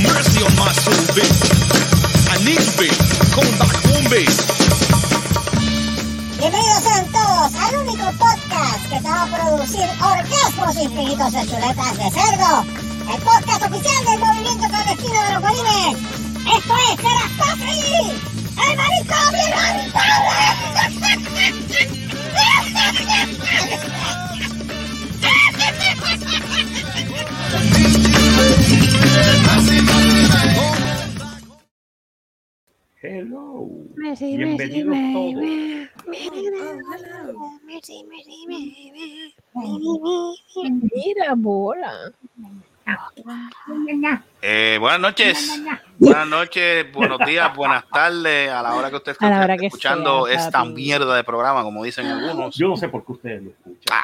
mercy on my soul. Bienvenidos sean todos al único podcast que te va a producir orgasmos infinitos de chuletas de cerdo. El podcast oficial del movimiento clandestino de los bolines. Esto es Serastofri, el marico Hello. Merci, Bienvenidos todos. merci, Mira, bola. Eh, buenas noches. Buenas noches, buenos días, buenas tardes, a la hora que usted A la esté escuchando sea, esta papi. mierda de programa, como dicen algunos. Yo no sé por qué ustedes lo escuchan.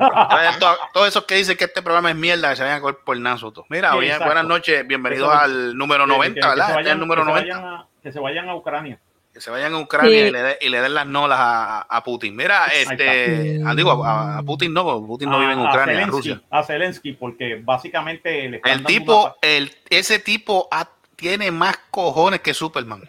Ah, Todos esos que dicen que este programa es mierda, que se vayan a coger por nazo. todos. Mira, Sí, oye, exacto. buenas noches, bienvenidos al número Que- que- 90, que se ¿verdad? Este es vayan- el número que se 90. vayan a- que se vayan a Ucrania. Que se vayan a Ucrania Sí. y, le de- y le den las nolas a, a Putin. Mira, este, está. ah, digo, a, a Putin no, Putin no vive en A- a Ucrania, en Zelensky, Rusia. A Zelensky, porque básicamente le están El tipo, el, ese tipo tiene más cojones que Superman.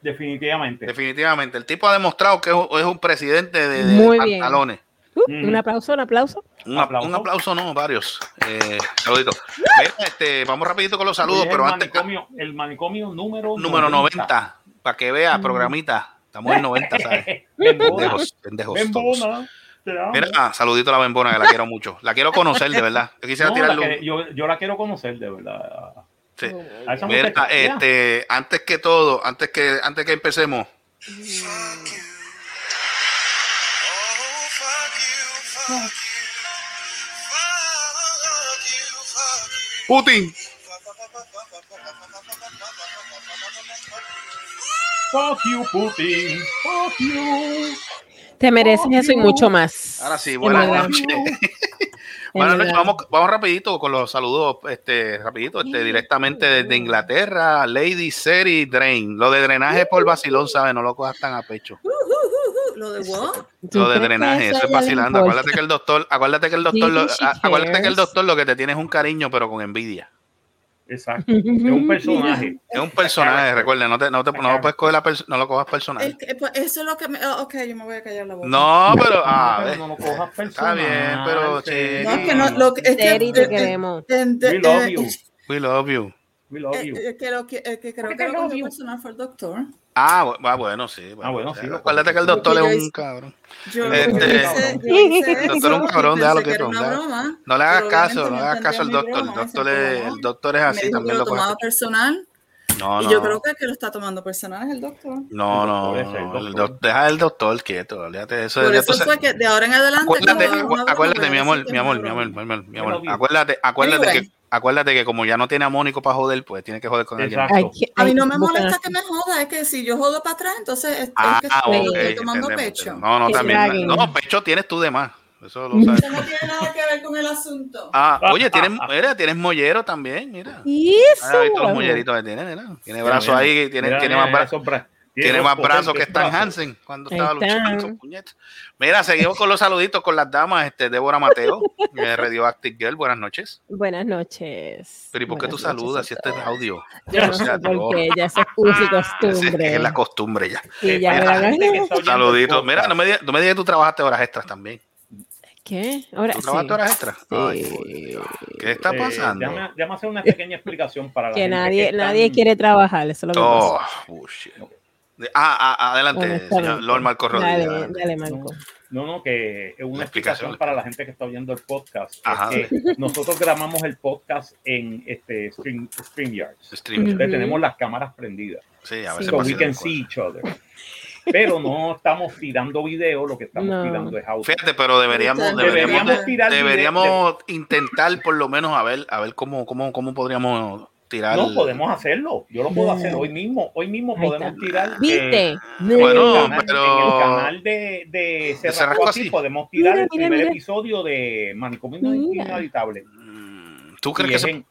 definitivamente. Definitivamente. El tipo ha demostrado que es un, es un presidente de, de Muy bien. pantalones. Uh, Mm. Un aplauso, un aplauso. Un Aplauso. aplauso. un aplauso, no, varios. Eh, saluditos. Mira, este, vamos rapidito con los saludos, pero el antes, manicomio, el manicomio número número 90, para que vea, Mm. programita. Estamos en 90, ¿sabes? Pendejos, pendejos todos. Mira, ah, saludito a la bembona, que la quiero mucho. La quiero conocer, de verdad. Yo quisiera No, la tirarle un- que- yo, yo la quiero conocer, de verdad. sí. Mira, este, antes que todo, antes que, antes que empecemos, Putin. Fuck you, Putin. Fuck you. Te mereces eso y mucho más. Ahora sí, En buenas noches. En Buenas noches, vamos, vamos rapidito con los saludos, este, rapidito, este, directamente desde Inglaterra, Lady Seri Drain. Lo de drenaje por vacilón, ¿sabes? No lo cojas tan a pecho. Lo de what? ¿Tú Lo de drenaje, eso es vacilando. Acuérdate que el doctor, acuérdate que el doctor, lo, acuérdate que el doctor lo que te tiene es un cariño, pero con envidia. Exacto. Es un personaje. Es un personaje, recuerda, no te, no te, no lo puedes coger la no lo cojas personal. Que- pues, eso es lo que me. oh, ok, yo me voy a callar la boca. No, pero, ah, Pero ve, no lo cojas está personal. bien, pero sí. che, No, es que no. Lo que, es que, te eh, eh, queremos. de- We love eh, you. we love you. We love eh, you. eh, que lo que, eh, que creo que lo you. personal fue el doctor. Ah, ah, bueno, sí. Ah, bueno, sí, Acuérdate que el doctor es un cabrón. Yo, Este- El doctor es un cabrón, déjalo que No le hagas caso, no le hagas caso al doctor. El doctor es, el doctor es así, también lo coge. personal No, y no. yo creo que el que lo está tomando personal es el doctor. No, no, el el doctor. deja el doctor quieto, olvídate de eso. Por eso fue sabes- que de ahora en adelante. Acuérdate, acu- acuérdate, mi amor, mi amor, mi amor, mi amor, mi amor. Acuérdate, acuérdate Anyway. que, acuérdate que como ya no tiene a Mónico para joder, pues tiene que joder con alguien. Exacto. Ay, A mí no me molesta que me joda, es que si yo jodo para atrás, entonces es, Ah, es que estoy, estoy tomando entendemos, pecho. No, no, Que también. No, pecho tienes tú de más. Eso lo sabes. Eso no tiene nada que ver con el asunto. Ah, oye, tienes, mira, tienes mollero también, mira. Y Ah, eso. ¿viste los molleritos que tiene, mira. Tiene brazos ahí, tiene, Mira, tiene mira, más brazos. Tiene más brazos que Stan. Hansen cuando estaba luchando con puñetas. Mira, seguimos con los saluditos con las damas. Este, Débora Mateo, de Radioactive Girl, buenas noches. Buenas noches. Pero ¿y por qué tú saludas si este es audio? Yo no O sea, sé por no. qué, ya es uso y Es, costumbre. es la costumbre ya. Saluditos. Mira, podcast, no me, digas, no me digas que tú trabajaste horas extras también. ¿Qué? Ahora ¿Tú sí. trabajaste horas extras? Ay, Sí. Dios. ¿Qué está eh, pasando? déjame, déjame hacer una pequeña explicación para la Que gente nadie, están- nadie quiere trabajar, eso es lo que Oh, pasa. bullshit. Ah, ah, adelante, señor Lord Marco Rodríguez. Dale, dale, Marco. No, no, que es una explicación, para la gente que está oyendo el podcast. es Ajá. que nosotros grabamos el podcast en este Stream, StreamYards. Stream. Entonces tenemos las cámaras prendidas. Sí, a Sí. veces So we can see each other. Pero no estamos tirando video, lo que estamos No. tirando es audio. Fíjate, pero deberíamos, deberíamos, Deberíamos tirar deberíamos intentar por lo menos a ver, a ver cómo, cómo, cómo podríamos tirar. No podemos hacerlo. Yo lo puedo hacer hoy mismo. Hoy mismo Ahí podemos está. tirar. eh, ¿Viste? Bueno, en, el canal, pero- en el canal de, de Rascó Así podemos tirar Mira, el mira, primer mira. episodio de Manicomio. Inhabitable. ¿Tú crees que es se...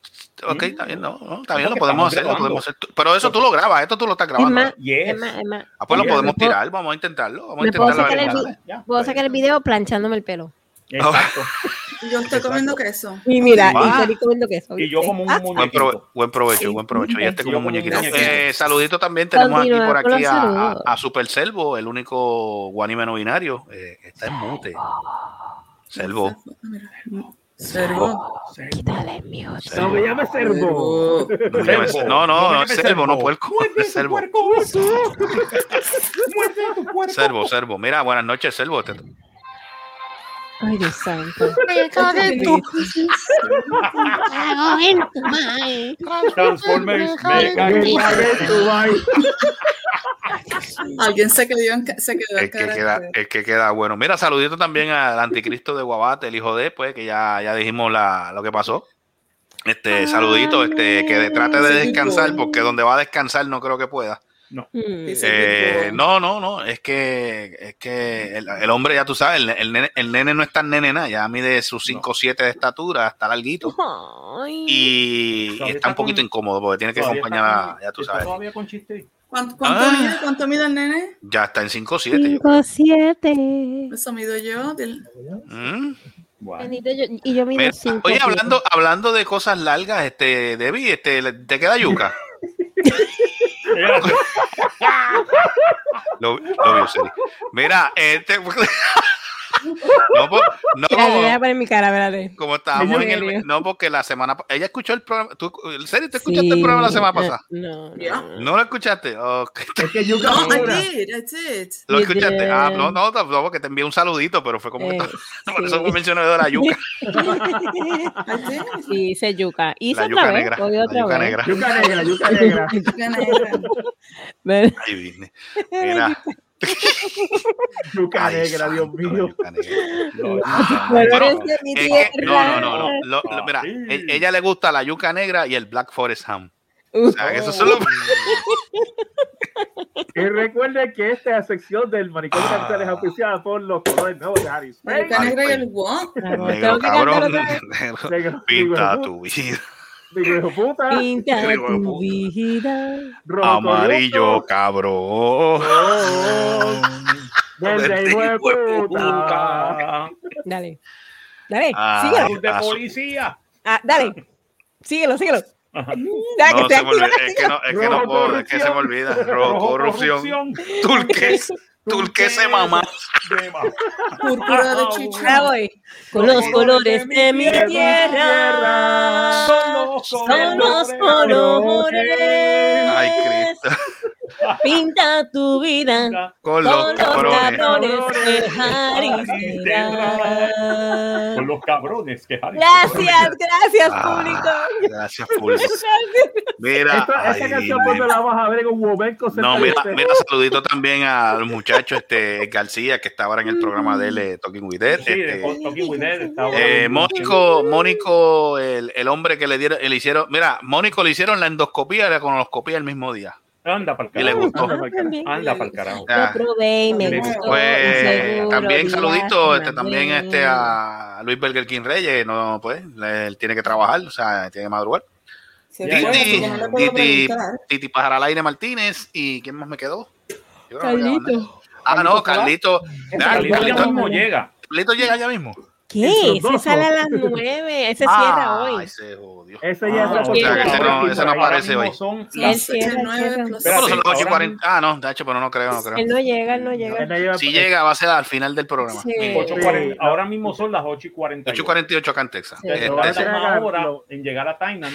Ok, está bien, no, no, está bien, lo podemos hacer, lo podemos hacer. Pero eso tú lo grabas, esto tú lo estás Es grabando. más, Yes. es más, es más. Ah, pues lo podemos puedo- tirar, vamos a intentarlo. Vamos a puedo intentarlo. a ver sacar el. Ya, Puedo pues, sacar el video planchándome el pelo. Exacto. Yo estoy comiendo queso. Y mira, Ah. y salí comiendo queso. Y yo como un Ah, Buen, muñequito. prove- buen provecho, buen provecho. Y este como muñequito. Eh, saludito también tenemos aquí por aquí a, a- saludos. a Super Selvo, el único guanime no binario. eh, está en mute. Selvo. Servo. Quítale el mío. No me llames servo. Servo. No, no, no, No me no, puerco. Puerco. Servo, Servo. Mira, buenas noches, Servo. Ay, Dios santo. Transformers. Me cago en Alguien se quedó en, se quedó en El que, queda, el que queda bueno. Mira, saludito también al anticristo de Guabate, el hijo de, pues, que ya, ya dijimos la, lo que pasó. Este, saludito, este, que trate de descansar, porque donde va a descansar no creo que pueda. Mm. Dice Eh, no, no, no, es que, es que el, el hombre, ya tú sabes, el, el nene, el nene no es tan nene nada, ya mide sus 5 o 7 de estatura, está larguito. Ay. Y, y está un poquito con- incómodo porque tiene que acompañar a, con- ya tú sabes, Todavía con chiste. ¿Cuánto, cuánto Ah. mide? ¿Cuánto mide el nene? ya está en 5 o 7. 5, 7. Eso mido yo. Dil- Bueno. Y yo mido Mira, 5. oye, hablando, hablando de cosas largas, este, Debbie, este, ¿te queda yuca? lo, lo Seri. Mira, este. no, po- no, Mira, le voy a como, poner mi cara, espérate. como estábamos en serio? el. No, porque la semana. Ella escuchó el programa. ¿Tú, Seri, ¿te escuchaste el programa la semana pasada? No, no, no. ¿No lo escuchaste? Es que yuca No, I pura. did, I did. ¿Lo escuchaste? Ah, no, no, no, porque te envié un saludito, pero fue como que. Eh, Por eso sí. me mencioné de la yuca. Sí, hice yuca. Hice La otra yuca vez. negra. La otra yuca vez. negra. Yuca negra, yuca negra. Ven. Ahí vine. Mira. Yuca negra, Dios mío. No, no. de Es no, no, no, no. Lo- lo- mira, Ah, e- ella le gusta la yuca negra y el Black Forest Ham. Uh, O sea, que esos son los. Y recuerden que esta sección del manicomio Ah. capital es auspiciada por los colores nuevos de Harris. Negro, cabrón. Pinta tu vida. Digo, puta. Pinta tu puta. vida. rojo Amarillo, cabrón. Oh, Verde Verde, hijo de puta. Dale. Dale, Ah, síguelo. De Ah, policía. Ah, dale. Síguelo, síguelo. Ajá. Dale, No, que se me olvida, es que no, es que no Rojo puedo, es que se me olvida. Rojo, corrupción. Turquesa, turquesa mamá. De ma- Púrpura de Ya chicha. voy. Con los colores de mi tierra. Son los Son los colores. colores. Ay, Cristo. Pinta tu vida. Con Con los los cabrones. cabrones que Harry será. Con los cabrones que Gracias, gracias, Ah, público. Gracias, público. Mira, Esta, esta ay, canción cuando la vas a ver un momento No, mira, mira, saludito también al muchacho este García que está ahora en el programa de él, eh, Talking with Ed. Sí, de este, Talking with Ed, está ahora eh, Mónico, Mónico, el, el hombre que le dieron, le hicieron, mira, Mónico le hicieron la endoscopía y la colonoscopía el mismo día. Anda para el Y le carajo. gustó. Anda para el carajo. Ah, probé y me Pues, gustó. Pues seguro, también dirás saludito, este, también este a Luis Berger King Reyes, no pues, le- él tiene que trabajar, o sea, tiene que madrugar. Titi, Titi. Titi Pájaro al aire Martínez y ¿quién más me quedó? Carlito. Ah, no, Carlito. Carlito llega. Carlito llega ya mismo. ¿Qué? Ese sale a las nueve. Ese Ah, cierra hoy. ese jodió. Ese ya Ah, es o la sea, ese no- ese no aparece hoy. son Él las- cierra, nueve cierra. plus- Bueno, son las Espérate, 8 y ahora 40. Ah, no, de hecho, pero no creo, no Él creo. no llega, él no Él llega. Si llega, va a ser al final del programa. Sí. 8:40, ahora mismo son las 8 y 40. 8 y 48 acá en Texas. Sí. Este, en llegar a Tainan.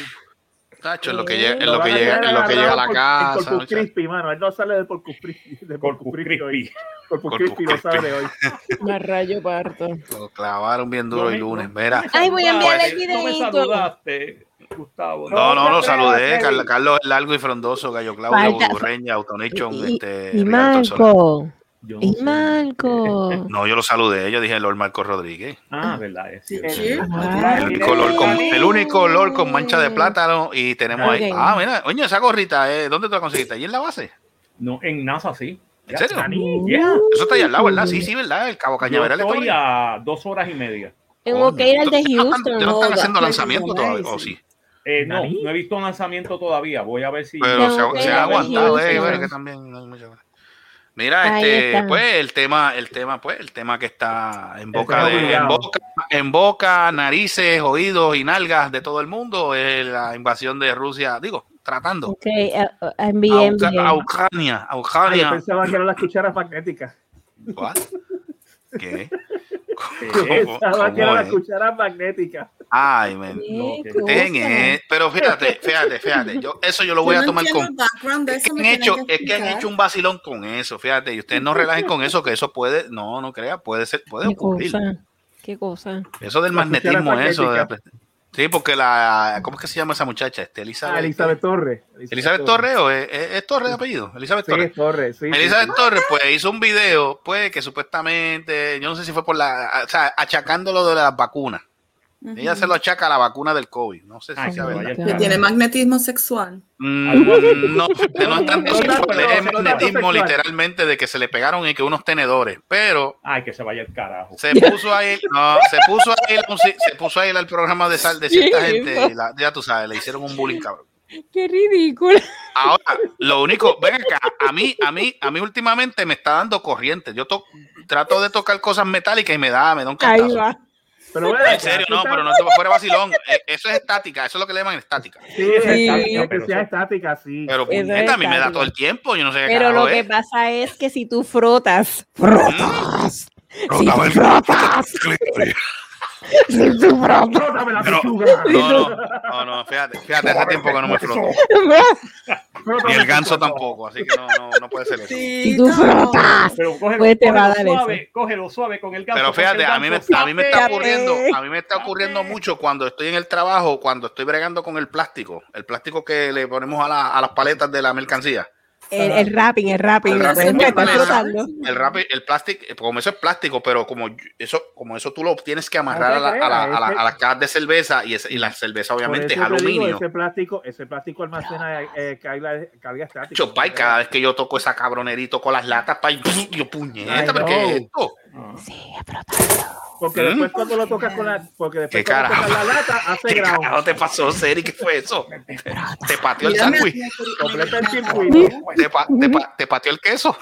Tacho, en lo que llega, en Lo lo que llega, en lo que llega a la casa. Corpus. Christi, mano. Él no sale de Corpus Christi. De Corpus. Christi. Corpus Christi no sale hoy. Más rayo parto. Lo clavaron bien duro el lunes. Mira. Ay, voy a enviarle el saludaste, No me saludaste, Gustavo. No, no, no, te saludé. Carlos, es largo y frondoso, Gallo Claudio, Budurreña, Autonation, Y, este. y. Marco. Yo no Y sé. Marco. No, yo lo saludé, yo dije Lord Marco Rodríguez. Ah, verdad, es. Sí. Ah, El único, Lord con, el único Lord con mancha de plátano y tenemos ahí. Ah, mira, oye, esa gorrita, eh, ¿dónde tú la conseguiste? ¿Allí en la base? No, en NASA sí. ¿En serio? Yeah. Eso está allá al lado, ¿verdad? Sí, sí, ¿verdad? El Cabo Yo Cañaveral está estoy a dos horas y media. Tengo que ir al de no Houston. ya no están haciendo lanzamiento todavía, ¿o sí? Eh, no, no he visto un lanzamiento todavía. Voy a ver si. Pero se, ha aguantado, eh, que también no hay mucha- Mira, Ahí este, está. pues el tema, el tema, pues el tema que está en boca de, en boca, en boca, narices, oídos y nalgas de todo el mundo es la invasión de Rusia, digo, tratando Ok, eh, eh, a, Ucra- envíe. a Ucrania, a Ah, yo Ucrania. pensaba que eran las cucharas magnéticas. What? ¿Qué? Yo ¿Cómo, pensaba que es? cucharas magnéticas. Ay, men. Dejen, eh, pero fíjate, fíjate, fíjate, yo eso yo lo voy Yo a no tomar entiendo con es que han hecho, que es que han hecho un vacilón con eso, fíjate, y ustedes no relajen con eso, que eso puede, no, no crea, puede ser, puede Qué ocurrir. cosa. Qué cosa. Eso del La magnetismo, cuchara eso. de- magnética. Sí, porque la, ¿cómo es que se llama esa muchacha? Este, Ah, Elizabeth. Elizabeth Torres. Elizabeth Torres, ¿o es, es- es Torres de apellido? Elizabeth Sí, Torres. es Torres. Sí, sí, Elizabeth sí. Torres, pues hizo un video, pues, que supuestamente, yo no sé si fue por la, o sea, achacándolo de las vacunas. Ella se lo achaca a la vacuna del COVID. No sé si Ay, sea verdad. Que Claro. tiene magnetismo sexual. Mm, no, no es tanto No sexual, es no, no magnetismo literalmente de que se le pegaron y que unos tenedores, pero Ay, que se vaya el carajo. se puso a ir, no, se puso a ir, a un si- se puso a ir al programa de sal de cierta Sí, gente, no. y la- ya tú sabes, le hicieron un bullying cabrón. Qué ridículo. Ahora, lo único, ven acá, a mí, a mí, a mí últimamente me está dando corriente. Yo to- trato de tocar cosas metálicas y me da, me da un Ahí cantazo. va. Pero bueno, En serio, no, pero no te fuera vacilón. Eh, Eso es estática, eso es lo que le llaman estática. Sí, es Sí. estática, que Pero sea eso- estática, sí. Pero Eso es a mí me da todo el tiempo, yo no sé qué Pero lo que es. pasa es que si tú frotas, frotas. Si tú Frótame. frotas, si tú frotas. Frótame la Pero-. No, no, no, no, fíjate, fíjate, hace tiempo que no me froto. Frótame Ni el ganso tampoco, así que no, no, no puede ser eso. Si tú frotas. Pero cógelo, Pues te va a dar suave, cógelo suave con el ganso. Pero fíjate, a mí, me, a mí me está ocurriendo, a mí me está ocurriendo mucho cuando estoy en el trabajo, cuando estoy bregando con el plástico, el plástico que le ponemos a, la- a las paletas de la mercancía. El, el rapping, el rapping. El rapping, el rapping. El plástico, como eso es plástico, pero como eso, como eso tú lo tienes que amarrar No a, la- a, la- a la- es a las cajas de cerveza y, ese- y la cerveza obviamente es te digo, aluminio. ese plástico, ese plástico almacena eh, carga, carga estática. Yo, cada vez que yo toco esa cabronerito con las latas, pay, yo puñeta, Ay, ¿pero no. qué es esto? Sigue frotando. Porque ¿Mm? después cuando lo tocas con la, porque después ¿Qué cuando tocas la lata hace ¿Qué grado. carajo te pasó, Seri? ¿Qué fue eso? ¿Te pateó el sándwich? Completa el circuito. ¿Te, pa- te pa- te pateó el queso?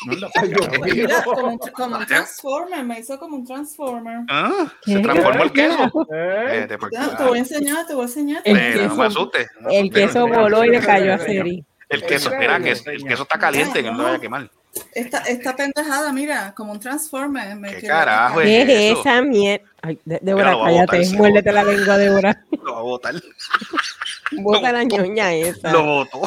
Mira, como, un- como un transformer, me hizo como un transformer. ¿Ah? ¿Se transformó el queso? ¿Eh? Ya, te voy a enseñar, te voy a enseñar. El Nena, no me queso- asustes. no me El asustes. queso voló y le cayó a Seri. El queso, mira, que el queso está caliente, que no lo vaya a quemar. Esta, esta pendejada, mira, como un transformer. Me ¿Qué carajo ¿Qué es es eso? esa mierda? Ay, Débora, botar, cállate. lo Muérdete la lengua, Débora. Lo va a botar. Bota la ñoña esa. Lo botó.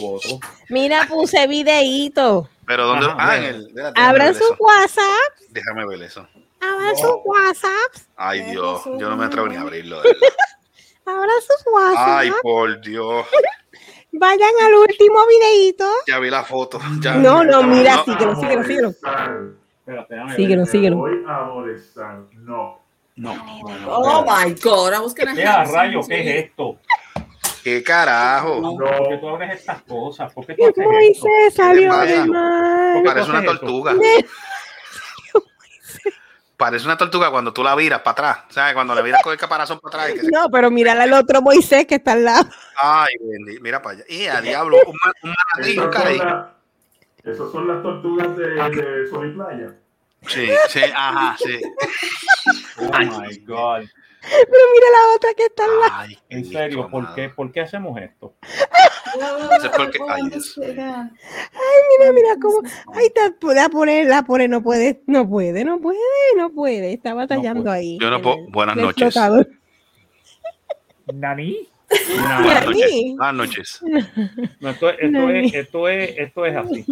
Voto. Mira, puse videíto. Pero ¿dónde? Ajá, Ah, en mira. el. espérate, déjame Abran ver su eso. WhatsApp. Déjame ver eso. Abran sus WhatsApp. Ay, Dios, yo no me atrevo ni a abrirlo. Abran sus WhatsApp. Ay, por Dios. Vayan al último videíto. Ya vi la foto. Ya. No, no, mira, No. síguelo, síguelo, síguelo. Síguelo, síguelo. Voy a molestar. No. No. Oh my god, I was gonna ¿Qué have a rayo? ¿Qué es esto? ¿Qué carajo? ¿Por qué tú abres estas cosas? ¿Por qué tú haces esto? Moisés salió pasa? de mal. qué Parece una tortuga. Parece una tortuga cuando tú la viras para atrás. ¿Sabes? Cuando le viras con el caparazón para atrás. y que se- No, pero mírale al otro Moisés que está al lado. Ay, bendi- mira para allá. Y a diablo, un, un manatí, un Esas son, caray. la- esas son las tortugas de, de Sol y Playa. Sí, sí, ajá, sí. Oh my God. Pero mira la otra que está al lado. Ay, En serio, ¿por qué, ¿por qué hacemos esto? Porque- ay. Mira, mira cómo. Ay, te la pone, la pone, no puede, no puede, no puede, no puede. Está batallando puede. ahí. Yo no en puedo- el- buenas en el noches. flotador. ¿Nani? Buenas noches. Ni. Buenas noches. no, esto, es, esto, es, esto es así.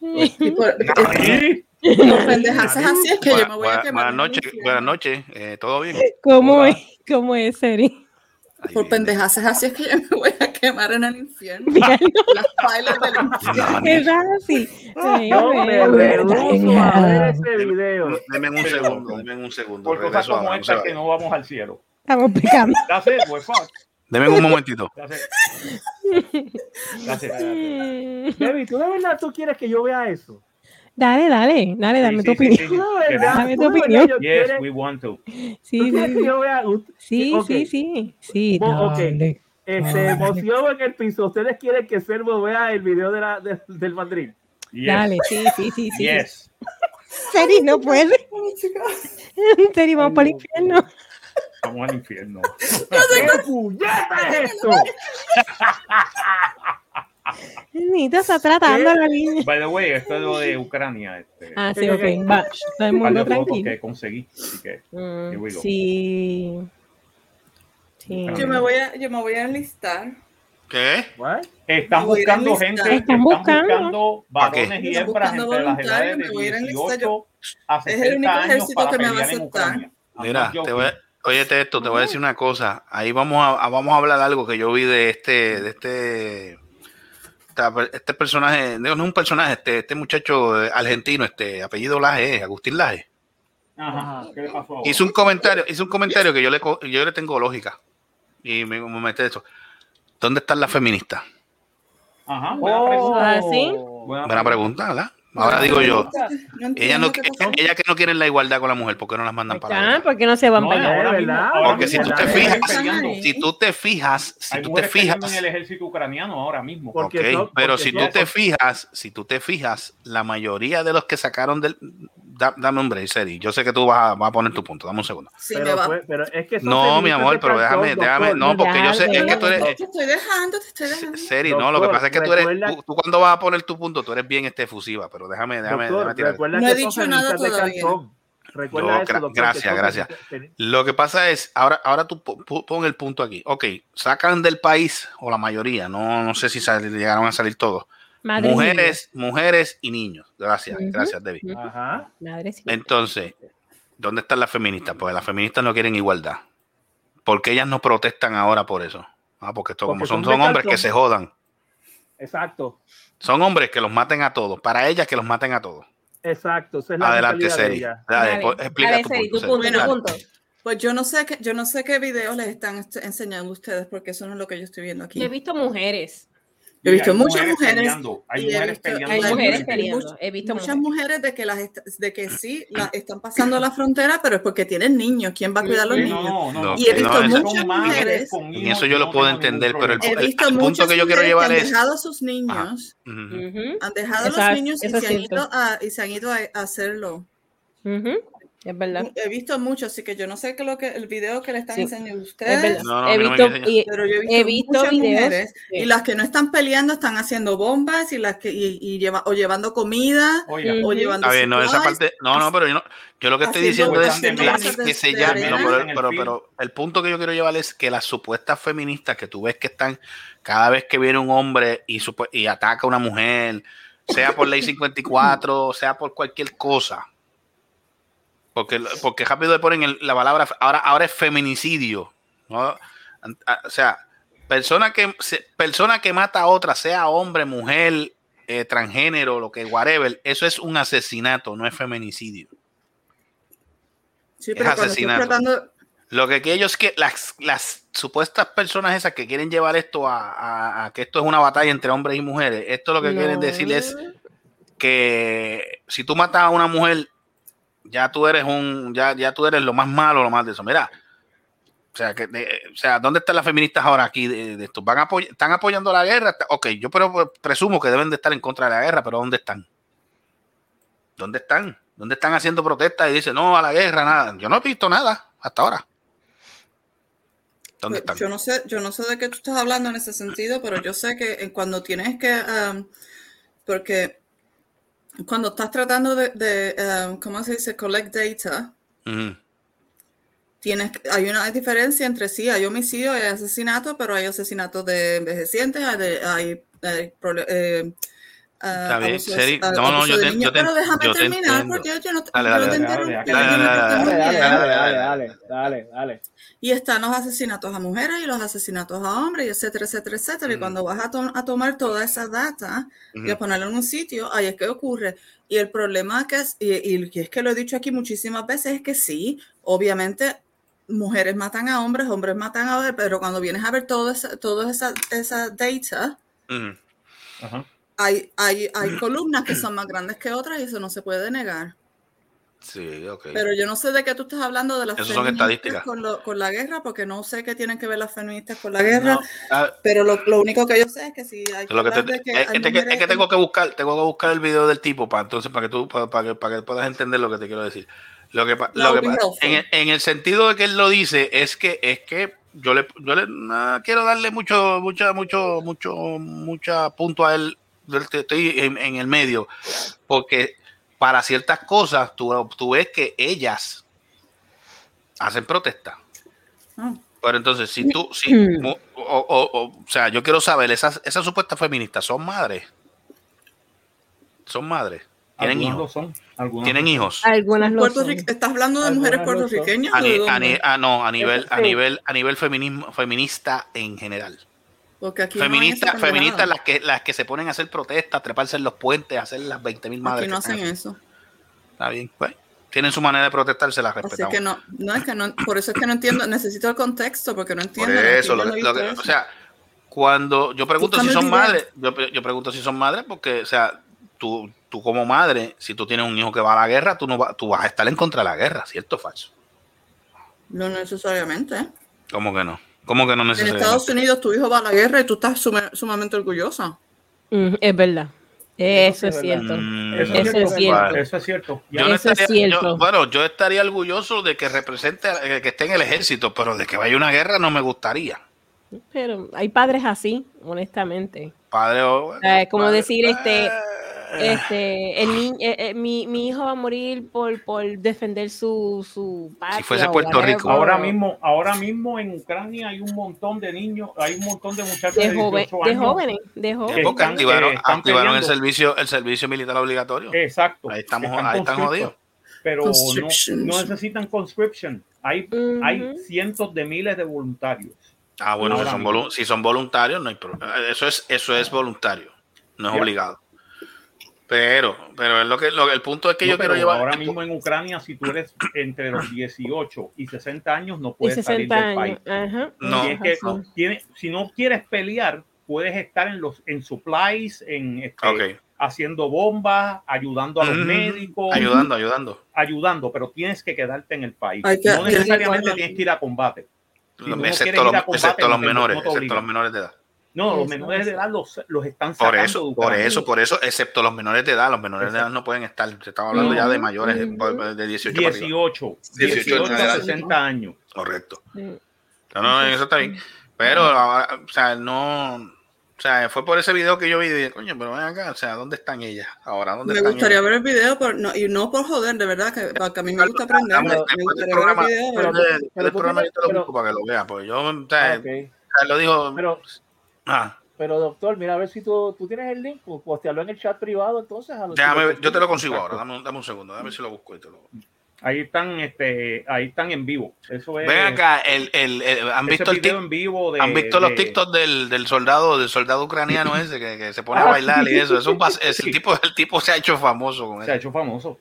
Nani. Por pendejas así es que yo me voy a quemar. buenas en el noches, buenas noches. Eh, ¿Todo bien? ¿Cómo Hola. es? ¿Cómo es, Seri? Por bien. pendejas así es que yo me voy a quemar en el infierno. Las bailas del infierno. es así. Deme un segundo, deme un segundo. Por cosas como esta que no vamos al cielo. Estamos we're fucked. Deme un momentito. That's it. Debbie, ¿tú de verdad tú quieres que yo vea eso? Dale, dale, dale, dame Sí, tu sí, opinión. sí. ¿Tú de verdad? Dame tu ¿Tú de verdad opinión. Yes, we want to. ¿Tú Sí, sí, yo vea? sí, Ok. sí, sí, sí, Bo- ok. dale. Este, emoción en el piso. ¿Ustedes quieren que Servo vea el video de la, de- del Madrid? Yes. Dale, sí, sí, sí, sí. Yes. Seri no puede. Seri, vamos para el infierno. Vamos al infierno. ¿Qué puñeta es esto? Nita está tratando a la niña. By the way, esto es lo de Ucrania. Este, Ah, sí, ok. Va, todo el mundo tranquilo. que conseguí. Así que, Mm, sí. Sí. Yo me voy a, yo me voy a enlistar. ¿Qué? What? están buscando gente, Están buscando. varones y Están hembras buscando entre las edades de me voy a ir a enlistar. 18 a Es el 60 único años ejército para que me va a aceptar. Mira, te voy a, óyete esto, te voy a decir una cosa. Ahí vamos a, a- vamos a hablar de algo que yo vi de este, de este, este personaje, no no es un personaje, este, este muchacho eh, argentino, este apellido Laje, eh, Agustín Laje. Ajá, ¿qué le pasó ahora? Hizo un comentario, hizo un comentario que yo le, yo le tengo lógica. Y me, me mete eso. ¿Dónde están las feministas? Ajá, buena Oh, pregunta. ¿Ah, sí? Buena pregunta, ¿verdad? Ahora digo yo, No ella no, que no quieren la igualdad con la mujer, ¿por qué no las mandan para Ah, allá? ¿por qué no se van No, para allá? Porque si tú te fijas-. Si tú te fijas, si tú te fijas, en el ejército ucraniano ahora mismo. Porque Ok, son- pero si tú te fijas, si tú te fijas, la mayoría de los que sacaron del... da- dame un break, Seri. Yo sé que tú vas a, vas a poner tu punto. Dame un segundo. Sí, me Pero, va. fue- pero es que son No, mi amor, pero déjame, déjame. No, porque yo sé, es que tú eres... Te estoy dejando, te estoy dejando. Seri, no, lo que pasa es que tú eres... Tú, tú cuando vas a poner tu punto, tú eres bien este efusiva, pero déjame, déjame, Doctor, déjame tirar. recuerda No he dicho nada todavía. Recuerda Yo, eso, doctor, gracias, gracias. Lo que pasa es, ahora, ahora tú po- po- pon el punto aquí. Ok, sacan del país, o la mayoría, no, no sé si sal- llegaron a salir todos. Madre mujeres, mujeres y niños. Gracias, gracias, mía. Madre sí. Entonces, ¿dónde están las feministas? Pues las feministas no quieren igualdad. ¿Por qué ellas no protestan ahora por eso? Ah, porque esto, como Porque son, son hombres que se jodan. Exacto. Son hombres que los maten a todos. Para ellas que los maten a todos. Exacto. Esa es la Adelante, Seri. pues, explica tu punto. punto, punto. Pues yo no sé qué, yo no sé qué videos les están est- enseñando ustedes, porque eso no es lo que yo estoy viendo aquí. Yo he visto mujeres. Yo he visto muchas mujeres. peleando, Hay y he mujeres visto- peleando. Hay Hay mujeres muchas- peleando. He visto muchas mujeres. de que las est- de que sí las están pasando la frontera, pero es porque tienen niños. ¿Quién va a cuidar a los niños? no, no, no. Y he visto Son muchas mujeres- En eso yo lo no puedo entender, pero el, el- el punto que yo quiero llevar que han es. dejado a sus niños, Ujú. Ujú, han dejado a los es- niños y es se, han ido a, y se han ido a, a hacerlo. ujú. Es verdad. He visto mucho, así que yo no sé qué es lo que el video que le están Sí. enseñando a Es ustedes. verdad. No, no, a he no visto, enseña. y- Pero yo he visto, he visto muchas videos. mujeres sí. y las que no están peleando están haciendo bombas y las que y, y lleva, o llevando comida Oiga, o llevando Está bien, no, esa parte. No, no, pero yo, no, yo lo que estoy diciendo es que se no, pero, pero, el punto que yo quiero llevar es que las supuestas feministas que tú ves que están cada vez que viene un hombre y, y ataca a una mujer, sea por ley 54, sea por cualquier cosa. Porque, porque rápido le ponen el- la palabra, ahora, ahora es feminicidio. O sea, persona que, persona que mata a otra, sea hombre, mujer, eh, transgénero, lo que whatever, eso es un asesinato, no es feminicidio. Sí, es pero asesinato. tratando, Lo que, que ellos que las, las supuestas personas esas que quieren llevar esto a, a- a que esto es una batalla entre hombres y mujeres, esto lo que quieren decir es que si tú matas a una mujer, ya tú eres un, ya, ya tú eres lo más malo, lo más de eso. Mira, o sea, que, de- o sea, ¿dónde están las feministas ahora aquí de, de esto? ¿Van apoy- ¿Están apoyando la guerra? Ok, yo pero, presumo que deben de estar en contra de la guerra, pero ¿dónde están? ¿Dónde están? ¿Dónde están haciendo protestas y dicen no a la guerra, nada? Yo no he visto nada hasta ahora. ¿Dónde están? yo no sé, yo no sé de qué tú estás hablando en ese sentido, pero yo sé que cuando tienes que, um, porque cuando estás tratando de, de, um, ¿cómo se dice? Collect data, Ujú. tienes, hay una diferencia entre sí, hay homicidio, hay asesinato, pero hay asesinatos de envejecientes, hay, de- hay, hay eh, Está bien, Seri, no, no, yo te- yo te- pero déjame yo te terminar, entiendo. porque yo no, Dale, yo no dale, te dale, dale, dale, Dale, terminar. dale, dale, dale, dale, dale. Y están los asesinatos a mujeres y los asesinatos a hombres, y etcétera, etcétera, etcétera. Y cuando vas a, to- a tomar toda esa data y a ponerla en un sitio, ahí es que ocurre. Y el problema que es, y, y es que lo he dicho aquí muchísimas veces, es que sí, obviamente mujeres matan a hombres, hombres matan a hombres, pero cuando vienes a ver toda esa, toda esa, esa data. Ajá. Hay, hay, hay columnas que son más grandes que otras y eso no se puede negar. Sí, ok. Pero yo no sé de qué tú estás hablando de las son feministas estadísticas. con, lo- con la guerra, porque no sé qué tienen que ver las feministas con la guerra. No, ah, Pero lo, lo único que yo sé es que si hay que Lo que te- que es, hay es que- es mujeres que tengo en- que buscar, tengo que buscar el video del tipo para entonces para que tú para, para que, para que puedas entender lo que te quiero decir. Lo que, lo en, el- en el sentido de que él lo dice es que es que yo le yo le no quiero darle mucho mucha mucho mucho mucha punto a él estoy en, en el medio porque para ciertas cosas tú, tú ves que ellas hacen protesta Ah. pero entonces, si tú, si, Mm. o, o- o- o sea, yo quiero saber, esas, esas supuestas feministas son madres. Son madres. Tienen hijos. son. Algunas Tienen hijos. Algunas lo son. ¿Estás hablando de Algunas mujeres puertorriqueñas? A, o de ni- a dónde? ni- ah, no, a nivel, a Sí. nivel, a nivel feminismo, feminista en general. Porque aquí no hay Feminista, esa pendejada. feministas las que, las que se ponen a hacer protestas, treparse en los puentes, hacer las 20 mil madres. Aquí no hacen eso. Está bien, pues. Tienen su manera de protestar, se las Así respetamos. que no, no es que no, por eso es que no entiendo, necesito el contexto, porque no Por entiendo. eso, no lo, que- visto o sea, cuando yo pregunto si son madres, yo, pre- yo pregunto si son madres porque, o sea, tú, tú como madre, si tú tienes un hijo que va a la guerra, tú no va- tú vas a estar en contra de la guerra, ¿cierto o falso? eso. no necesariamente. ¿eh? ¿Cómo que no? ¿Cómo que no En necesariamente? Estados Unidos tu hijo va a la guerra y tú estás sumamente orgullosa. Mm, es verdad. Eso es es cierto. Mm, Eso, Eso es cierto. Eso es cierto. Yo no Eso es estaría- yo- bueno, yo estaría orgulloso de que represente, eh, que esté en el ejército, pero de que vaya a una guerra no me gustaría. Pero hay padres así, honestamente. Padre, o- Eh, como padre- decir, este, Eh, este, el ni- eh, eh, mi, mi hijo va a morir por, por defender su, su patria. fuese Puerto. Rico. Ahora mismo, ahora mismo en Ucrania hay un montón de niños, hay un montón de muchachos de, joven, 18 de años. jóvenes, de jóvenes. que porque están- activaron, están el servicio, el servicio militar obligatorio. Exacto. Ahí estamos- que ahí están jodidos. Pero no, necesitan conscription. Hay, hay cientos de miles de voluntarios. Ah, bueno, si son, si son voluntarios, no hay problema. Eso es, eso es voluntario, no es obligado. Pero, pero es lo que, lo- el punto es que No, yo quiero pero llevar. ahora mismo en Ucrania, si tú eres entre los 18 y 60 años, no puedes 60 salir del años. país. Ajá. No, Tienes que- sí. tiene- si no quieres pelear, puedes estar en los en supplies, en este, haciendo bombas, ayudando a los médicos, Ayudando, ayudando. ayudando, pero tienes que quedarte en el país. Que- no necesariamente tienes que ir a combate. Si no excepto, los, a combate, excepto los no menores, no excepto los menores de edad. No, los Eso, menores de edad los, los están Por sacando eso, de por eso, por eso, excepto los menores de edad, los menores de edad no pueden estar. Se estaba hablando ya de mayores de, de 18 para arriba. 18, 18 18 en a adelante. 60 años. Correcto. No, no, eso está bien. Pero, ahora, o sea, no. O sea, fue por ese video que yo vi y dije, coño, pero ven acá, o sea, ¿dónde están ellas? Ahora, ¿dónde Me están gustaría ellas? ver el video, pero no, y no por joder, de verdad, que, porque a mí me gusta aprender. Vamos, Me del gustaría ver el video. pero- pero tú programa yo te lo pero- busco para que lo vea, porque yo, o Ah, sea, ok. él lo dijo. Pero, ah, pero doctor, mira a ver si tú, tú tienes el link, pues postearlo en el chat privado entonces. A los déjame yo te lo consigo ahora, dame, un- dame un segundo, déjame ver si lo busco y te lo. Ahí están, este, ahí están en vivo. Eso es. Ven acá, el, el, el- ¿han visto el en vivo de, ¿Han visto los de- TikToks del, del soldado, del soldado ucraniano ese que, que se pone a bailar y eso? Es un pas- es el tipo, el tipo se ha hecho famoso con Se ha eso. hecho famoso.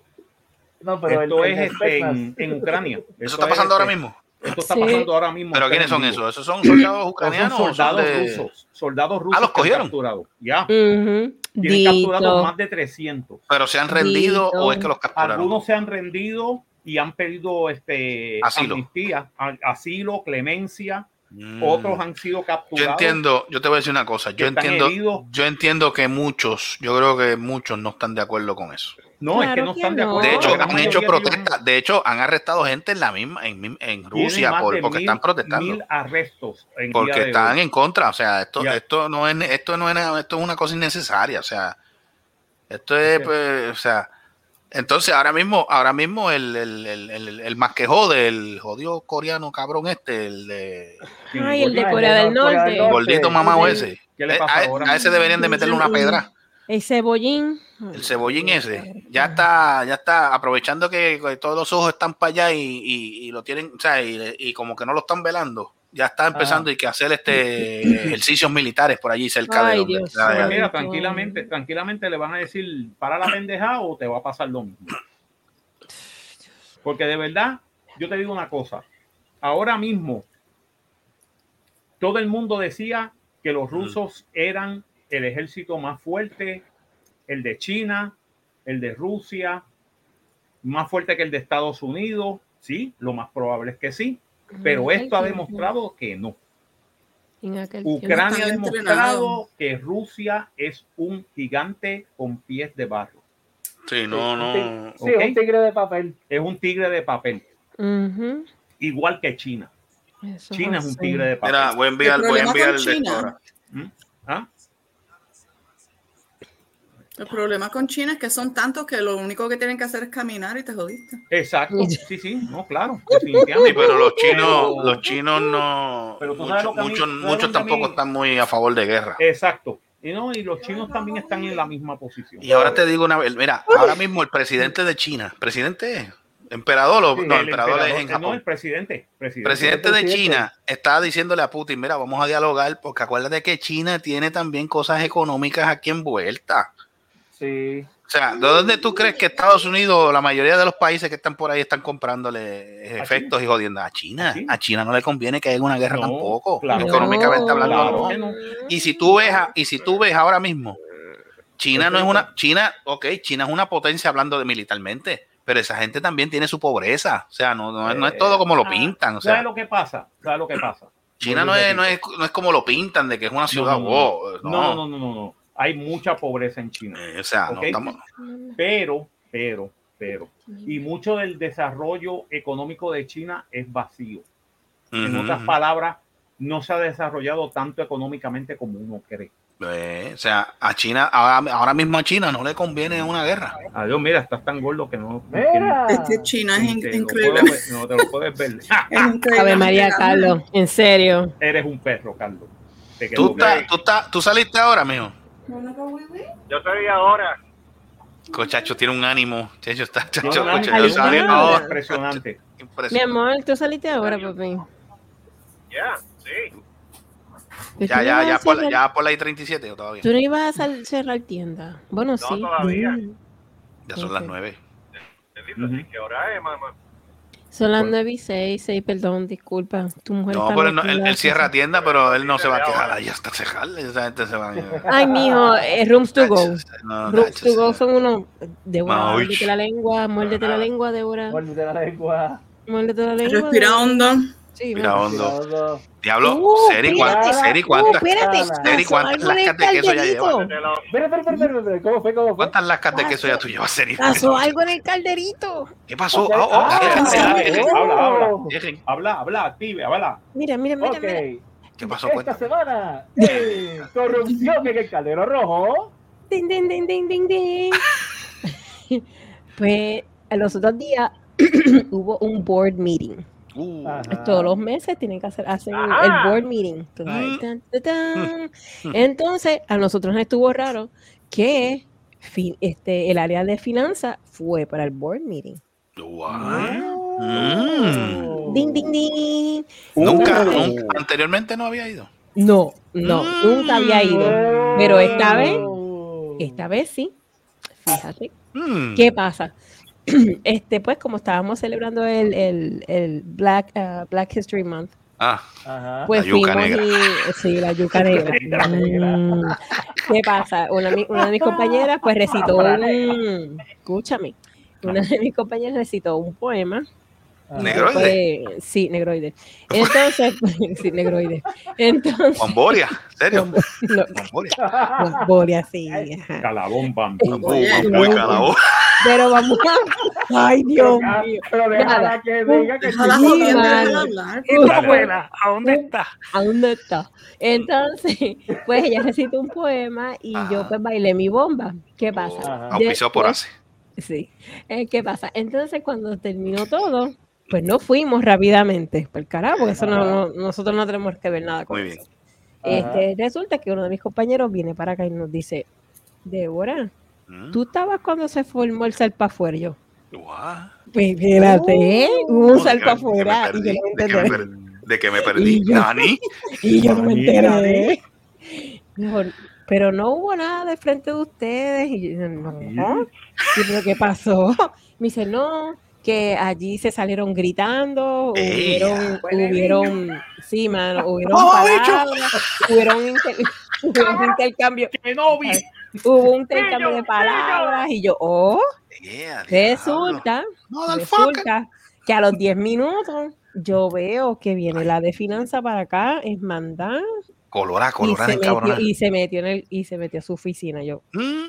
No, pero Esto el, es el este, en, en Ucrania. ¿Eso Esto está es, pasando ahora este, mismo? Esto está Sí. pasando ahora mismo. ¿Pero quiénes son esos? ¿Esos son soldados ucranianos? son soldados de- rusos. Soldados rusos. los cogieron? Ya. Ujú. Tienen capturados más de 300. ¿Pero se han rendido Dito. o es que los capturaron? Algunos se han rendido y han pedido este, Asilo. amnistía, asilo, clemencia. Mm. Otros han sido Yo capturados. entiendo, yo te voy a decir una cosa, yo entiendo, heridos. yo entiendo que muchos, yo creo que muchos no están de acuerdo con eso. No, es que no que están de acuerdo. De hecho, han hecho protestas, de hecho, han arrestado gente en la misma, en, en Rusia por- porque mil- están protestando. Mil arrestos. en porque están hoy. en contra, o sea, esto, Ya. esto no es, esto no es, esto es una cosa innecesaria, o sea, esto es, pues, o sea, entonces ahora mismo, ahora mismo el, el, el, el, el más que jode, el jodido coreano cabrón este, el de Ay, el de Corea del Norte. Norte. gordito mamado ese, ¿Qué le Eh, pasa a, ahora? a ese deberían de meterle una pedra. El cebollín. El cebollín ese, ya está, ya está aprovechando que, que todos los ojos están para allá y, y- y lo tienen, o sea, y, y como que no lo están velando, ya está empezando y que hacer este ejercicios militares por allí cerca de Ay, donde Dios está mira, tranquilamente, tranquilamente le van a decir, para la pendeja o te va a pasar lo mismo. Porque de verdad, yo te digo una cosa, ahora mismo todo el mundo decía que los rusos eran el ejército más fuerte, el de China, el de Rusia, más fuerte que el de Estados Unidos, sí, lo más probable es que sí, pero esto ha demostrado que no. Ucrania ha demostrado que Rusia es un gigante con pies de barro. Sí, no, no. Sí, Ok. un tigre de papel. Es un tigre de papel, Ujú, igual que China. eso China es un tigre de papel. Mira, voy a enviar, El voy a enviar el de. ¿Mm? ¿Ah? El problema con China es que son tantos que lo único que tienen que hacer es caminar y te jodiste. Exacto, sí, sí, no, claro, Sí, pero los chinos, los chinos no, Pero tú sabes muchos, muchos, muchos tampoco están muy a favor de guerra. Exacto. Y no, y los chinos también están en la misma posición. Y ahora te digo una vez, mira, ahora mismo el presidente de China, presidente, emperador o Sí, no, el emperador es en No, Japón. el presidente. Presidente. presidente de. China está diciéndole a Putin, mira, vamos a dialogar porque acuérdate que China tiene también cosas económicas aquí envueltas. Sí. O sea, ¿de dónde tú crees que Estados Unidos, la mayoría de los países que están por ahí están comprándole efectos y jodiendo a China? ¿A China? A China no le conviene que haya una guerra No, tampoco, claro. económicamente hablando. Claro no. Y si tú ves, a- y si tú ves ahora mismo, China no es una, China, ok, China es una potencia hablando de militarmente, pero esa gente también tiene su pobreza, o sea, no, no, no es todo como lo Ah, pintan, o ¿Sabes sea, lo que pasa? ¿Sabes lo que pasa? China no es, no es, no es como lo pintan de que es una ciudad, no, no, no, no, no. Hay mucha pobreza en China. Eh, o sea, no estamos, Pero, pero, pero. Y mucho del desarrollo económico de China es vacío. En otras palabras, no se ha desarrollado tanto económicamente como uno cree. Eh, o sea, a China, ahora, ahora mismo a China no le conviene una guerra. Adiós, mira, estás tan gordo que no. Mira. Es que China es in- increíble. puedo ver, no te lo puedes ver. Es increíble. Ave María Carlos, en serio. Eres un perro, Carlos. Te ¿Tú, estás- tú, estás- tú saliste ahora, mijo. Yo soy ahora. Cochacho tiene un ánimo. Chacho, está, chacho, un cochacho, yo salí impresionante. ahora. impresionante. Mi amor, tú saliste ahora, papi. Ya, sí. Pero Ya, no ya, ya por, cerrar- ya por la I-37 o todavía. Tú no ibas a sal- cerrar tienda. Bueno, sí. todavía. Ya son las Ok. 9. Ujú. ¿Qué hora es, mamá? Son las Por- 9 y 6, 6, perdón, disculpa. Tu mujer No, está pero él, no- él- metida. él cierra tienda, pero él no se va a quejar. Ahí hasta cejar. Esa gente se va a Ay, mijo, eh, rooms to go. No, Rooms to go son unos. Débora, muérdete la lengua, muérdete la lengua, Débora. Muérdete la lengua. Muérdete la lengua. Respira hondo. Sí, Mira, hondo. Todo. Diablo, Uh, Seri, ¿cuántas? espérate. Seri, Uh, ¿cuántas? espérate, Seri, ¿cuántas en el lascas de queso ya calderito. lleva? Te lo- Espera, espera, espera. ¿Cómo fue? ¿Cómo fue? ¿Cuántas lascas de queso ya tú llevas, Seri? Pasó algo en el calderito. ¿Qué pasó? Oh, oh, Ah, dejen, pasó? dejen, Habla, dejen, habla, habla. dejen. Habla, habla, active, habla. Mira, mira, mira, mira. ¿Qué pasó? Esta Cuéntame. semana, corrupción en el caldero rojo. Ding, ding, ding, ding, ding, ding. pues en los otros días hubo un board meeting. Uh, Ajá. Todos los meses tienen que hacer, hacer el board meeting. Mm. Entonces, a nosotros nos estuvo raro que este, el área de finanzas fue para el board meeting. Mm. Ding, ding, ding. Nunca, nunca, anteriormente no había ido. No, no, Mm. nunca había ido. Pero esta vez, Oh. esta vez sí. Fíjate. Mm. ¿Qué pasa? Este, pues, como estábamos celebrando el, el, el Black, uh, Black History Month, Ah, Ajá. pues La yuca fuimos negra. y. Sí, la yuca negra. Mm. ¿Qué pasa? Una, una de mis compañeras, pues, recitó un. Escúchame. Una de mis compañeras recitó un poema. Ajá. Negroide. Pues, sí, negroide. Entonces, sí, negroide. Entonces, Juan Boria, ¿serio? no, Juan Boria. Juan Boria, sí. ajá. Calabón, bambú. Bambú, bambú y calabó. Pero vamos a. Ay, Dios Ah, mío. Pero déjala Nada. que diga que Déjala Sí, hablar. Abuela, ¿a dónde está? ¿A dónde está? Entonces, pues ella recitó un poema y yo Ajá. pues bailé mi bomba. ¿Qué pasa? Ajá. Auspiciado por Después- ACE. Sí. Eh, ¿Qué pasa? Entonces, cuando terminó todo, pues no fuimos rápidamente. Por carajo, porque eso no, no- nosotros no tenemos que ver nada con Muy bien. eso. Este, resulta que uno de mis compañeros viene para acá y nos dice, Débora, Mm. tú estabas cuando se formó el salpa afuera y yo. What? Pues espérate, ¿eh? hubo un ¿De qué- salpa de qué me afuera y yo perdí? no me ¿De qué me enteré. perdí? ¿De qué me perdí? Y yo- ¿Nani? Y yo no me enteré. Pero no hubo nada de frente de ustedes. Y yo, no. Sí, pero ¿qué pasó? Me dice, no, que allí se salieron gritando, hubieron, hubieron, sí, mano, hubieron ¡Oh, palabras, hubieron, inter- hubieron intercambio, vi. hubo un intercambio de palabras y yo, oh, Yeah. Resulta, resulta que a los 10 minutos yo veo que viene la de finanza para acá, es mandar Colora, y colora, se, metió, y se metió en el y se metió a su oficina. Yo, Mm.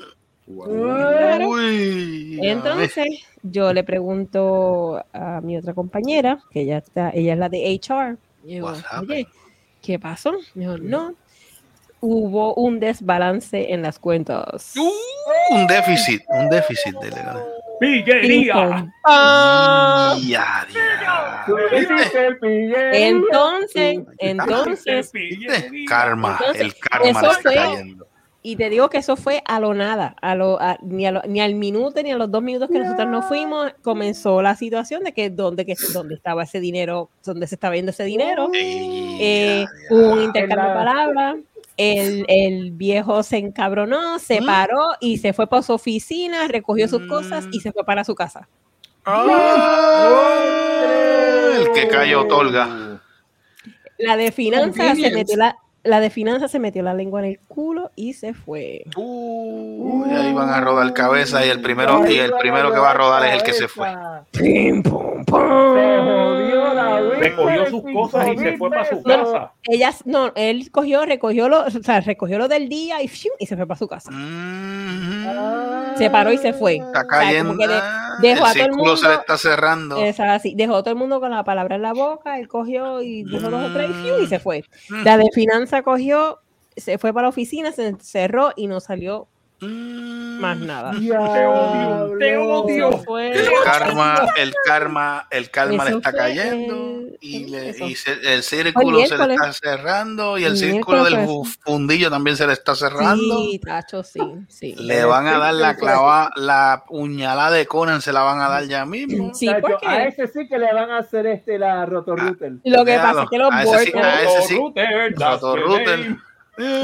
Uy. Entonces, yo le pregunto a mi otra compañera, que ella está, ella es la de HR. y digo, What's Oye, ¿qué pasó? Me dijo, no, hubo un desbalance en las cuentas. Uh, un déficit, un déficit de legal. Pillería. Ah, Ya. Entonces, entonces. Karma, Entonces, el karma eso le está fue- cayendo. Y te digo que eso fue a lo nada, a lo, a- ni, a lo- ni al minuto ni a los dos minutos que nosotros nos fuimos, comenzó la situación de que dónde, que, dónde estaba ese dinero, dónde se estaba viendo ese dinero. Eh, ya, hubo un intercambio de palabras. El, el viejo se encabronó, se ¿Mm? paró y se fue para su oficina, recogió sus cosas y Mm. se fue para su casa. Ah, el que cayó otorga. La de finanzas se metió la, la de finanzas se metió la lengua en el culo y se fue. Uy, ahí van a rodar cabeza y el primero y el primero que va a rodar es el que se fue. Pim, pum, Se jodió la Recogió sus cosas y se fue para su casa. Ellas, no, él cogió, recogió lo, o sea, recogió lo del día y, ¡fiu! y se fue para su casa. Mm. Se paró y se fue. Está O sea, cayendo. como que de- dejó a el todo el círculo se le mundo- está cerrando. Es así, dejó a todo el mundo con la palabra en la boca, él cogió y dijo dos o tres y, ¡fiu! y se fue. Mm. La de finanza cogió, se fue para la oficina, se encerró y no salió Mm. más nada. Te odio, te odio. Fue- El karma, el karma, el karma le está cayendo el- y, le- y se- el círculo se le está cerrando y el círculo del bu- fundillo también se le está cerrando. Sí, tacho, sí, sí. Le van a dar la clava, la puñalada de Conan se la van a dar ya mismo. Sí, porque a ese sí que le van a hacer este la rotorrouter. lo que Déjalo, pasa es que los a ese sí, a ese sí. Rotorrouter,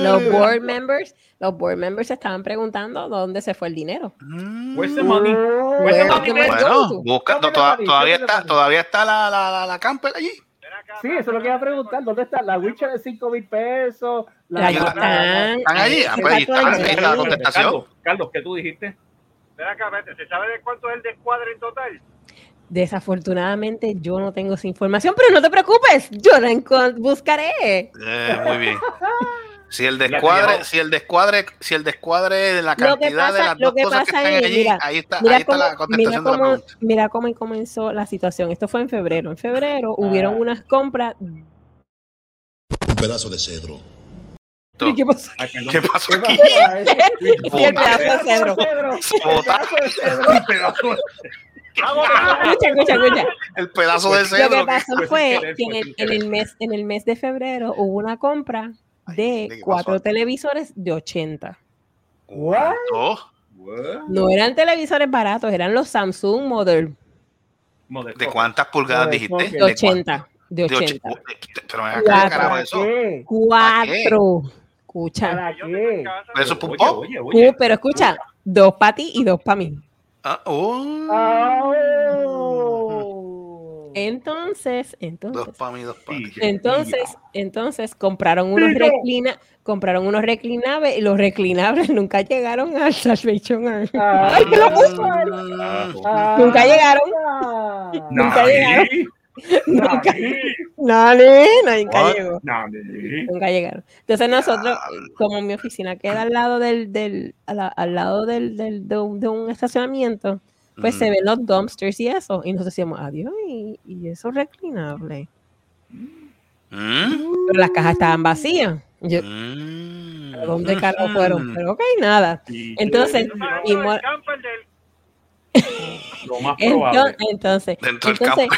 los board members, los board members se estaban preguntando dónde se fue el dinero. Mm. Where's the money? Oh, Where's the money? Bueno, go to? busca, ¿Dónde toda- le todavía está, todavía está la, la, la, la camper allí. Sí, eso es lo que iba a preguntar. ¿Dónde está la Witcher de 5 mil pesos? La Ahí están, ¿Están allí? Ah, pues ahí está, ahí está la contestación. Carlos, Carlos, ¿qué tú dijiste? Ven acá, vete, ¿se sabe de cuánto es el descuadre en total? Desafortunadamente yo no tengo esa información, pero no te preocupes, yo la buscaré. Eh, muy bien. Si el descuadre, si el descuadre, si el descuadre de la cantidad de pasa- las lo dos que cosas que están es, allí, mira, ahí está, Mira ahí está cómo, la mira, contestación de la cómo, pregunta. mira cómo comenzó la situación. Esto fue en febrero. En febrero hubieron Ah. unas compras. Un pedazo de cedro. ¿Y ¿Qué pasó? ¿Qué pasó ¿Qué aquí? pasó ese? Y el pedazo de cedro. Bota. Pedazo de cedro. Un pedazo de- Escucha, escucha, escucha. El pedazo de Pues, Lo cedro. que pasó fue que en el, en el mes, en el mes de febrero hubo una compra ¿qué de pasó? cuatro televisores de 80. What? No eran televisores baratos, eran los Samsung Model ¿De cuántas pulgadas dijiste? de ¿De 80. De cuántas? De 80. och- Pero me Cuatro. acá, carajo, ¿Para eso. Cuatro. Escucha. Eso Oye, pop. oye, oye. Uh, pero escucha, dos para ti y dos para mí. Ah, oh. Ah, Eh, oh. Entonces, Dos entonces, para mí, dos para ti. Sí. entonces, entonces compraron unos Pico. reclina, compraron unos reclinables y los reclinables nunca llegaron al Salvation Army. Ah, Ay, que lo puso Ah, Nunca llegaron. ah. Nunca llegaron. Nunca, Nani, nunca llegó. Nunca llegaron. Entonces nosotros, como mi oficina queda al lado del, del, a la- al lado del, del- de, un, de un estacionamiento, pues Mm. se ven los dumpsters y eso. Y nosotros decíamos, adiós, y, y eso es reclinable. Mm, Pero las cajas estaban vacías. Yo, mm, ¿a ¿Dónde carlos mm. fueron? Pero ok, nada. Sí, Entonces, y del lo más Entonces, probable. entonces, Dentro del entonces, campo.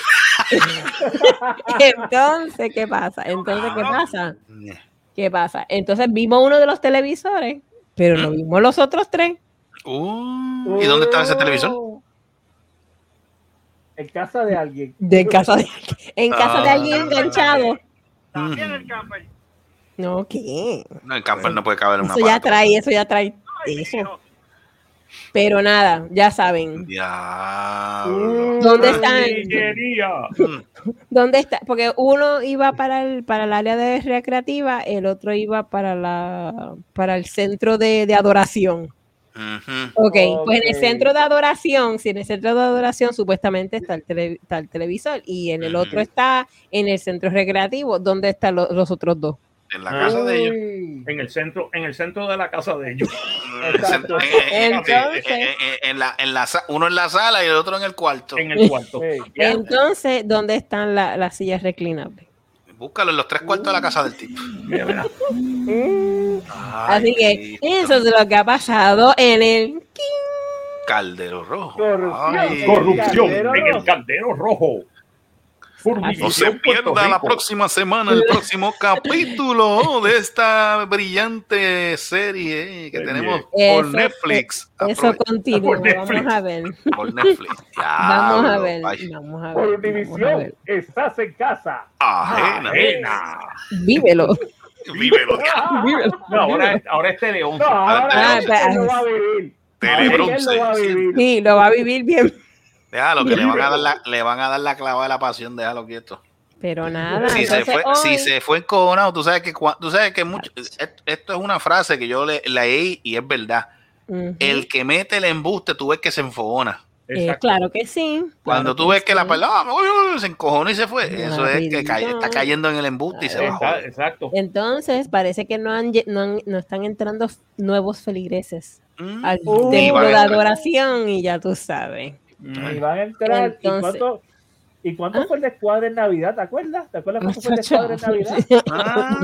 entonces, ¿qué pasa? Entonces, ¿qué pasa? Mm. ¿Qué pasa? Entonces vimos uno de los televisores, pero no vimos los otros tres. Uh, ¿Y dónde estaba ese televisor? En casa de alguien. De casa de, en casa de Ah. alguien enganchado. También Mm. el camper. No, ¿qué? No, el camper no puede caber en una Eso ya trae, eso ya trae Ay, eso. Pero nada, ya saben. Diablo. ¿Dónde están? Mm. ¿Dónde está? Porque uno iba para el, para el área de recreativa, el otro iba para la para el centro de, de adoración. Ujú. Ok, pues en el centro de adoración, si en el centro de adoración supuestamente está el, tele- está el televisor y en el otro está en el centro recreativo, ¿dónde están lo- los otros dos? En la casa de ellos. En el centro, en el centro de la casa de ellos. Exacto. En- Entonces- en- en- en la, en la sa- uno en la sala y el otro en el cuarto. En el cuarto. Entonces, ¿dónde están la- las sillas reclinables? Búscalo en los tres cuartos de la casa del tipo. Mira, mira. Así que eso es lo que ha pasado en el... Caldero rojo. Corrupción. Ay. Corrupción Caldero en el caldero rojo. No se pierda la próxima semana el próximo capítulo de esta brillante serie que tenemos por Eso- Netflix. Eso Aprove- continúa, Por Netflix. vamos a ver. Por Netflix. Vamos a ver, vamos a Por ver. Univisión, ver. estás en casa. Ajena. Ajena. Vívelo. Vívelo. No, ahora, es- ahora es Tele 11. No, ahora Ah, pues, lo va a vivir. Telebronce. Sí, lo va a vivir bien. Déjalo, que le van a dar la, le van a dar la clava de la pasión, déjalo quieto. Pero nada. Si se fue, hoy- si se fue encojonado, tú sabes que tú sabes que mucho, esto es una frase que yo le, leí y es verdad. El que mete el embuste, tú ves que se enfogona. Eh, Exacto. claro que sí. Cuando claro tú ves que la sí. persona se encojonó y se fue, eso es que cae- está cayendo en el embuste y se a Exacto. Entonces, parece que no, han, no, han- no están entrando nuevos feligreses Mm. al Uh, de adoración y ya tú sabes. Y van a entrar. ¿Y cuánto, ¿y cuánto ¿Ah? fue el descuadre en Navidad? ¿Te acuerdas? ¿Te acuerdas cuánto fue el descuadre en Navidad? Ah,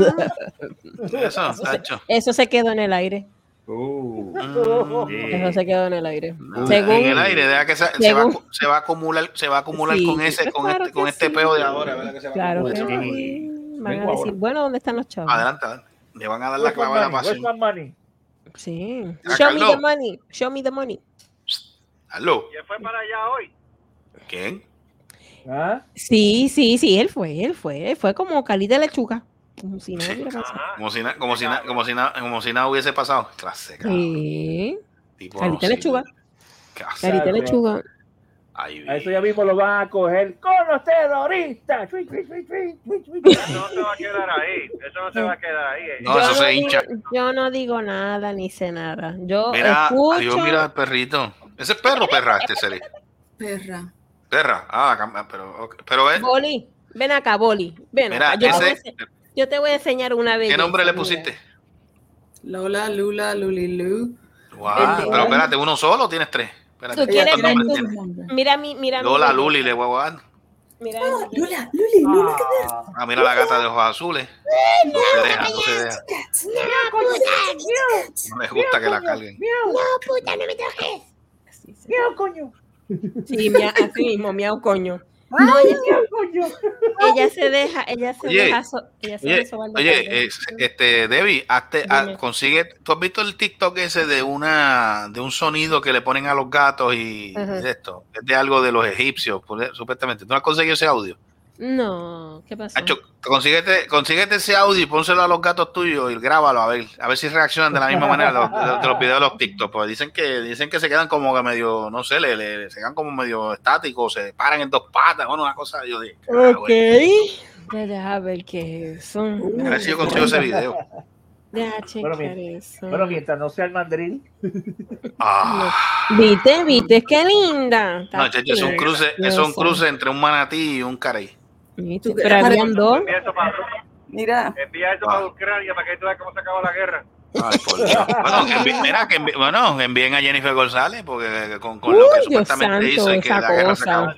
eso, Sacho. Eso se quedó en el aire. Uh, Mm. Eso se quedó en el aire. No, Según- en el aire, deja que se, se va, a se va acumular, se va a acumular Sí, con ese, pues con claro este, con este sí. peo de ahora, ¿verdad? Que se va a Claro que acumular. sí. Van Vengo a decir, ahora. bueno, ¿dónde están los chavos? Adelante, adelante. Le van a dar la Where's my clava de la pasión. Sí. Show me the money. Show me the money. ¿Aló? ¿Quién fue para allá hoy? ¿Quién? ¿Ah? Sí, sí, sí, él fue, él fue, él fue como cali de lechuga. Como si no hubiera pasado. Ajá. Como si, na- como, si na- como, si na- como si nada hubiese pasado. Clase. Sí, Tipo, sí. de lechuga. Clase. de lechuga. Ay, A eso ya mismo lo van a coger con los terroristas. Eso no se va a quedar ahí. Eso no se va a quedar ahí. eh. No, eso se digo- hincha. yo no digo nada ni sé nada. Yo Mira, escucho. adiós, mira el perrito. ¿Ese es perro o perra este serie? Perra. Perra. Ah, pero, pero es. Boli, ven acá, Boli. Ven Mira, acá. Yo, te voy a ese. ense- yo te voy a enseñar una vez. ¿Qué nombre le pusiste? Lola, Lula, Lulilu. Wow, El- pero espérate, ¿uno solo o tienes tres? Espérate, ¿Tú quieres. Mira mi, mira mi Lola, belleza. Luli, le voy a dar. Mira Ah, mi Lula, Luli, Lula. Ah, Ah, mira la gata de ojos azules. No se deja, no se deja. No les gusta que la carguen. Miau, coño. Sí, mia- así mismo, miau coño. Miau, coño. Ella se deja, ella se Oye, deja, so- ella se Oye, sobar oye, es- este, Debbie, hazte- ah, consigue, ¿tú has visto el TikTok ese de una, de un sonido que le ponen a los gatos y de esto? Es de algo de los egipcios, por- supuestamente. ¿Tú no has conseguido ese audio? No, ¿qué pasó? Hacho, consíguete, consíguete ese audio y pónselo a los gatos tuyos y grábalo a ver, a ver si reaccionan de la misma manera de los, de- de los videos de los TikTok. Porque dicen que, dicen que se quedan como que medio, no sé, le, le- se quedan como medio estáticos, se paran en dos patas, bueno, una cosa, yo digo, ah, Ok. bueno, Deja ver qué es eso. a ver si yo consigo ese video. Deja Bueno, checar eso. Bueno, mientras no sea el mandril. Ah, ¿Viste? ¿Viste? ¡Qué linda! No, chacho, es un cruce, es un cruce entre un manatí y un caray. Pero habían dos. Envía eso para, Mira, envía eso para Ucrania para que tú veas cómo se acabó la guerra. Ay, por Dios. Bueno, envi- mira, que envi- bueno, envíen a Jennifer González porque con, con lo que Uy, Dios supuestamente hizo y que esa la guerra se acabó.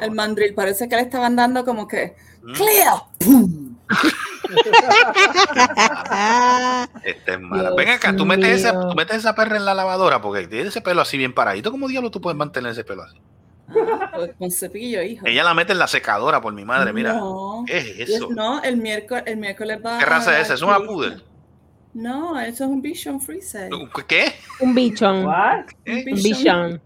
El mandril parece que le estaban dando como que Mm. clear. ¡Pum! Este es mala. Dios Ven acá, tú metes, mío. tú metes esa perra en la lavadora porque tiene ese pelo así bien paradito. ¿Cómo diablo tú puedes mantener ese pelo así? Ah, pues con cepillo, hijo. Ella la mete en la secadora, por mi madre, mira. No. ¿Qué es eso? es- no, el miércoles, el miércoles va ¿Qué raza a es esa? ¿Es una poodle? No, eso es un Bichon Freezer. ¿Qué? Un bichón. What? ¿Qué? Un bichón.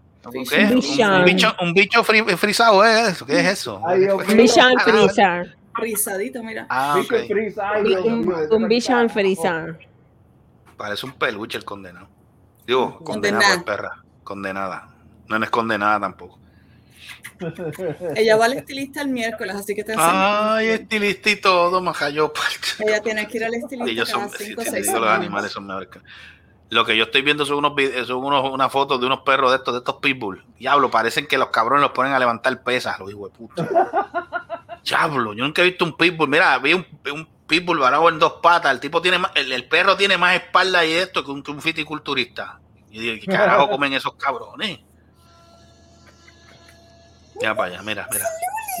¿Qué? Un bicho, un bicho fri- frisado, ¿eh? eso? ¿Qué es eso? Un bichón freezer. Rizadito, mira. Ah, Bicho ok. freeze, ay, Dios Un, bichón freezer. Parece un peluche el condenado. Digo, condenada Condenada. por perra. Condenada. No, no es condenada tampoco. Ella va al estilista el miércoles, así que te. Ay, estilista y todo, majayo. Ella tiene que ir al estilista Ellos son, cada si cinco o te seis digo, los animales son mejores. Lo que yo estoy viendo son unos son unos, unas fotos de unos perros de estos, de estos pitbull. Diablo, parecen que los cabrones los ponen a levantar pesas, los hijos de puta. Diablo, yo nunca he visto un pitbull. Mira, vi un, un pitbull varado en dos patas. El tipo tiene más, el, el perro tiene más espalda y esto que un, que un fiticulturista. Y digo, ¿qué carajo comen esos cabrones? Ya para allá, mira, mira.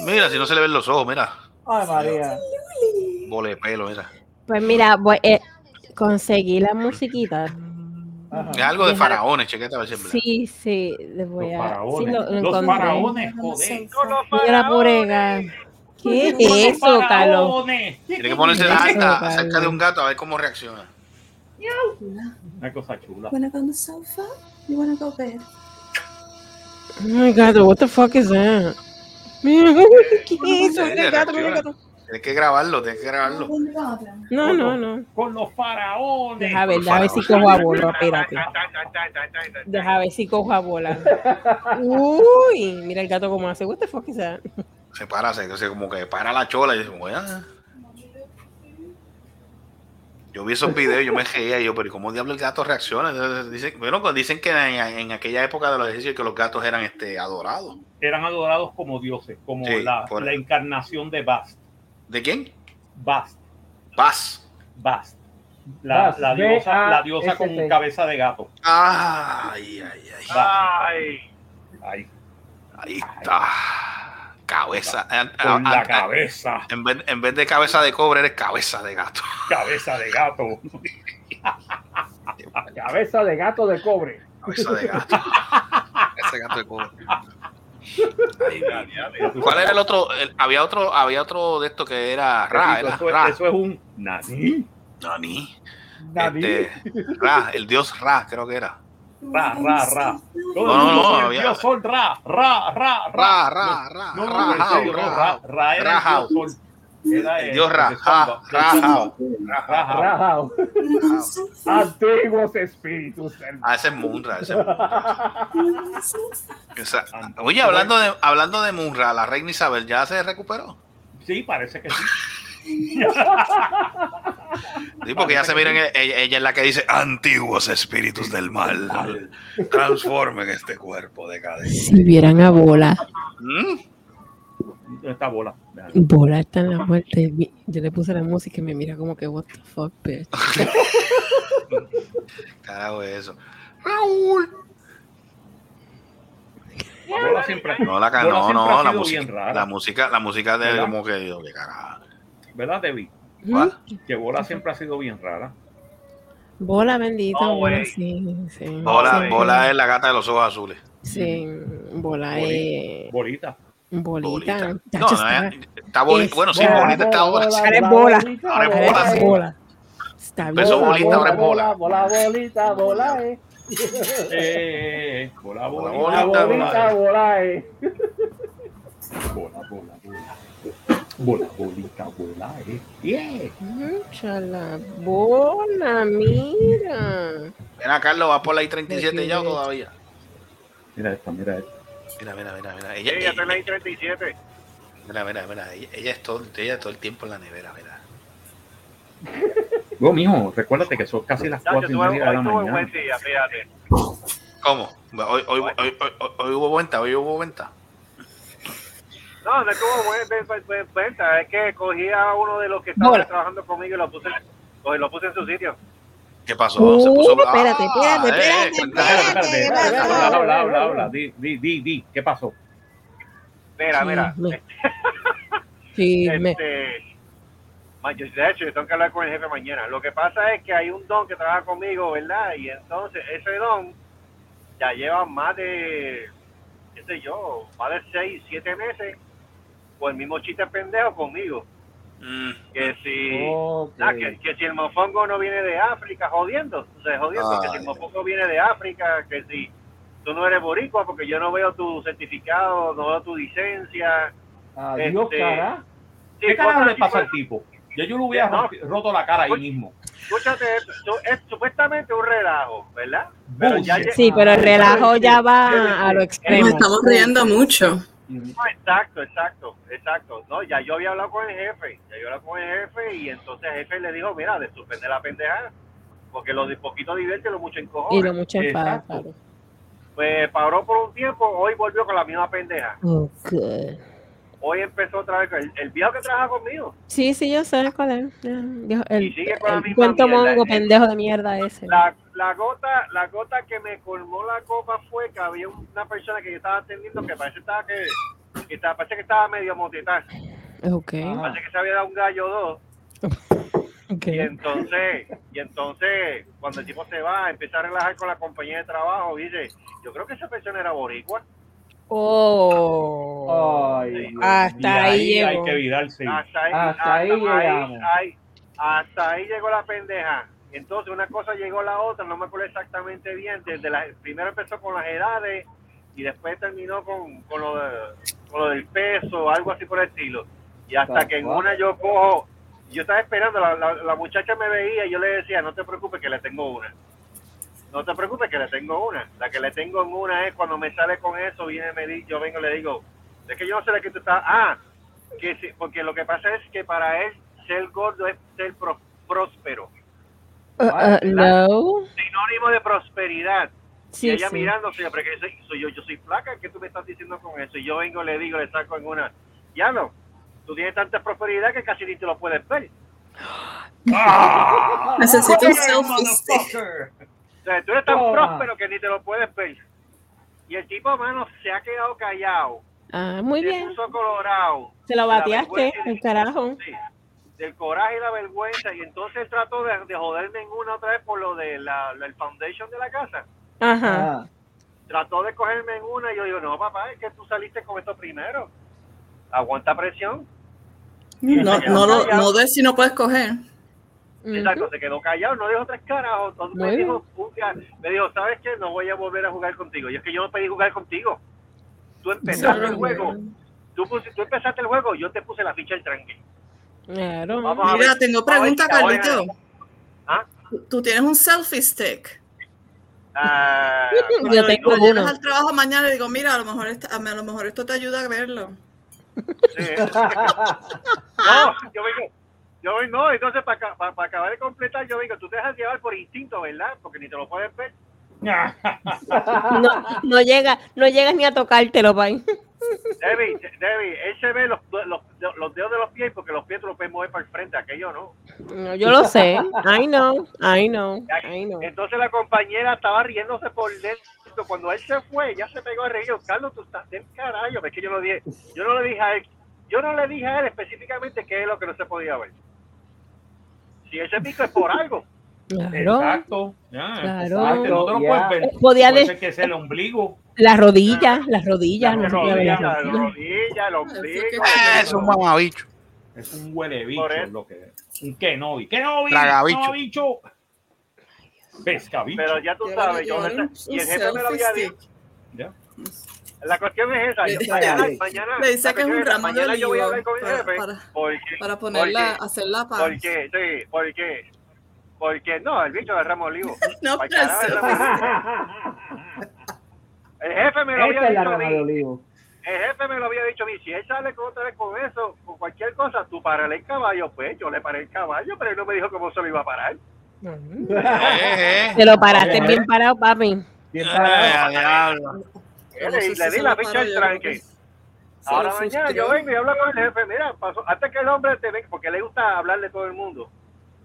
Mira, si no se le ven los ojos, mira. Ay, María. Bole de pelo, mira. Pues mira, voy, eh, conseguí la musiquita. Es algo de faraones, chequeta a ver si. Sí, sí, les voy Los a. faraones. sí, lo- lo los faraones, joder. Purega. ¿Qué es eso, Carlos? Tiene que ponerse Eso, alta cerca de un gato a ver cómo reacciona. Una cosa chula. Wanna go on the sofa? You wanna go bed? Oh my god, what the fuck is that? Mira, ¿qué es eso? Mira el gato, mira el gato. Tienes que grabarlo, tienes que grabarlo. No, no, no. Con los faraones. Deja ver, deja ver si cojo a bola, espérate. Deja ver si cojo a bola. Uy, mira el gato como hace. What the fuck is that? Se para, se, se como que para la chola y dice, bueno. Yo vi esos videos y yo me reía y yo, pero ¿y ¿cómo diablo el gato reacciona? Dicen, bueno, pues dicen que en, en aquella época de los ejercicios que los gatos eran este adorados. Eran adorados como dioses, como Sí, la, encarnación de Bast. ¿De quién? Bast. Bast. La, Bast, la diosa, la diosa con cabeza de gato. Ay, ay, ay. Bast. Ay, Ahí, Ahí está. Cabeza. con la cabeza. En vez, en vez de cabeza de cobre, eres cabeza de gato. Cabeza de gato. Cabeza de gato de cobre. Cabeza de gato. Ese gato de cobre. ¿Cuál era el otro? El- había otro, había otro de esto que era Ra, Repito, era eso, es- Ra. eso es un nani. Nani. Nadie. Este, Ra, el dios Ra, creo que era. Ra, ra, ra. Todo No, el no, mundo no, con el sol, ra, ra, ra, Ra, ra. Ra, Ra, No, no, Ra, no, en serio, Ra, no, ra, ra era Ra, el dios sol. Era El dios Ra, Ra. Ra. Rajao. Antiguos espíritus Ah, ese es Munra, ese es Munra. Esa- Oye, hablando de, hablando de Munra, la reina Isabel ya se recuperó. Sí, parece que sí. Sí, porque ya se miren, ella, ella es la que dice antiguos espíritus del mal. Transformen este cuerpo decadente. Si vieran a bola. ¿Mm? ¿Dónde está bola? Bola está en la muerte. Yo le puse la música y me mira como que, what the fuck, bitch. Carajo es eso. Raúl. Bola siempre, No, la no, siempre no, la música, la música, la música de como que digo, qué carajo. ¿Verdad, Debbie? ¿Cuál? Que bola siempre ha sido bien rara. Bola bendita, No, bola, sí, sí. Bola, Sí, bola es la gata de los ojos azules. Sí, bola Boli- es. Bolita. Bolita. Bolita. No, no, está- es- está boli- es bueno, sí, bola, bonita está ahora. sí. Ahora es bola. Ahora es bola, sí. bola. Está bien. Bolita, ahora es bola. Bola, bolita, bola, eh. Eh, bola, bola, Bola, Bola, bolita, bolita, bola, eh. bola, bola, bola. Bola, bolita, bola, eh. Yeah. Chala, bola, mira. Mira, Carlos, ¿va por la I-37 ya o todavía? Mira esto, mira esto. Mira, mira, mira, mira. sí, Ella, ya está en la ella, I-37. mira, mira, mira. Ella, ella es todo, ella todo el tiempo en la nevera, mira. No, mijo, recuérdate que son casi las cuatro y media de la hoy tuve un buen mañana. día, fíjate. ¿Cómo? Hoy, hoy, hoy, hoy, hoy- hoy hubo venta, hoy hubo venta. No, no es como buen- buen- buen- buen venta, es que cogí a uno de los que estaban Bola. trabajando conmigo y lo puse, lo puse en su sitio. ¿Qué pasó? Uh, Se puso espérate, espérate, Ah, espérate, eh, Espérate, espérate, ¿Qué espérate, habla, habla, habla, habla. Di, di, di, di. ¿Qué pasó? Mira, mira. Chisme. Este, de hecho, yo tengo que hablar con el jefe mañana. Lo que pasa es que hay un don que trabaja conmigo, ¿verdad? Y entonces ese don ya lleva más de, qué sé yo, más de 6, 7 meses con el mismo chiste pendejo conmigo. Mm, Que si, ah, que, que si el mofongo no viene de África, jodiendo, o sea, jodiendo, que si el Ay. mofongo viene de África, que si tú no eres boricua porque yo no veo tu certificado, no veo tu licencia. Adiós, Este, cara. Sí, ¿Qué carajo le pasa pues. al tipo? Ya yo le hubiera No. roto la cara ahí mismo. Escúchate, es supuestamente un relajo, ¿verdad? Pero ya Sí, pero el relajo ya va a lo Nos extremo. estamos riendo mucho. No, exacto, exacto, exacto. No, ya yo había hablado con el jefe, ya yo hablado con el jefe y entonces el jefe le dijo, mira, de suspender la pendejada. Porque lo de poquito divierte, lo mucho Y encojona. lo mucho enfada, claro. Pues paró por un tiempo, hoy volvió con la misma pendeja. Ok. Hoy empezó otra vez con el, el viejo que trabaja conmigo. Sí, sí, yo sé cuál es. El, Y sigue con la el misma cuento mierda, mongo eh. pendejo de mierda ese. La, la gota la gota que me colmó la copa fue que había una persona que yo estaba atendiendo que parece estaba que, que estaba, parece que estaba medio motetá. Ok. Parece que se había dado un gallo o dos. ok. Y entonces, y entonces, cuando el tipo se va, empieza a relajar con la compañía de trabajo, dice, yo creo que esa persona era boricua. Oh. Ay, Dios Y Hasta ahí hay llegó. que virarse. Hasta ahí, Hasta ahí llegamos. ahí- hasta ahí llegó la pendeja. Entonces una cosa llegó a la otra, no me acuerdo exactamente bien. Desde la, primero empezó con las edades y después terminó con, con, lo, de- con lo del peso, algo así por el estilo. Y hasta que en una yo cojo, yo estaba esperando, la, la, la muchacha me veía y yo le decía, no te preocupes que le tengo una. No te preocupes que le tengo una. La que le tengo en una es cuando me sale con eso, viene me di, yo vengo y le digo, es que yo no sé de qué tú estás. Ah, que sí, porque lo que pasa es que para él ser gordo es ser pro- próspero. Uh, uh, no. Sinónimo de prosperidad. Sí, y ella sí. mirándose, pero que soy, soy yo, yo soy flaca, ¿qué tú me estás diciendo con eso? Y yo vengo, le digo, le saco en una, ya no, tú tienes tanta prosperidad que casi ni te lo puedes ver. Necesito un selfie. O sea, tú eres tan Toma. próspero que ni te lo puedes ver. Y el tipo, mano, se ha quedado callado. Ah, muy se bien. puso colorado. Se lo La bateaste, el carajo. Sí, del coraje y la vergüenza. Y entonces trató de, de joderme en una otra vez por lo de la, la- el foundation de la casa. Ajá. Ah, Trató de cogerme en una y yo digo, no, papá, es que tú saliste con esto primero. Aguanta presión. No, no, lo- no de si no puedes coger. Exacto, se quedó callado, no dijo tres carajos. Entonces me dijo, me dijo, ¿sabes qué? No voy a volver a jugar contigo. Y es que yo no pedí jugar contigo. Tú empezaste el juego. Tú, tú empezaste el juego, yo te puse la ficha del tranque. Claro. Vamos a Mira, ver. tengo pregunta, Carlito. ¿Ah? Tú- tienes un selfie stick. Ah, Yo Cuando tengo llevas uno. al trabajo mañana y digo, mira, a lo mejor esta- a lo mejor esto te ayuda a verlo. sí. No, yo vengo. Yo vengo, no, entonces para, para, para acabar de completar, yo vengo, tú te dejas llevar por instinto, ¿verdad? Porque ni te lo puedes ver. No, no llega, no llegas ni a tocártelo, pay. Debbie, Debbie, él se ve los, los, los dedos de los pies porque los pies tú los puedes mover para el frente, aquello no. No, yo lo sé. I know, I know, I know. Entonces la compañera estaba riéndose por dentro. Cuando él se fue, ya se pegó a reír. Carlos, tú estás del carajo. Es que yo no, dije, yo no le dije a él, yo no le dije a él específicamente qué es lo que no se podía ver. Si ese pico es por algo. Claro. Exacto. Claro. exacto, No puedes ver. Podía Puede de- ser que sea el ombligo. Las rodillas, las rodillas, Las no ver las rodillas, La rodillas. rodilla, el ombligo. Es un mamabicho. Es un huele bicho lo que es. Un Kenobi. Kenobi. Tragabicho. Pescabicho. Pero ya tú sabes, yo, y el jefe me lo había dicho. Ya. La cuestión es esa. Yo, mañana, mañana, Le dice la que es un ramo de mañana yo voy a olivo hablar con mi para- jefe. para- porque, Para ponerla, porque- hacer la paz. Porque, sí, porque, porque no, el bicho de Ramos Olivo. No, pero el Ramo- jefe me lo había dicho a rama de mí. olivo. El jefe me lo había dicho a mí. Si él sale con otra vez con eso, con cualquier cosa, tú parale el caballo. Pues yo le paré el caballo, pero él no me dijo cómo se lo iba a parar. Eh, eh. Te lo paraste bien parado, papi. Bien Eh, parado. Diablo. Le, le di la ficha del tranque. Ahora mañana yo vengo y hablo con el jefe. Mira, pasó, antes que el hombre te venga, porque le gusta hablarle a todo el mundo.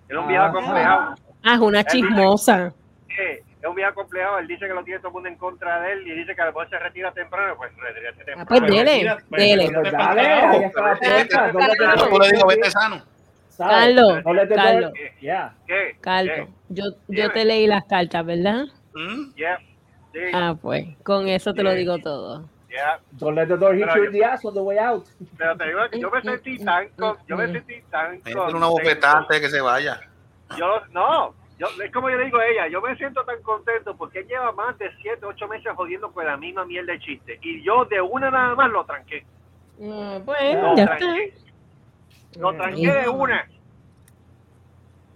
Es un viejo Ah. complejado. Ah, es una chismosa. Eh, es un viejo complejado. Él dice que lo tiene todo el mundo en contra de él y dice que mejor se retira temprano. Pues retírate temprano. Ah, pues dele, dele. Pues dale, carajo. ahí está la puerta. ¿Dónde te Carlos. Yo le digo, vete sano. Carlos, No le te Carlos. Carlos, yo, yo te leí las cartas, ¿verdad? ¿Mm? Yeah. Sí. Ah, pues, con eso te lo Bien. digo todo. Yeah. Don't let the door hit you yo- in the ass on the way out. Pero te digo que yo me sentí tan con, yo me sentí tan Métele una bofetada contento. antes de que se vaya. Yo no, yo, es como yo le digo a ella, yo me siento tan contento porque él lleva más de 7, 8 meses jodiendo con la misma mierda de chiste y yo de una nada más lo tranqué. Ah, Bueno, Lo ya está. tranqué. Lo tranqué de una.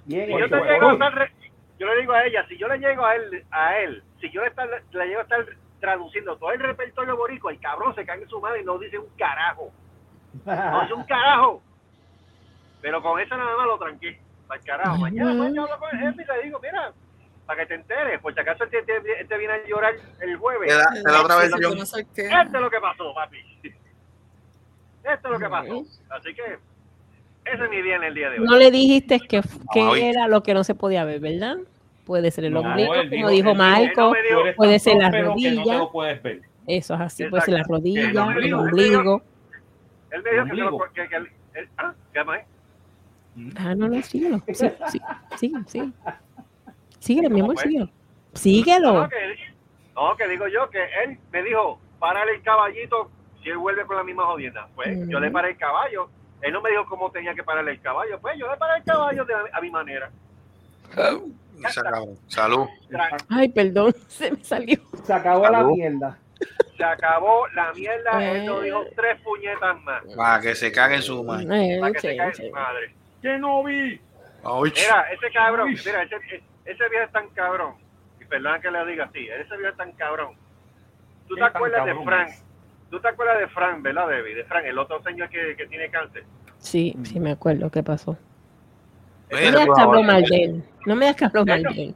Bien Si yo, te llego a estar re- yo le digo a ella, si yo le llego a él, a él si yo le, estar- le llego a estar traduciendo todo el repertorio boricua, el cabrón se cae en su madre y no dice un carajo. No dice un carajo. Pero con eso nada más lo tranqué. Para el carajo. Mañana, mañana hablo con el jefe y le digo, mira, para que te enteres. Por si acaso él te, te- él te viene a llorar el jueves. Te da- otra sé qué. Esto es lo que pasó, papi. Esto es lo que pasó. Así que ese es mi día en el día de hoy. No le dijiste que, que era lo que no se podía ver, ¿verdad? Puede ser el No, ombligo, como dijo- Marco. no Puede ser la no rodilla. ver. Eso es así, puede ser la rodilla, El el ombligo. Él me dijo que, ah. Ah, no, no, síguelo. Sí, sí, sigue, sigue. Síguelo, mi amor, fue? síguelo. No, Síguelo. que, no, que digo yo que él me dijo, párale el caballito si él vuelve con la misma jodienda. Pues yo le paré el caballo. Él no me dijo cómo tenía que pararle el caballo. Pues yo le paré el caballo de, a mi manera. Se acabó. Salud. Ay, perdón, se me salió. Se acabó la mierda. Se acabó la mierda. Él nos Eh. dijo tres puñetas más. Para que se cague en su madre. Ay, Para que se che. su madre. Que no vi. Ay, Mira, ese cabrón, Uy. mira, ese, ese viejo es tan cabrón. Y perdón que le diga así, ese viejo es tan cabrón. ¿Tú ¿Qué te acuerdas de Frank? ¿Tú te acuerdas de Frank, verdad, Debbie? De Frank, el otro señor que, que tiene cáncer. Sí, sí me acuerdo qué pasó. No me tú que mal de él. No me digas que hablo mal de él.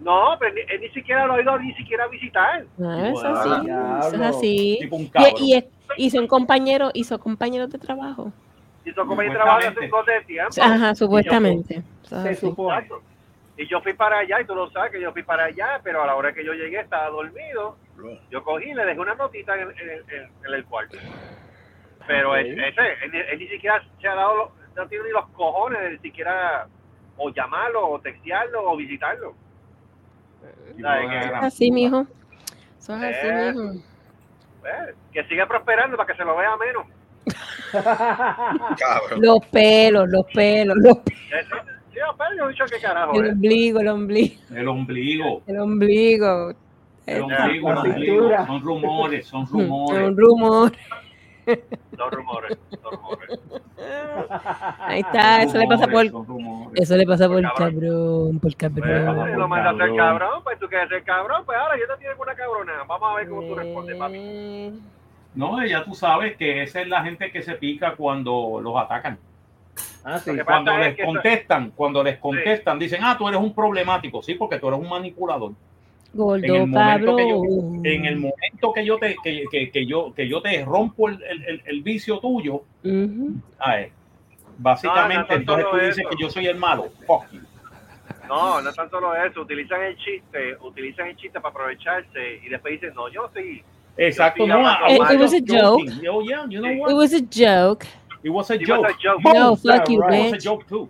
No, pero ni- él ni siquiera lo ha ido a ni siquiera visitar. Ah, eso sí, eso es así. Tipo un Y, y, y son compañeros, y son compañeros de trabajo. Hizo como el trabajo hace un Supuestamente. de tiempo. Ajá, supuestamente. Eso es Se supone. Y yo fui para allá, y tú lo sabes que yo fui para allá, pero a la hora que yo llegué estaba dormido. Yo cogí y le dejé una notita en, en- en- en el cuarto. Pero él, ese, él, él ni siquiera se ha dado, no tiene ni los cojones de ni siquiera o llamarlo, o textearlo, o visitarlo. Es así, mijo. Eso es así, Eh. mijo. Eh, que siga prosperando para que se lo vea menos. Los pelos, los pelos, los pelos. Eso- Sí, pero yo he dicho que carajo. El eh. ombligo, el ombligo, El ombligo. el ombligo. El Eh, ombligo, el ombligo. Son rumores, son Es rumores. un rumor. Dos rumores, dos rumores. Ahí está, eso le pasa por, eso le pasa por Cabrón. cabrón, por Pues, cabrón. si lo mandas a ser Cabrón. pues tú quieres ser cabrón, pues ahora yo te tienes una cabrona. Vamos a ver cómo tú respondes, papi. No, ya tú sabes que esa es la gente que se pica cuando los atacan. Ah, sí. Cuando les contestan, cuando les contestan, dicen, ah, tú eres un problemático. Sí, porque tú eres un manipulador. Gordo En el momento que yo, en el momento que yo te, que, que- que yo, que yo te rompo el, el- el- vicio tuyo, Ujú. ah, eh, básicamente, No, no, entonces tú dices eso. que yo soy el malo. Fuck you. No, no es tan solo eso. Utilizan el chiste, utilizan el chiste para aprovecharse y después dicen, no, yo sí. Exacto, sí no, It- was it was a joke. Oh, yeah, you know what? It was a joke. It was a It was joke. a joke. No, fuck you, right. It was a bitch. joke too.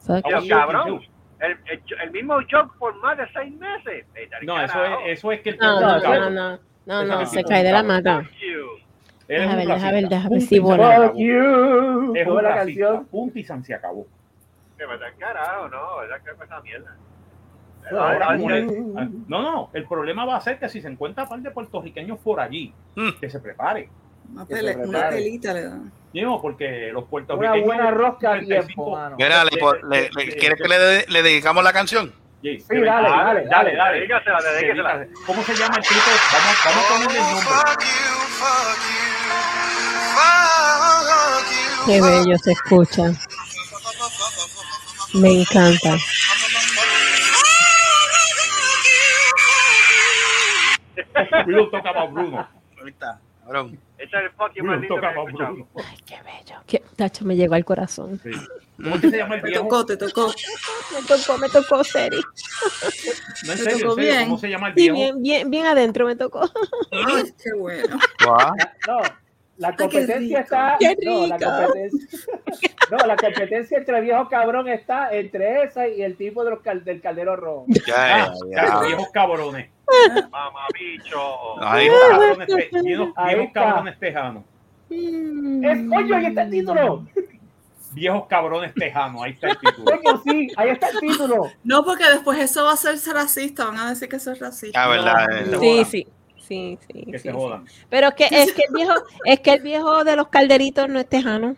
Fuck Yo, you. cabrón. El, el, el mismo joke por más de seis meses. No, eso es, eso es que el No, no, un no, no, no, no, se cae un de la mata. Deja un ver, deja ver, deja ver si you. Es ¿Cómo un la canción? Punto y san se acabó. Que vete al carajo, no, ¿verdad que es esa mierda? Ahora, no, no, el problema va a ser que si se encuentra un par de puertorriqueños por allí, Mm. que se prepare. Una, pele- una pelita le dan. Digo, porque los Una puertorriqueños. buena rosca a 35, tiempo, mano. Mira, le, ¿quieres que le, de- le dedicamos la canción? Sí, Sí, dale, dale, dale, dale. ¿Cómo se llama el tipo? Vamos, vamos a ponerle el nombre. Qué bello se escucha. Me encanta. We don't talk about Bruno. Ahorita, cabrón. Ese es el fucking más lindo que he escuchado. Ay, qué bello. Qué, tacho, me llegó al corazón. Sí. ¿Cómo es que se llama el Te viejo? tocó, te tocó. Me tocó, me tocó, Seri. No, en te serio, en tocó serio, bien. ¿Cómo se llama el Sí, viejo? bien, bien, bien adentro me tocó. Ay, qué bueno. Guau. No, la qué competencia rico. está. Qué No, la competencia. No, la competencia entre viejo cabrón está entre esa y el tipo de los cal- del caldero rojo. Ya, Ah, ya, viejos cabrones. Mamabicho. Ahí Viejos está. viejos, Ahí viejos está. cabrones tejanos. Es, coño, ahí está el título. Viejos cabrones tejanos. Ahí está el título. Coño, sí, ahí está el título. No, porque después eso va a ser racista. Van a decir que eso es racista. Ah, verdad. Sí, sí. Sí, sí, Que sí, se sí. jodan. Pero es que, es que el viejo, es que el viejo de los calderitos no es tejano.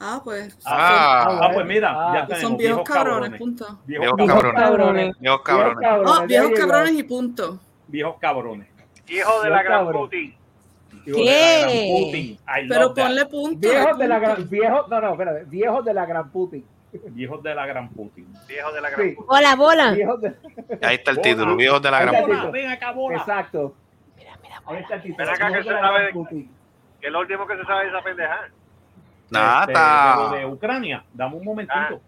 Ah, pues. Ah, Ah, pues mira, Ah, ya son viejos viejos cabrones, cabrones. punto. Viejos Viejos cabrones. cabrones. Cabrones. Ah, viejos llegó. cabrones y punto. Viejos cabrones. Hijo de la gran Cabrón. Putin. ¿Qué? Putin. Pero ponle punto. Viejos de la gran. Viejos, no, no, espérate. Viejos de la gran Putin. Viejos de la gran Putin. Viejo de la gran Sí. puta. Bola, bola. Viejos de- Ahí está el Bola. título, viejos de la gran título. Ven acá, bola. Exacto. Ven acá que se sabe-. Que es lo último que se sabe de esa pendeja. Nada, Este, de Ucrania, dame un momentito. Ah.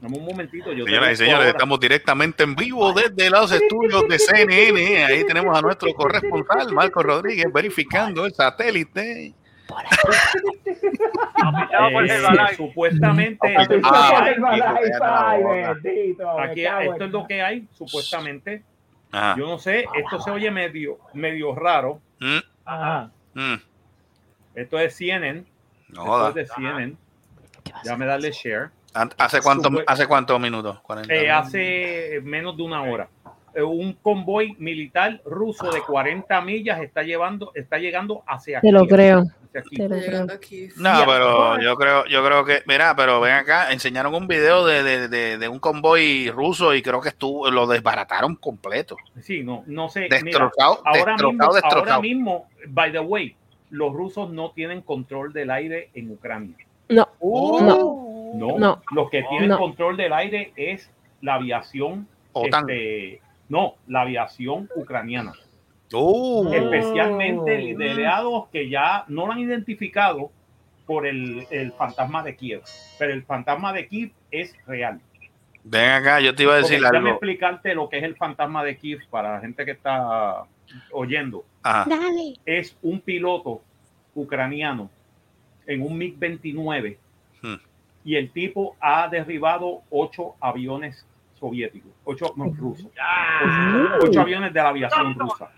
Dame un momentito. Yo Señoras y señores, ahora. estamos directamente en vivo desde los estudios de CNN. Ahí tenemos a nuestro corresponsal, Marco Rodríguez, verificando el satélite. Eh, supuestamente, Ah, ah, Aquí, esto es lo que hay, supuestamente. Ajá. Yo no sé, esto se oye medio, medio raro. Mm, Ajá. mm. Esto es CNN. No Esto joda. es de CNN. ¿Qué vas a Déjame darle share. ¿Hace cuántos hace cuántos minutos? 40. Eh, hace menos de una hora. Eh, Un convoy militar ruso de 40 millas está llevando, está llegando hacia Te lo Kiev, creo. hacia Kiev. Te lo creo. Aquí. No, pero yo creo, yo creo que, mira, pero ven acá, enseñaron un video de, de, de, de un convoy ruso y creo que estuvo, lo desbarataron completo. Sí, no, no sé. mira, ahora, destrozado, mismo, ahora destrozado. mismo, by the way, los rusos no tienen control del aire en Ucrania. No, Uh, no, No, No. los que tienen No. control del aire es la aviación, OTAN. este, no, la aviación ucraniana, Uh, especialmente liderados que ya no lo han identificado por el, el fantasma de Kiev, pero el fantasma de Kiev es real. ven acá, yo te iba a decir déjame algo. explicarte lo que es el fantasma de Kiev para la gente que está oyendo. Ajá. dale. Es un piloto ucraniano en un MiG-29 Hmm. y el tipo ha derribado ocho aviones soviéticos, ocho no, rusos, ocho aviones de la aviación rusa.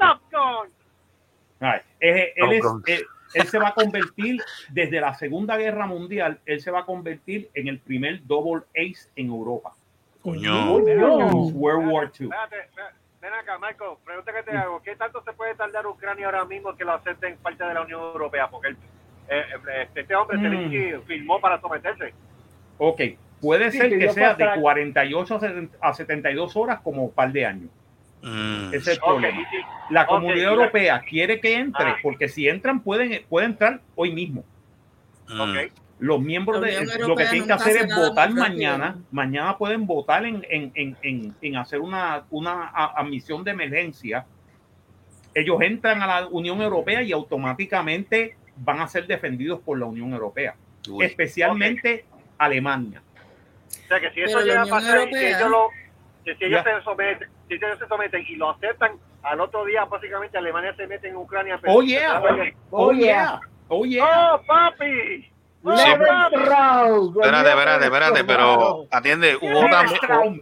Ay, él, él es- Top Gun. él- él se va a convertir desde la Segunda Guerra Mundial, él se va a convertir en el primer double ace en Europa. Coño. World War II. Ven acá, Marco, pregunta que te hago. ¿Qué tanto se puede tardar Ucrania ahora mismo que lo acepten parte de la Unión Europea? Porque eh, eh, este hombre Mm. Zelensky firmó para someterse. Ok, puede Sí, ser que que sea para- de 48 a 70 a 72 horas como un par de años. Mm. Ese es el problema. La comunidad europea quiere que entre, Ah. porque si entran, pueden, pueden entrar hoy mismo. Mm. ok. Los miembros de lo que Europea tienen que hacer hace es votar mañana. Mañana pueden votar en, en, en, en, en hacer una, una admisión de emergencia. Ellos entran a la Unión Europea y automáticamente van a ser defendidos por la Unión Europea, Uy. especialmente Alemania. O sea que si eso Pero llega a pasar y si Europea- ellos, lo, que si ellos se someten, si ellos se someten y lo aceptan, al otro día básicamente Alemania se mete en Ucrania. pero- Oh yeah, oh yeah, oh yeah. ¡Oh, papi! ¡Oh, Sí. papi! Espérate, espérate, espérate, pero atiende, hubo otra.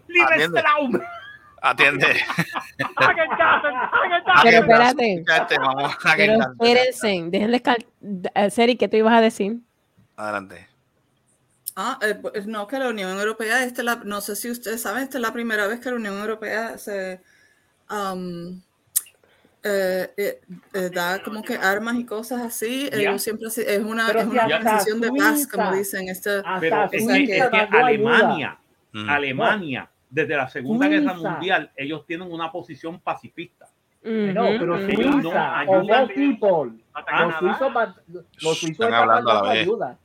Liebestraum, Atiende, atiende. Pero espérate. A Pero espérense, déjenle cal- eh, Seri, ¿qué tú ibas a decir? Adelante. Ah, eh, pues, no, que la Unión Europea, esta es la, no sé si ustedes saben, esta es la primera vez que la Unión Europea se um, eh, eh, eh, da como que armas y cosas así. Ellos siempre así- es una, es una transición de paz, Suiza- como dicen. Este, Pero es Suiza que, Suiza es que ayuda. Alemania, Mm. Alemania, desde la Segunda Guerra Suiza. Mundial, ellos tienen una posición pacifista. No, pero ellos ujú. no Suiza, ayudan. people, los suizos, los suizos Están están hablando a la mandando vez. ayuda.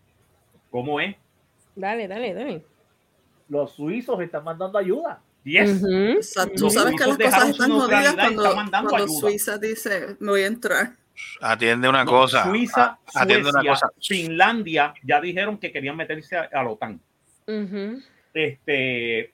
¿Cómo es? Dale, dale, dale. Los suizos están mandando ayuda. Yes. Ujú. o sea, tú sabes que las cosas están jodidas cuando, están mandando cuando ayuda. Suiza dice, me voy a entrar. Atiende una No, cosa. Suiza, a- atiende una Suecia, cosa. Finlandia ya dijeron que querían meterse a, a la OTAN. Este,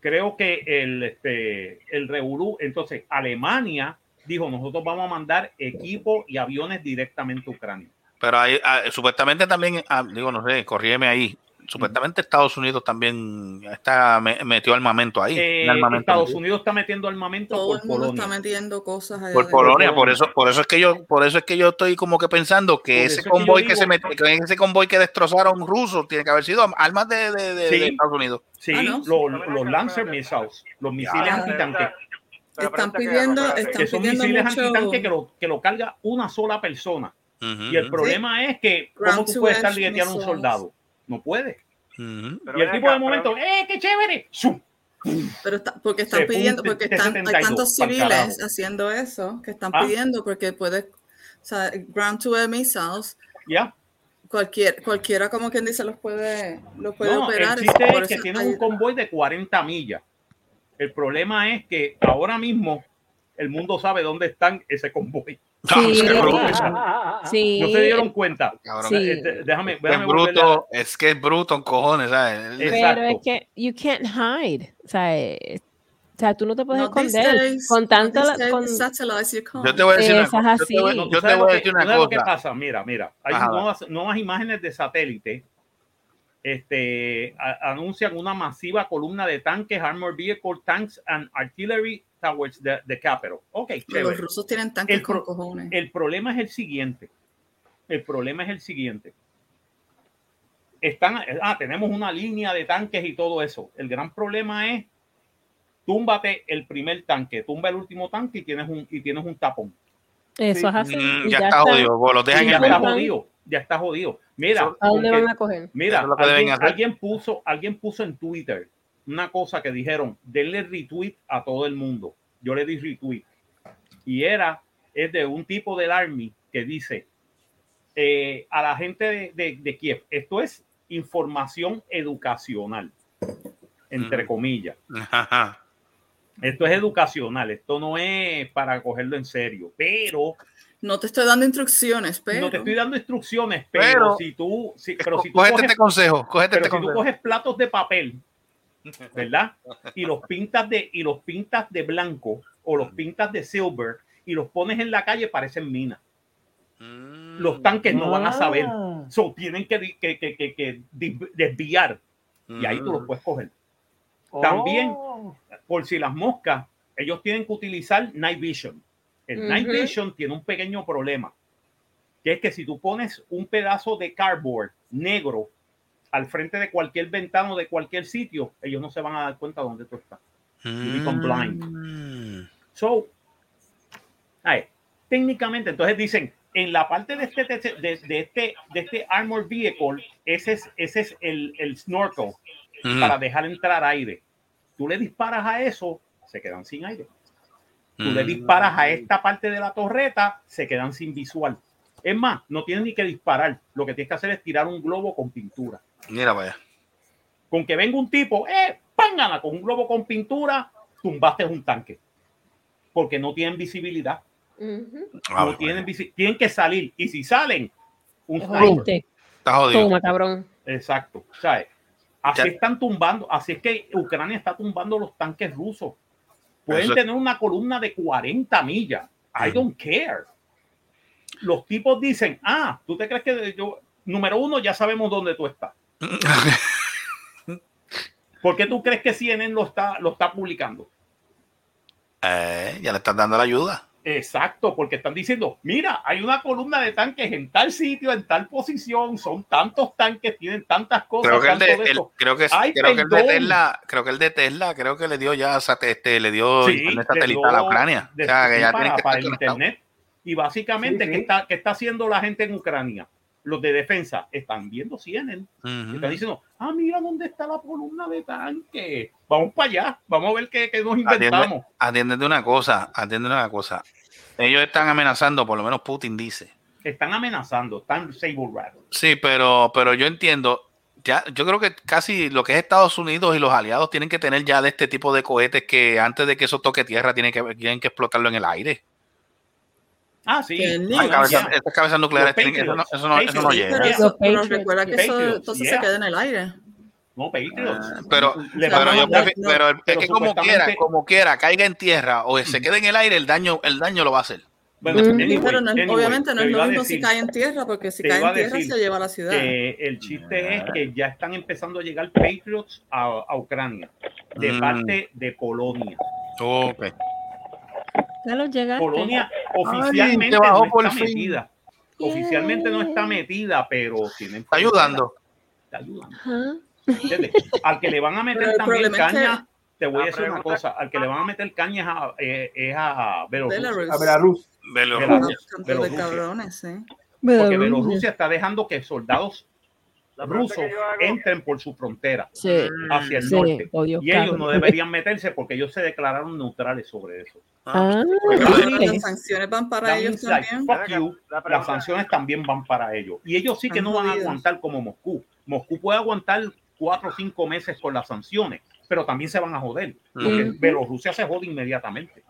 creo que el, este, el revolú, entonces Alemania dijo, nosotros vamos a mandar equipo y aviones directamente a Ucrania. Pero hay, ah, supuestamente también, ah, digo, no sé, corrígeme ahí. Supuestamente Estados Unidos también está me- metió armamento ahí. Eh, armamento Estados ahí. Unidos está metiendo armamento Todo por el mundo está Polonia. metiendo cosas allá por. Polonia, por eso, por eso es que yo, por eso es que yo estoy como que pensando que Por ese que convoy que, se metió, que ese convoy que destrozaron rusos tiene que haber sido armas de, de- de- Sí. de Estados Unidos. Sí, Ah, no. los, los Lancer missiles, los misiles antitanques, Están pidiendo- están que son pidiendo misiles mucho- antitanques que lo, que lo carga una sola persona. Y el problema es que, ¿cómo Ground tú puedes lideteando a un soldado? No puede. y el tipo de momento, pero- ¡eh, qué chévere! ¡Zum! Pero está, porque están Se pidiendo, porque están, hay T-72 tantos civiles haciendo eso que están Ah. pidiendo porque puede, o sea, ground to missiles, Ya. Cualquier, cualquiera, como quien dice, los puede, los puede No, operar. el chiste es que tienen un convoy de 40 millas. El problema es que ahora mismo el mundo sabe dónde están ese convoy. Sí, Qué bruto. sí. No se dieron cuenta. Cabrón. Sí. Este, déjame, Es déjame volverle bruto, es que es bruto cojones, ¿sabes? Es- Pero Exacto. es que you can't hide. O sea, eh, o sea tú no te puedes Not these esconder days, con days, con-. Yo te voy a decir una es cosa. Yo te voy, así. No, tú yo te sabes voy lo a decir una sabes lo que cosa. pasa, mira, mira, hay nuevas, nuevas imágenes de satélite. Este, a- anuncian una masiva columna de tanques, armored vehicle tanks and artillery towards the, the capital. Ok, Los chévere. rusos tienen tanques El con cojones. El problema es el siguiente. El problema es el siguiente. Están, ah, tenemos una línea de tanques y todo eso. El gran problema es túmbate el primer tanque, tumba el último tanque y tienes un, y tienes un tapón. Eso es así. Mm, ya, está jodido, vos los dejan Y en ya el está jodido, ya está jodido. Mira, ¿A dónde van a coger? Mira, Eso es lo que deben alguien, hacer. alguien puso, alguien puso en Twitter una cosa que dijeron, denle retweet a todo el mundo. Yo le di retweet. Y era, es de un tipo del Army que dice eh, a la gente de, de- de Kiev, esto es información educacional, entre Mm. comillas. Ajá. Esto es educacional, esto no es para cogerlo en serio, pero No te estoy dando instrucciones, pero. no te estoy dando instrucciones, pero, Pero- si tú, si, pero si tú Cógete coges este consejo, cógete Pero este si tú coges platos de papel, ¿verdad? Y los pintas de y los pintas de blanco o los pintas de silver y los pones en la calle parecen minas. Mm. Los tanques no van a saber. Ah. So, tienen que, que, que, que- desviar y ahí tú los puedes coger. También, Oh. Por si las moscas, ellos tienen que utilizar night vision. El night vision tiene un pequeño problema, que es que si tú pones un pedazo de cardboard negro al frente de cualquier ventana o de cualquier sitio, ellos no se van a dar cuenta dónde tú estás. Mm. become So, ay, técnicamente, entonces dicen, en la parte de este, de, de- de este, de este armor vehicle, ese es, ese es el, el snorkel Mm. para dejar entrar aire. Tú le disparas a eso, se quedan sin aire. Tú le Mm. disparas a esta parte de la torreta, se quedan sin visual. Es más, no tienes ni que disparar. Lo que tienes que hacer es tirar un globo con pintura. Mira, vaya. Con que venga un tipo, ¡eh! ¡Pángana! Con un globo con pintura, tumbaste un tanque. Porque no tienen visibilidad. Ah, no tienen, visi- tienen que salir. Y si salen, un. Está jodido. Toma, cabrón. Exacto. ¿sabes? Así Ya. están tumbando. Así es que Ucrania está tumbando los tanques rusos. Pueden Eso- tener una columna de 40 millas. I don't care. Los tipos dicen, ah, ¿tú te crees que yo, número uno, ya sabemos dónde tú estás? ¿Por qué tú crees que CNN lo está, lo está publicando? Eh, ya le están dando la ayuda. Exacto, porque están diciendo, mira, hay una columna de tanques en tal sitio, en tal posición, son tantos tanques, tienen tantas cosas. Creo que el de, tanto el- esto". creo que, Ay, creo que el de. Tesla, creo que el de Tesla, creo que le dio ya este, le dio Sí, internet le satelital a dio Ucrania. de- o sea, que sí, ya para, que para estar el internet. Y básicamente, Sí, ¿qué, está, qué está haciendo la gente en Ucrania? Los de defensa están viendo CNN. Ujú. Están diciendo, ah, mira dónde está la columna de tanque. Vamos para allá, vamos a ver qué, qué nos inventamos. atiende de una cosa, atiende de una cosa. Ellos están amenazando, por lo menos Putin dice. Están amenazando, están sable rattle. Sí, pero, pero yo entiendo. Ya, yo creo que casi lo que es Estados Unidos y los aliados tienen que tener ya de este tipo de cohetes que antes de que eso toque tierra tienen que, tienen que explotarlo en el aire. Ah, sí. Las cabezas, yeah. estas cabezas nucleares, Los tienen que- eso no, eso no, eso no llega. Pero, recuerda que eso Patriots, entonces yeah. se queda en el aire. No, Patriots. Ah, Pero, pero, yo pero es que como quiera, como quiera, caiga en tierra o se quede en el aire, el daño, el daño lo va a hacer. Bueno, Mm. anyway, pero no es- anyway, obviamente no es lo mismo si cae en tierra, porque si cae en tierra se lleva a la ciudad. el chiste es que ya están empezando a llegar Patriots a, a Ucrania de Mm. parte de Polonia. Ok. Ya los llegaste. Polonia Ay, oficialmente te bajó no por está fin. metida. Oficialmente no está metida, pero tienen Está ayudando. Está ayudando. Al que le van a meter Pero también es que- caña, te voy a decir una cosa, al que le van a meter caña es a, eh, es a. Belarus. A Belarus. Belarus. De Bielorrusia. cabrones, sí. Porque Bielorrusia está dejando que soldados rusos entren por su frontera Sí. hacia el Sí, norte. Y ellos cabrón. no deberían meterse porque ellos se declararon neutrales sobre eso. Ah, Pero ok. las sanciones van para That ellos like, también. fuck you, La pregunta- las sanciones también van para ellos. Y ellos sí que no van a aguantar como Moscú. Moscú puede aguantar cuatro o cinco meses con las sanciones, pero también se van a joder. Porque Ujú. Bielorrusia se jode inmediatamente.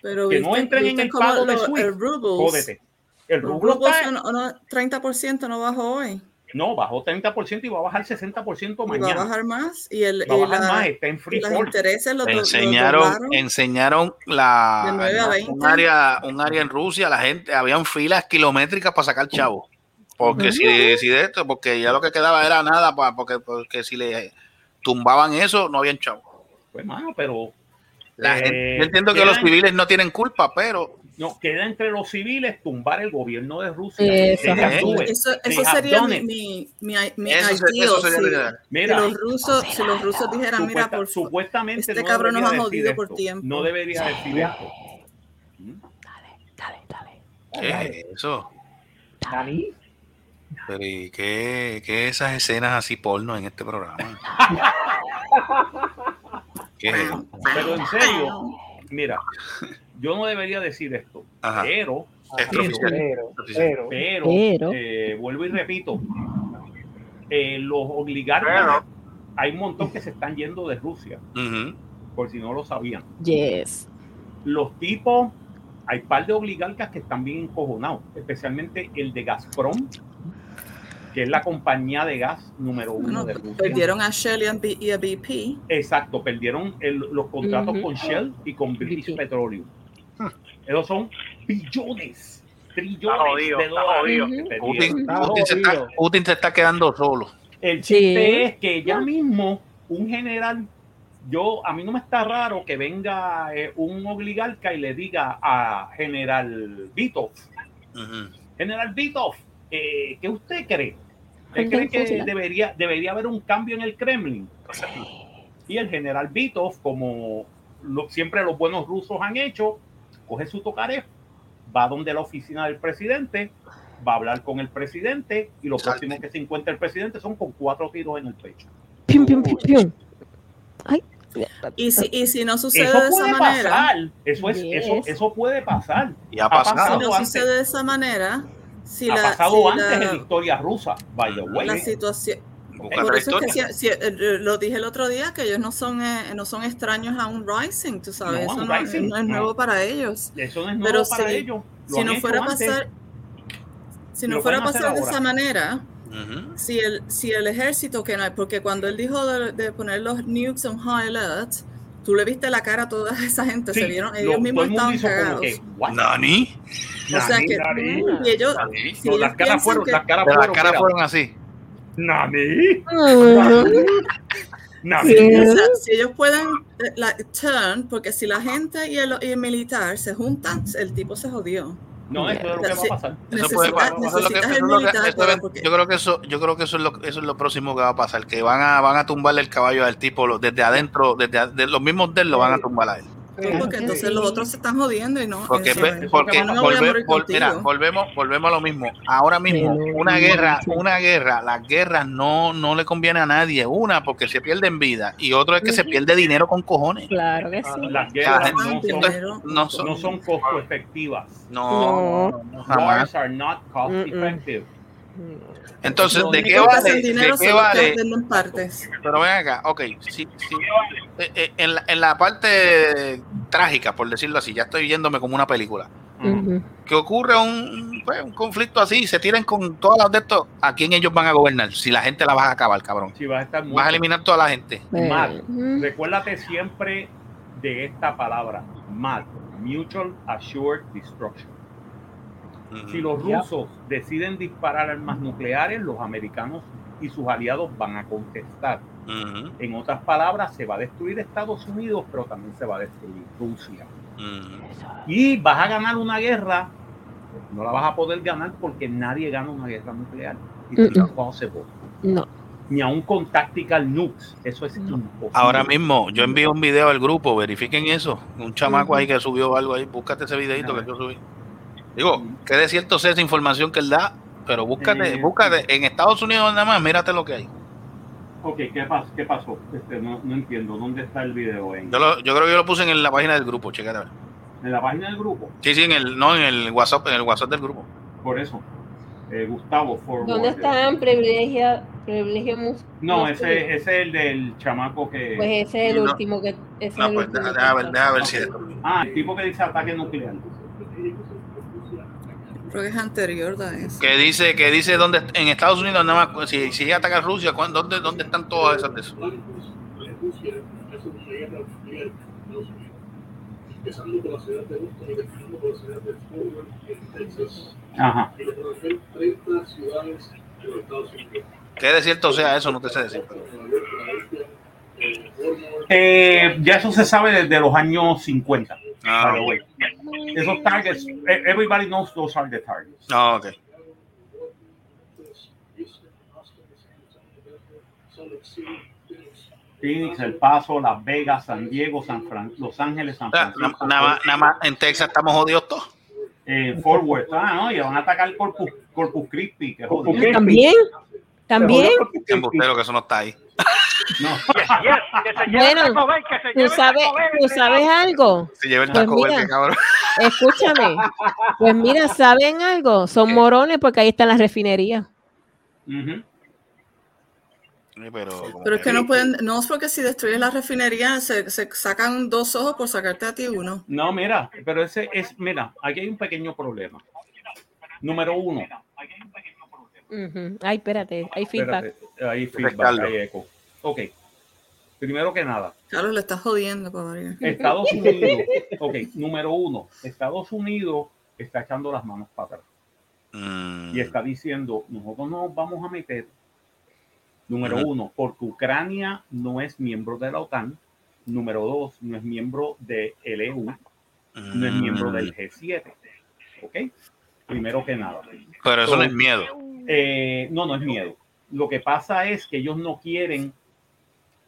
Pero que no entren en el pago de Swift, el Jódete. El rublo está- son- no, 30% no bajó hoy. No, bajó 30% y va a bajar 60% Y va a mañana. bajar más. Y, el, Va a y bajar la- más, está en free y los fall. intereses los, enseñaron, enseñaron la, un área, un área en Rusia, la gente, habían filas kilométricas para sacar chavo. Porque si, si de esto, porque ya lo que quedaba era nada, pa- porque, porque si le tumbaban eso, no habían chavo. Pues, mano, pero La Eh, gente, yo entiendo que los civiles no tienen culpa, pero no, queda entre los civiles tumbar el gobierno de Rusia. Eso. Eso, They eso sería mi, mi, mi, mi eso, se- ideal, eso sería ideal. Mira, si los rusos, si los rusos dijeran, mira, por supuestamente este no cabrón nos ha jodido por esto. tiempo. No debería decir esto. Dale, dale. ¿qué es eso? Pero ¿y qué, qué esas escenas así porno en este programa? ¿Qué es eso? Pero en serio, mira, yo no debería decir esto, Ajá. pero. Pero, pero, pero, Pero. eh, vuelvo y repito, eh, los oligarcas, Pero- hay un montón que se están yendo de Rusia, por si no lo sabían. Yes. Los tipos, hay par de oligarcas que están bien encojonados, especialmente el de Gazprom, que es la compañía de gas número uno Bueno, de Rusia. perdieron a Shell y a B- y a BP. Exacto, perdieron el- los contratos con Shell y con British BP. Petroleum. Esos son billones, trillones jodido, de dólares. Putin, se está, jodido. Putin se está quedando solo. El Sí. chiste es que ya mismo un general, yo a mí no me está raro que venga eh, un oligarca y le diga a General Vitov. General Vitov, eh, ¿qué usted cree? ¿Usted cree que debería, debería haber un cambio en el Kremlin? Y el general Vitov, como lo- siempre los buenos rusos han hecho, coge su tocaré, va donde la oficina del presidente, va a hablar con el presidente y lo Salte. próximo que se encuentra el presidente son con cuatro tiros en el pecho. Pium, pium, pium, pium. Ay. Y si, y si no sucede Eso de esa puede manera, pasar, eso, es, Yes. eso, eso puede pasar. Y ha Ha pasado. si pasado no antes. sucede de esa manera, si ha la, pasado si antes la- en la historia rusa, by the way. la situación, por eso es que si- si- eh, lo dije el otro día que ellos no son eh, no son extraños a un rising, tú sabes, No, eso no, rising, no es no. nuevo para ellos. Eso no es Pero nuevo para si- ellos. Lo Si no fuera a pasar, si Lo no fuera a pasar de esa manera, Ujú. si el, si el ejército que no hay, porque cuando él dijo de, de poner los nukes on high alert, tú le viste la cara a toda esa gente, Sí, se vieron, lo- ellos todo mismos estaban cagados. que. ¿Nani? O sea que nani. y ellos, Nani. si No, ellos las caras fueron, que- las caras fueron, fueron así. Nani, Nani. Sí, o sea, si ellos pueden eh, la, turn, porque si la gente y el, y el militar se juntan, el tipo se jodió. No, eso es lo que va a pasar. Eso puede pasar. Yo creo que eso, yo creo que eso es lo, eso es lo próximo que va a pasar, que van a, van a tumbarle el caballo al tipo desde adentro, desde a- de los mismos de él lo van a tumbar a él. Porque entonces los otros se están jodiendo y no. Porque, es- porque no volve- vol- contigo. mira, volvemos, volvemos a lo mismo. Ahora mismo, una guerra, una guerra, las guerras no, no le conviene a nadie. Una, porque se pierde en vida, y otro es que se pierde dinero con cojones. Claro que sí. Las La guerras gente- no son, no son, no son costo efectivas. no, no, no, jamás. Wars are not cost Mm-mm. effective. Entonces, ¿de qué vale? ¿De qué vale? Pero ven acá, ok, si, si- eh, eh, en, la, en la parte trágica, por decirlo así, ya estoy yéndome como una película, Ujú. que ocurre un, pues, un conflicto así, se tiran con todas las de estos, ¿a quién ellos van a gobernar? Si la gente la vas a acabar, cabrón. Si vas a estar Vas a eliminar toda la gente. Mad. Ujú. Recuérdate siempre de esta palabra, MAD, Mutual Assured Destruction. Si los rusos deciden disparar armas nucleares, los americanos y sus aliados van a contestar. En otras palabras, se va a destruir Estados Unidos, pero también se va a destruir Rusia. Y vas a ganar una guerra, no la vas a poder ganar porque nadie gana una guerra nuclear. It's Mm-mm. impossible. No. Ni aún con tactical nukes. Eso es imposible. Ahora mismo, yo envío un video al grupo, verifiquen eso. Un chamaco ahí que subió algo ahí, búscate ese videito que yo subí. Digo, que de cierto sea esa información que él da, pero búscate, Eh, búscate en Estados Unidos nada más, mírate lo que hay. Ok, ¿qué, pas- qué pasó? Este, no, no entiendo. ¿Dónde está el video? ¿En, Yo, lo- yo creo que yo lo puse en la página del grupo, chécate. a ver. en la página del grupo? Sí, sí, en el, no, en el WhatsApp, en el WhatsApp del grupo. Por eso. Eh, Gustavo. ¿Dónde están privilegia, privilegio mus- No, ese, ese es el del chamaco que... Pues ese es el No. último que. ese es No, el pues último deja, que deja ver, está. deja ver si es. Ah, el tipo que dice ataque nuclear. Creo que es anterior a eso. Que dice, que dice dónde en Estados Unidos nada más, si, si ataca a Rusia, ¿cuán- ¿dónde, dónde están todas esas de eso? Empezando por la ciudad de Boston y terminando por la ciudad de Fort Worth, en Texas, Ajá. y reconocer 30 ciudades de los Estados Unidos. Que de cierto sea eso, no te sé decir. Eh, ya eso se sabe desde los años 50. Ah, by the way. Esos targets, eh, everybody knows those are the targets. No, ok. Phoenix, El Paso, Las Vegas, San Diego, San Fran Los Ángeles, San sea, Francisco, na- Nada más, nada más en Texas estamos jodidos todos. eh, Fort Worth. Ah, no, y van a atacar Corpus, Corpus Christi. Que Corpus. Christi. También. También. Embustero que eso no está ahí. No. Que se lleve Bueno, el Taco Bell, que se ¿Tú el sabes, Taco Bell, tú sabes algo? Si lleva el Pues taco mira. qué cabrón. Escúchame. Pues mira, ¿saben algo? Son morones porque ahí están las refinerías. Ujú. Sí, Pero, Pero es que que- no pueden, no es porque si destruyes la refinería se, se sacan dos ojos por sacarte a ti uno. No, mira, pero ese es, mira, aquí hay un pequeño problema. Número uno, Ay, espérate, hay feedback. espérate, hay feedback, Carlos. hay eco. Ok, primero que nada, Claro, le estás jodiendo, padre. Estados Unidos, ok, número uno, Estados Unidos está echando las manos para atrás Mm, y está diciendo, nosotros no nos vamos a meter. Número uno, porque Ucrania no es miembro de la OTAN. Número dos, no es miembro del EU, no es miembro mm. del G7. ¿Ok? Primero que nada. Pero eso no es miedo. Eh, no, no es miedo. Lo que pasa es que ellos no quieren,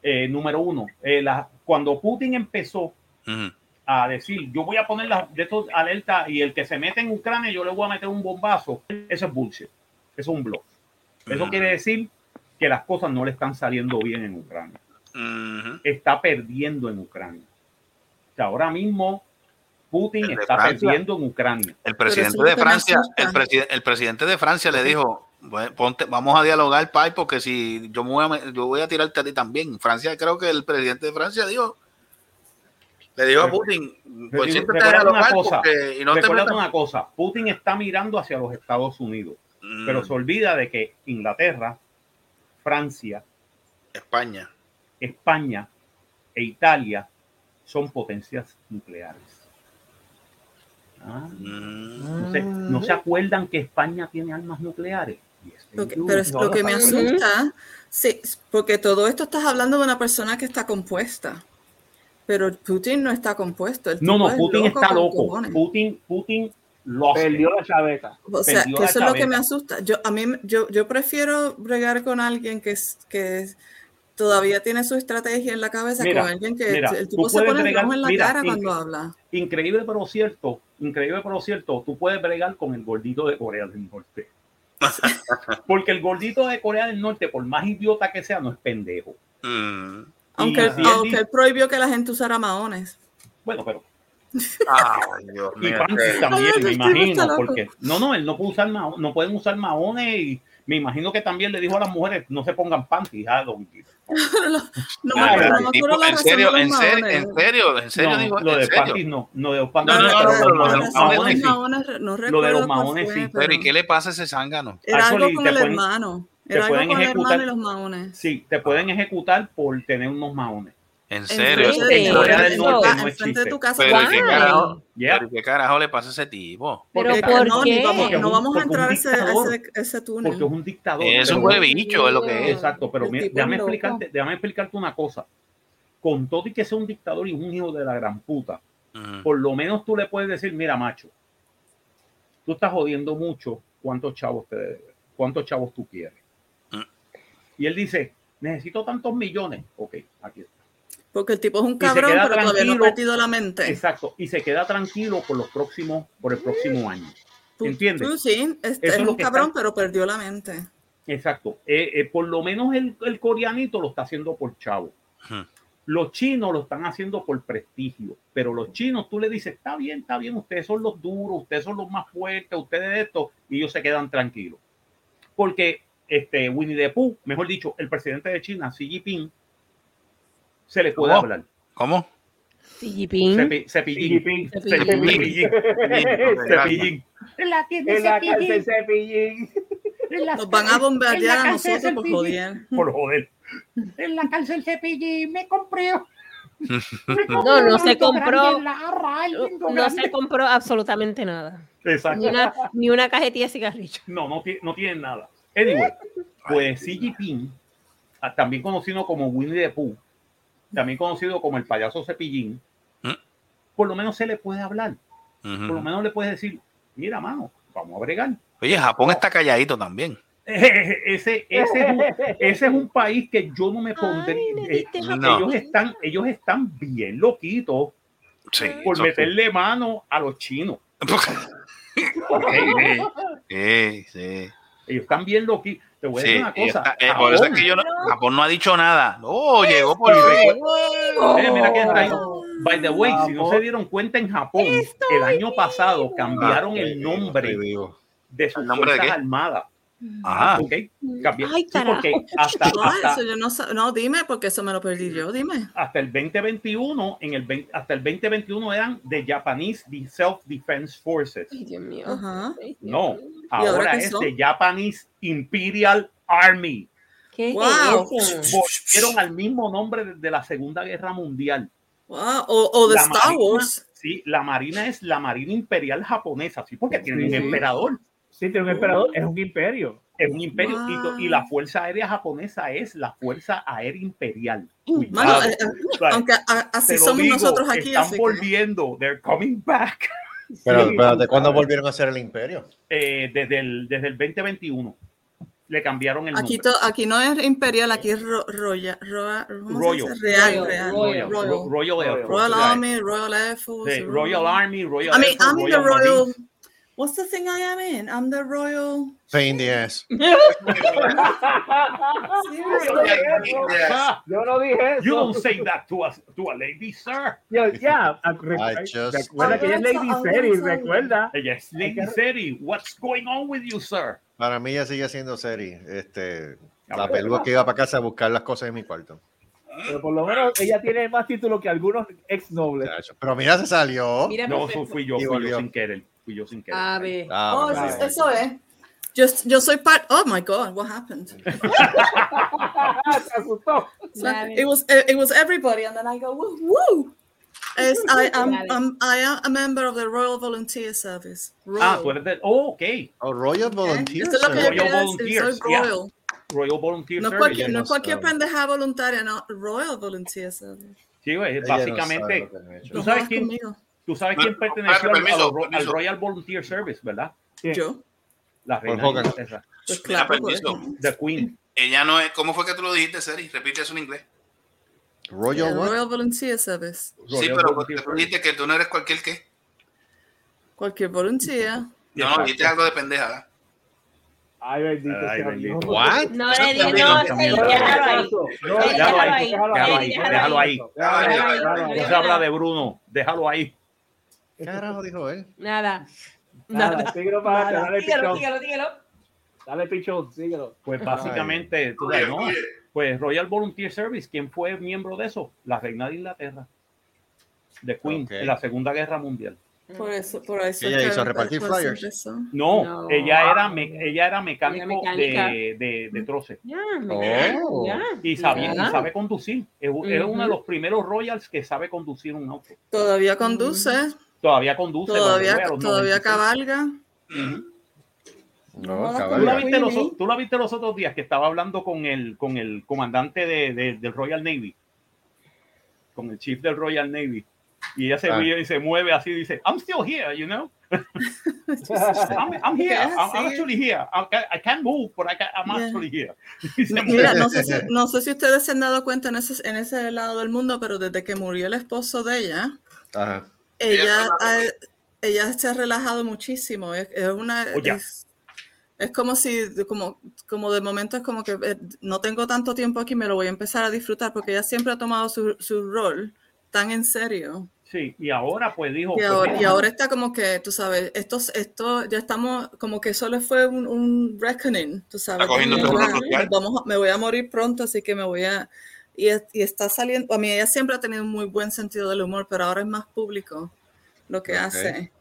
eh, número uno, eh, la- cuando Putin empezó a decir, yo voy a poner las de estos alerta y el que se mete en Ucrania, yo le voy a meter un bombazo, eso es bullshit, eso es un blog. Eso Ujú. quiere decir que las cosas no le están saliendo bien en Ucrania. Está perdiendo en Ucrania. O sea, ahora mismo Putin está Francia. perdiendo en Ucrania. El presidente de Francia, el, preside- el presidente de Francia le dijo, "Bueno, ponte, vamos a dialogar, Pai, porque si yo, me voy a, yo voy a tirarte a ti también. Francia, creo que el presidente de Francia dijo, le dijo a Putin, pues siempre te dialogar cosa, porque, y no te Recuérdate metas- una cosa, Putin está mirando hacia los Estados Unidos, Mm, pero se olvida de que Inglaterra, Francia, España. España e Italia son potencias nucleares. Ah, Mm, no, se, ¿no se acuerdan que España tiene armas nucleares? Lo pero es No, lo no que me asusta, sí, porque todo esto estás hablando de una persona que está compuesta. Pero Putin no está compuesto. el No, no, Putin loco está loco. cojones. Putin, Putin lost it. Perdió la chaveta. O sea, que eso es lo que me asusta. Yo, a mí, yo, yo prefiero bregar con alguien que, es- que todavía tiene su estrategia en la cabeza Mira, con alguien que mira, el tipo se pone el bregar- rojo en la mira, cara cuando habla. Increíble pero cierto, increíble pero cierto, tú puedes bregar con el gordito de Corea del Norte. Porque el gordito de Corea del Norte, por más idiota que sea, no es pendejo. mm. Aunque, él aunque dice- él prohibió que la gente usara maones. Bueno, pero Ay, Dios Y mío. También, me imagino, porque no, no, él no puede usar ma- no pueden usar maones y me imagino que también le dijo a las mujeres no se pongan panties. ah, fuck. no no Tipo, en serio, en serio, en serio, en serio, No, digo, lo en de serio. panties no, no de los panties No, no, los maones- Lo de los maones sí. pero ¿y qué le pasa a ese zángano? Era algo con el hermano. te Era algo pueden con el ejecutar- hermano y los maones. Sí, te pueden ejecutar por tener unos maones. En En serio. frente en de- Corea en del tu Norte no de casa. Pero ¿y qué carajo, Yeah. pero ¿y qué carajo le pasa a ese tipo? Pero Porque- ¿por no, qué? vamos, no a entrar a ese, túnel. Porque es un dictador. Es un bicho, es lo que es. Exacto, pero tipo déjame explicarte, déjame explicarte una cosa. Con todo y que sea un dictador y un hijo de la gran puta, por lo menos tú le puedes decir, mira, macho, tú estás jodiendo mucho, ¿cuántos chavos te cuántos chavos tú quieres? Mm. Y él dice, necesito tantos millones. Ok, aquí está. Porque el tipo es un cabrón, pero todavía no ha partido la mente. Exacto. Y se queda tranquilo por los próximos, por el próximo año. ¿Entiendes? Tú sí, es, Eso es un cabrón, está- pero perdió la mente. Exacto. Eh, eh, por lo menos el, el coreanito lo está haciendo por chavo. Los chinos lo están haciendo por prestigio, pero los chinos tú le dices, está bien, está bien, ustedes son los duros, ustedes son los más fuertes, ustedes esto, y ellos se quedan tranquilos. Porque este Winnie the Pooh, mejor dicho, el presidente de China, Xi Jinping, se le puede ¿Cómo? hablar. ¿Cómo? Cepi- Cepillín. Cepillín. Cepillín. Cepillín. Cepillín. En la cárcel Cepillín. Nos van a bombardear a nosotros por joder. Por joder. En la cárcel Cepillín me compré. No, no se compró. No, se compró absolutamente nada. Exacto. Ni una, ni una cajetilla de cigarrillos. No, no, no tienen nada. Anyway, pues Xi Jinping, ah, también conocido como Winnie the Pooh, también conocido como el payaso cepillín, ¿Mm? por lo menos se le puede hablar. Por lo menos le puedes decir, mira, mano, vamos a bregar. Oye, Japón está calladito también. Ese, ese, es un, ese es un país que yo no me pondré. Eh. No. ellos, están, ellos están bien loquitos Sí. por meterle mano a los chinos. Sí, sí. Ellos están bien loquitos. Te voy a decir Sí, una cosa. está- eh, por eso es Japón- que yo no, Japón no ha dicho nada. No, llegó por fin. Eh, mira quién está ahí. By the way, si no se dieron cuenta en Japón, el año pasado cambiaron el nombre de sus ¿El nombre de fuerzas qué? armadas. Ajá. ¿ok? Cambi- Ay, sí, carajo. porque hasta, No, hasta, eso yo no sé. No, dime, porque eso me lo perdí yo, dime. hasta el 2021, en el 20 hasta el 2021 eran de Japanese Self Defense Forces. Ay, Dios mío. Ajá. Ay, No, ahora ahora es de Japanese Imperial Army. ¿Qué Wow. Volvieron al mismo nombre desde la Segunda Guerra Mundial. Wow. O, o de La Star Marina- Wars. Sí, la Marina es la Marina Imperial japonesa, sí, porque tiene un Sí. emperador. Sí, tiene un emperador, es un imperio. Es un imperio y to- y, Wow. la Fuerza Aérea Japonesa es la Fuerza Aérea Imperial. Mano, eh, eh, aunque a- así somos digo, nosotros aquí. Están así que- volviendo. They're coming back. Pero, Sí. pero ¿de cuándo volvieron a ser el imperio? Eh, desde, el, desde el 2021 le cambiaron el Aquí, nombre. to- aquí no es imperial, aquí es ro, roya- roa- ¿cómo se Royal. Real, Royal, real. Royal. Royal. Ro- Royal Air Force. Royal. Army, Royal Air Force. Royal Army, Royal I mean, Air Force, I'm the Royal. What's the thing I am in? I'm the Royal. Pain in the ass. Yo no dije eso. You don't say that to a, to a lady, sir. Yo, ac- I just- recuerda que ella es Lady Seri, recuerda. Ella es Lady Seri. What's going on with you, sir? Para mí ya sigue siendo Seri. Este, la peluca que iba para casa a buscar las cosas en mi cuarto. Pero por lo menos ella tiene más títulos que algunos ex nobles. Pero mira, se salió. Mira, No, eso fui yo, fui yo sin querer. Fui yo sin querer. A ver. Ah, Oh, eso, eso es. Yo, yo soy part. Oh my God, what happened? Se asustó. So it was it was everybody, and then I go woo woo. As I am I'm, I am a member of the Royal Volunteer Service. Ah, Royal. tú eres del. Oh, ok. Oh, Royal Volunteer. Que yo Royal Volunteers, soy yeah. Royal. Royal Volunteer No, Service. cualquier, no cualquier sabe. pendeja voluntaria, no. Royal Volunteer Service. Sí, güey, Ella no sabe básicamente. ¿Tú sabes quién, conmigo. Tú sabes quién Pero, perteneció al- permiso, al, al. Royal Volunteer Service, ¿verdad? Yo. La reina de. Pues claro. The Queen. Ella no es. ¿Cómo fue que tú lo dijiste, Seri? Repite eso en inglés. Royal Yeah? Royal Volunteer Service. Sí, Royal pero Volunteer tú dijiste que tú no eres cualquier qué. Cualquier volunteer. No, no, dijiste algo de pendeja. Ay, bendito Ay, bendito. What? No le digo, no, sí, déjalo ahí. No, Déjalo ahí, déjalo ahí, No se habla de Bruno, déjalo ahí. ¿Qué carajo dijo él? Nada. Nada, Nada. síguelo para Nada. dale Dígalo, pichón. dígalo, dígalo. Dale pichón, síguelo. Pues básicamente, tú sabes, ¿no? Pues Royal Volunteer Service, ¿quién fue miembro de eso? La reina de Inglaterra. The Queen, Ok. en la Segunda Guerra Mundial. Por eso, por eso. Ella hizo repartir flyers. No, No. ella era me- ella era mecánico de, de, de troce me- Oh. ya. y sabía, y Ya. sabe conducir. Es, es uno de los primeros Royals que sabe conducir un auto. Todavía conduce, Todavía conduce. todavía, todavía 96. cabalga. No, No, ¿Tú la, cabalga. viste los, tú la viste los otros días que estaba hablando con el, con el comandante de, de- del Royal Navy, con el chief del Royal Navy. Y ella se Ah. ríe y se mueve así, dice, I'm still here, you know. I'm, I'm here. I'm, actually here. I, I- can't move, but I can- I'm Yeah. actually here. Mira, no sé, si, no sé si ustedes se han dado cuenta en ese, en ese lado del mundo, pero desde que murió el esposo de ella, Ajá. Ella Ella ha, ella se ha relajado muchísimo. Es, es una. Oye. Es, es como si, como, como de momento es como que eh, no tengo tanto tiempo aquí, me lo voy a empezar a disfrutar porque ella siempre ha tomado su, su rol tan en serio. Sí, y ahora pues dijo. Y pues, ahora, y ahora está como que, tú sabes, esto, esto ya estamos, como que solo fue un, un reckoning, tú sabes. Social. vamos, a- me voy a morir pronto, así que me voy a... Y, y está saliendo, a mí ella siempre ha tenido un muy buen sentido del humor, pero ahora es más público lo que Ok. hace.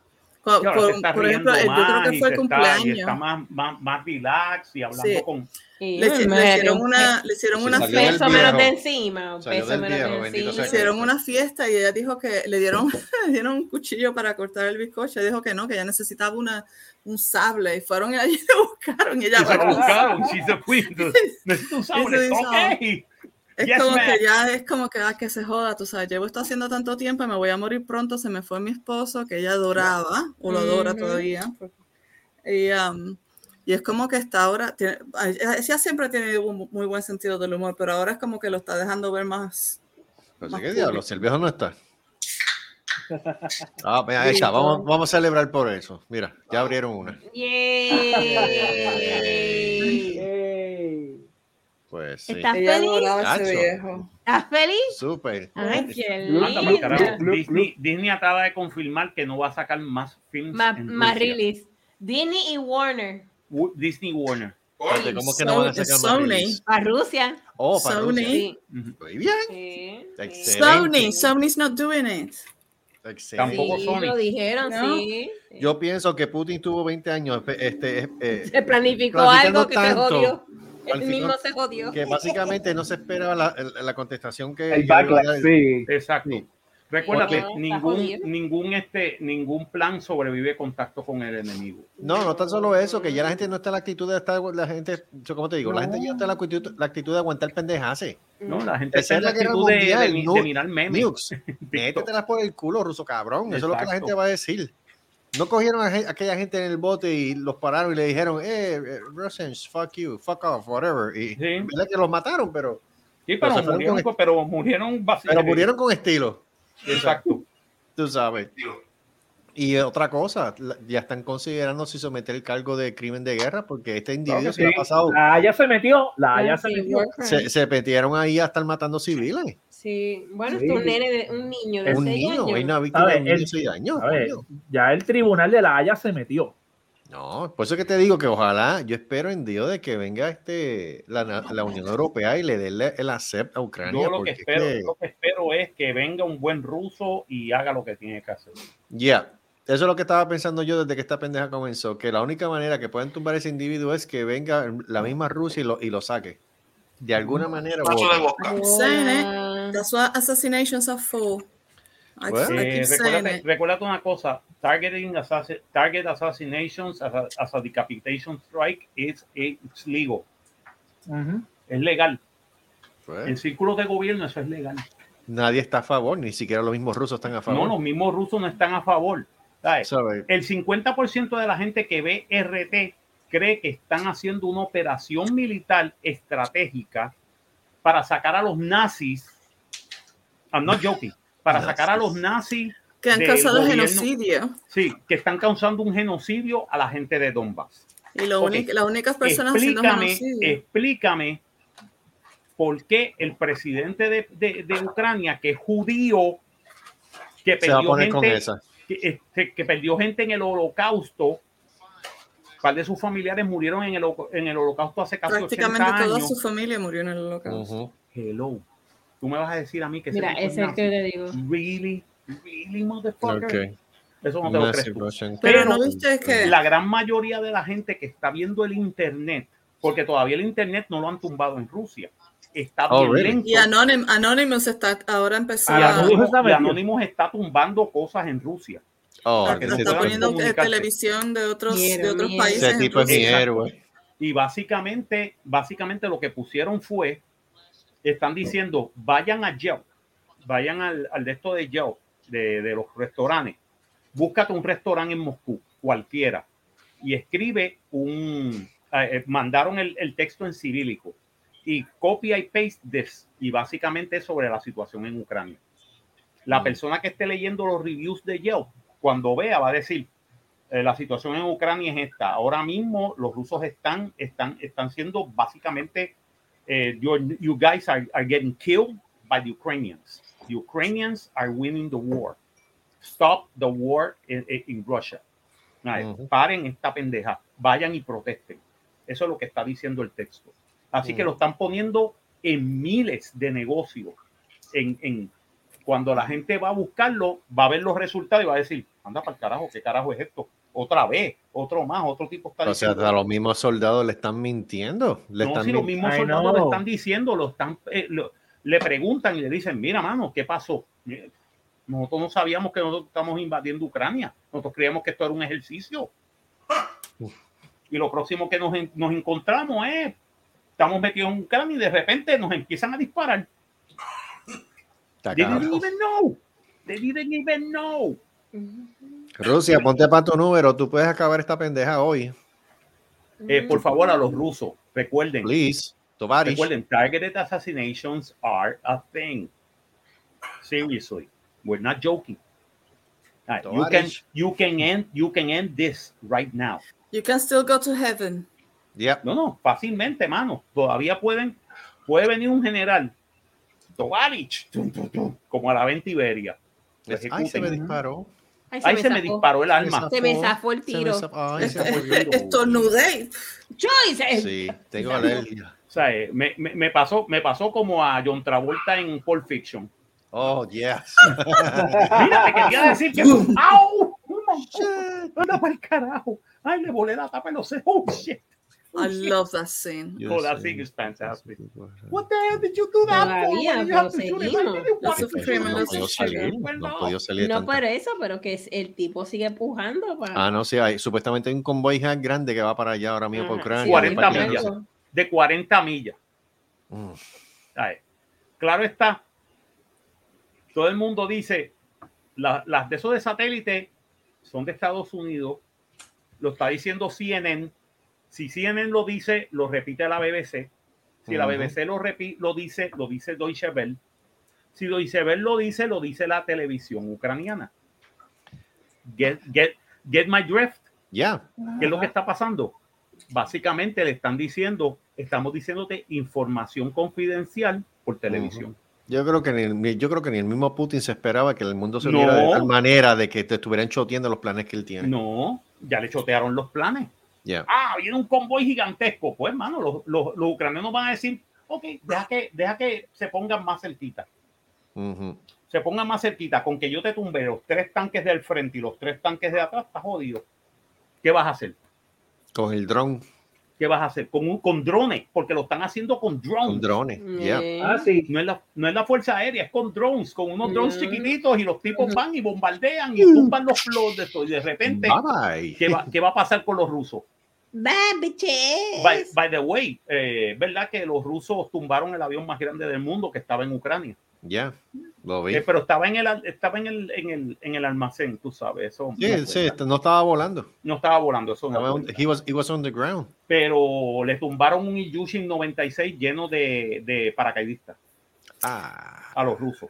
Ahora se Por, está por ejemplo, riendo yo creo más que fue el está- cumpleaños. y está más, más, más relax y hablando Sí. con. Le, le hicieron un una, le hicieron una fiesta. peso menos de encima, un peso menos viejo, de encima. sea Hicieron una fiesta y ella dijo que le dieron, le dieron un cuchillo para cortar el bizcocho. Ella dijo que no, que ella necesitaba una, un sable. Y fueron y allí lo buscaron. Y ella Y se lo "Bueno, buscaron, she's a queen. Necesito un sable. Ok. Es Yes, como ma'am. que ya es como que, ah, que se joda, tú sabes, llevo esto haciendo tanto tiempo y me voy a morir pronto, se me fue mi esposo, que ella adoraba, o lo adora Ujú. todavía. Y, um, y es como que está ahora, tiene, ella siempre ha tenido un muy buen sentido del humor, pero ahora es como que lo está dejando ver más. Más sí, ¿Qué diablos? Si el viejo no está. Ah, mira, Sí. Vamos, vamos a celebrar por eso. Mira, ya abrieron una. Yay. Pues sí. ¿Estás Ella feliz? adoraba a ese Chacho. viejo. ¿Estás feliz? Súper. Ay, qué Anda, pa'l carajo. lindo. Glup, Disney, Disney acaba de confirmar que no va a sacar más films. Más, en más Rusia. release. Disney y Warner. Wo- Disney Warner. Espérate, ¿Cómo que no van a Sony- sacar más Sony. release? Para Rusia. Oh, para Sony. Rusia. Sí. Ujú. Muy bien. Sí. sí. Excelente. Sony, Sony's not doing it. Excelente. Tampoco Sí, Sony. lo dijeron, ¿No? sí. Yo pienso que Putin tuvo 20 años. Este, eh, Se planificó planificando algo que tanto, jodió. Planificó- mismo se jodió. que básicamente no se esperaba la, la contestación que El backlash, sí. Exacto. Sí. Recuérdate, Porque- ningún, ningún, este, ningún plan sobrevive contacto con el enemigo. No, no tan solo eso, que ya la gente no está en la actitud de estar, la gente, yo como te digo, la gente ya está en la actitud, la actitud de aguantar pendejase. No, la gente está es en la actitud de, de, mundial, mi- no- de mirar memes. Nukes, métetelas por el culo, ruso cabrón. Eso es lo que la gente va a decir. No cogieron a, aquella gente en el bote y los pararon y le dijeron, eh, eh, Russians, fuck you, fuck off, whatever. Y Sí. verdad que los mataron, pero, Sí, Pero pero murieron, con- pero murieron básicamente. pero murieron con estilo, Exacto. tú sabes. Y otra cosa, ya están considerando si someter el cargo de crimen de guerra, porque este individuo se Sí, ha pasado, La Haya se metió, la Haya se metió. se, se metieron ahí a estar matando civiles. Sí, bueno, Sí. es un nene, de, un niño de Un 6 niño, hay años. una víctima de un niño El- de seis años. ¿sabes? coño. Ya el tribunal de la Haya se metió. No, por eso que te digo que ojalá, yo espero en Dios de que venga este la, la Unión Europea y le dé el, el acept a Ucrania. Yo es que- lo que espero es que venga un buen ruso y haga lo que tiene que hacer. Ya, eso es lo que estaba pensando yo desde que esta pendeja comenzó, que la única manera que pueden tumbar ese individuo es que venga la misma Rusia y lo, y lo saque. De alguna manera. Paso de otra. boca. I'm saying it. Hola. That's what assassinations are for. I, Well. Eh, recuérdate, recuérdate una cosa, targeting assassi- target assassinations as a, as a decapitation strike is it's legal, Ujú. es legal. En círculos de gobierno eso es legal. nadie está a favor, ni siquiera los mismos rusos están a favor. No, los mismos rusos no están a favor. ¿sabes? ¿sabes? El 50% de la gente que ve RT cree que están haciendo una operación militar estratégica para sacar a los nazis. I'm not joking. Para sacar a los nazis Que han causado gobierno. genocidio. Sí, que están causando un genocidio a la gente de Donbass. Y lo Ok. único- las únicas personas haciendo Explícame, genocidio. explícame por qué el presidente de, de- de Ucrania, que es judío, que Se va a perdió, poner con gente, esa. que, este, que perdió gente en el holocausto, par de sus familiares murieron en el, en el holocausto hace casi 80 Prácticamente toda años. su familia murió en el holocausto. Ujú. Hello. Tú me vas a decir a mí que Mira, ese es el que te digo. Really, really, motherfucker. Ok. Eso no te lo crees Pero, Pero no viste que La gran mayoría de la gente que está viendo el internet, porque todavía el internet no lo han tumbado en Rusia, está Oh, bien really? lento. y Anonym- Anonymous está ahora empezó Y Ah, a, no, Anonymous. Anonymous está tumbando cosas en Rusia. Oh, está- ese, está poniendo eh, televisión de otros, Miedo, de otros países. ese tipo es mi héroe. Y básicamente, básicamente lo que pusieron fue, están diciendo, vayan a Yelp, vayan al, al de esto de Yelp, de, de los restaurantes, búscate un restaurante en Moscú, cualquiera, y escribe un, eh, eh, mandaron el, el texto en cirílico, y copia y paste this, y básicamente es sobre la situación en Ucrania. La Mm. persona que esté leyendo los reviews de Yelp cuando vea va a decir, eh, la situación en Ucrania es esta. Ahora mismo los rusos están, están, están siendo básicamente, eh, you guys are, are getting killed by the Ukrainians. The Ukrainians are winning the war. Stop the war in, in- Russia. Ay, Paren esta pendeja, vayan y protesten. Eso es lo que está diciendo el texto. Así que Ujú. lo están poniendo en miles de negocios. En, en- cuando la gente va a buscarlo, va a ver los resultados y va a decir, anda para el carajo, ¿qué carajo es esto? Otra vez, otro más, otro tipo está O sea, a los mismos soldados le están mintiendo. Le no, están si los mismos Ay, soldados no. le están diciendo, lo están, eh, lo- le preguntan y le dicen, mira, mano, ¿qué pasó? Nosotros no sabíamos que nosotros estamos invadiendo Ucrania. Nosotros creíamos que esto era un ejercicio. Y lo próximo que nos, nos encontramos es, estamos metidos en Ucrania y de repente nos empiezan a disparar. Está They didn't even know. They didn't even know. Rusia, ponte para tu número. Tú puedes acabar esta pendeja hoy. Eh, por favor, a los rusos, recuerden. Please, Tovarish. Recuerden, targeted assassinations are a thing. Seriously, we're not joking. Right, you can you can end you can end this right now. You can still go to heaven. Yep. No, no, fácilmente, mano. Todavía pueden puede venir un general Tovarich, como a la venta Iberia. Lo Ay, se me disparó. Ay, Ahí se me zafó. disparó el alma. Se me zafó el Se tiro. zafó. Ay, se olvidó. Estornudé. Joyce. Sí, tengo alergia. O sea, eh, me, me- me pasó, me pasó como a John Travolta en Pulp Fiction. Oh, yes. Mira, te quería decir que. ¡Au! ¡Anda para el carajo! ¡Ay, le volé la tapa y no sé! ¡Oh, shit! I love that scene. Yo Oh, that thing is fantastic. What the hell did you do that for? Todavía, Why you have pero to shoot it? seguimos. Why did you Lots want of to shoot it? criminals No tanta- por eso, pero que es- el tipo sigue pujando para. Ah, no, sí, hay, supuestamente hay un convoy grande que va para allá ahora mismo por Ajá, Ucrania. sí, 40 para que- millas. De 40 millas. Mm. Claro está. Todo el mundo dice, la- las de esos de satélite son de Estados Unidos. Lo está diciendo CNN. Si CNN lo dice, lo repite la BBC. Si la. BBC lo, lo dice, lo dice Deutsche Welle. Si Deutsche Welle lo dice, lo dice la televisión ucraniana. Get, get, get my drift. Ya. ¿Qué es lo que está pasando? Básicamente le están diciendo, estamos diciéndote información confidencial por televisión. Yo creo que ni, yo creo que ni el mismo Putin se esperaba que el mundo se No. uniera de tal manera de que te estuvieran choteando los planes que él tiene. No, ya le chotearon los planes. Ah, viene un convoy gigantesco. Pues, hermano, los, los- los ucranianos van a decir, ok, deja que, deja que se pongan más cerquita. Se pongan más cerquita. Con que yo te tumbe los tres tanques del frente y los tres tanques de atrás, estás jodido. ¿Qué vas a hacer? Con el dron, ¿Qué vas a hacer? Con, un, con drones, porque lo están haciendo con drones. con drones. Ya. Eh, Ah, sí. No es, la, no es la Fuerza Aérea, es con drones, con unos drones Mm. chiquititos y los tipos van y bombardean y tumban los flows de esto. Y de repente, Bye bye. ¿qué va, qué va a pasar con los rusos? Bye. By, by the way, eh, ¿verdad que los rusos tumbaron el avión más grande del mundo que estaba en Ucrania? Ya. Lo vi. Eh, pero estaba en el estaba en el, en el, en el almacén, tú sabes, eso Sí, no, sí, no estaba volando. no estaba volando, eso no cuenta. he, was, he was on the ground. Pero le tumbaron un Ilyushin 96 lleno de, de paracaidistas Ah. a los rusos.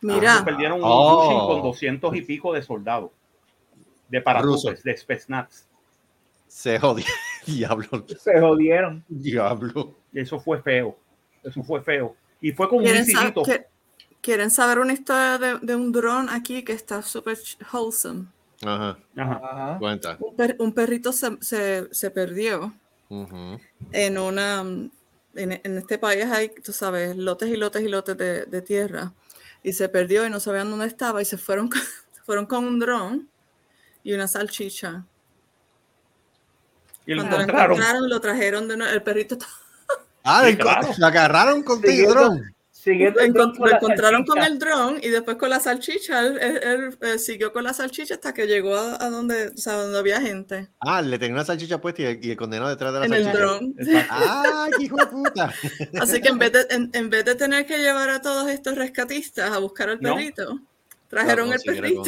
Mira, perdieron un Oh. Ilyushin con 200 y pico de soldados de Rusos. de Spetsnaz. Se jodió. Diablo. Se jodieron. Diablo. Eso fue feo. Eso fue feo. Y fue con un ¿quieren, sa- misilito. que- ¿quieren saber una historia de, de un dron aquí que está súper wholesome? Ajá. Ajá. Cuenta. Un, per- un perrito se, se- se perdió Ujú. en una en, en este país hay, tú sabes, lotes y lotes y lotes de, de tierra. Y se perdió y no sabían dónde estaba y se fueron, con- se fueron con un dron y una salchicha. Y lo Cuando lo encontraron. encontraron, lo trajeron de nuevo. El perrito está- Ah, Sí, el claro. lo agarraron contigo, dron. El dron encont- con encontraron con el dron y después con la salchicha. Él, él- él, eh, siguió con la salchicha hasta que llegó a, a donde, o sea, donde había gente. Ah, le tenía una salchicha puesta y el, y el condenado detrás de la En el salchicha. dron. Exacto. Ah, qué hijo de puta. Así que en vez, de, en, en vez de tener que llevar a todos estos rescatistas a buscar al No. perrito, trajeron el perrito.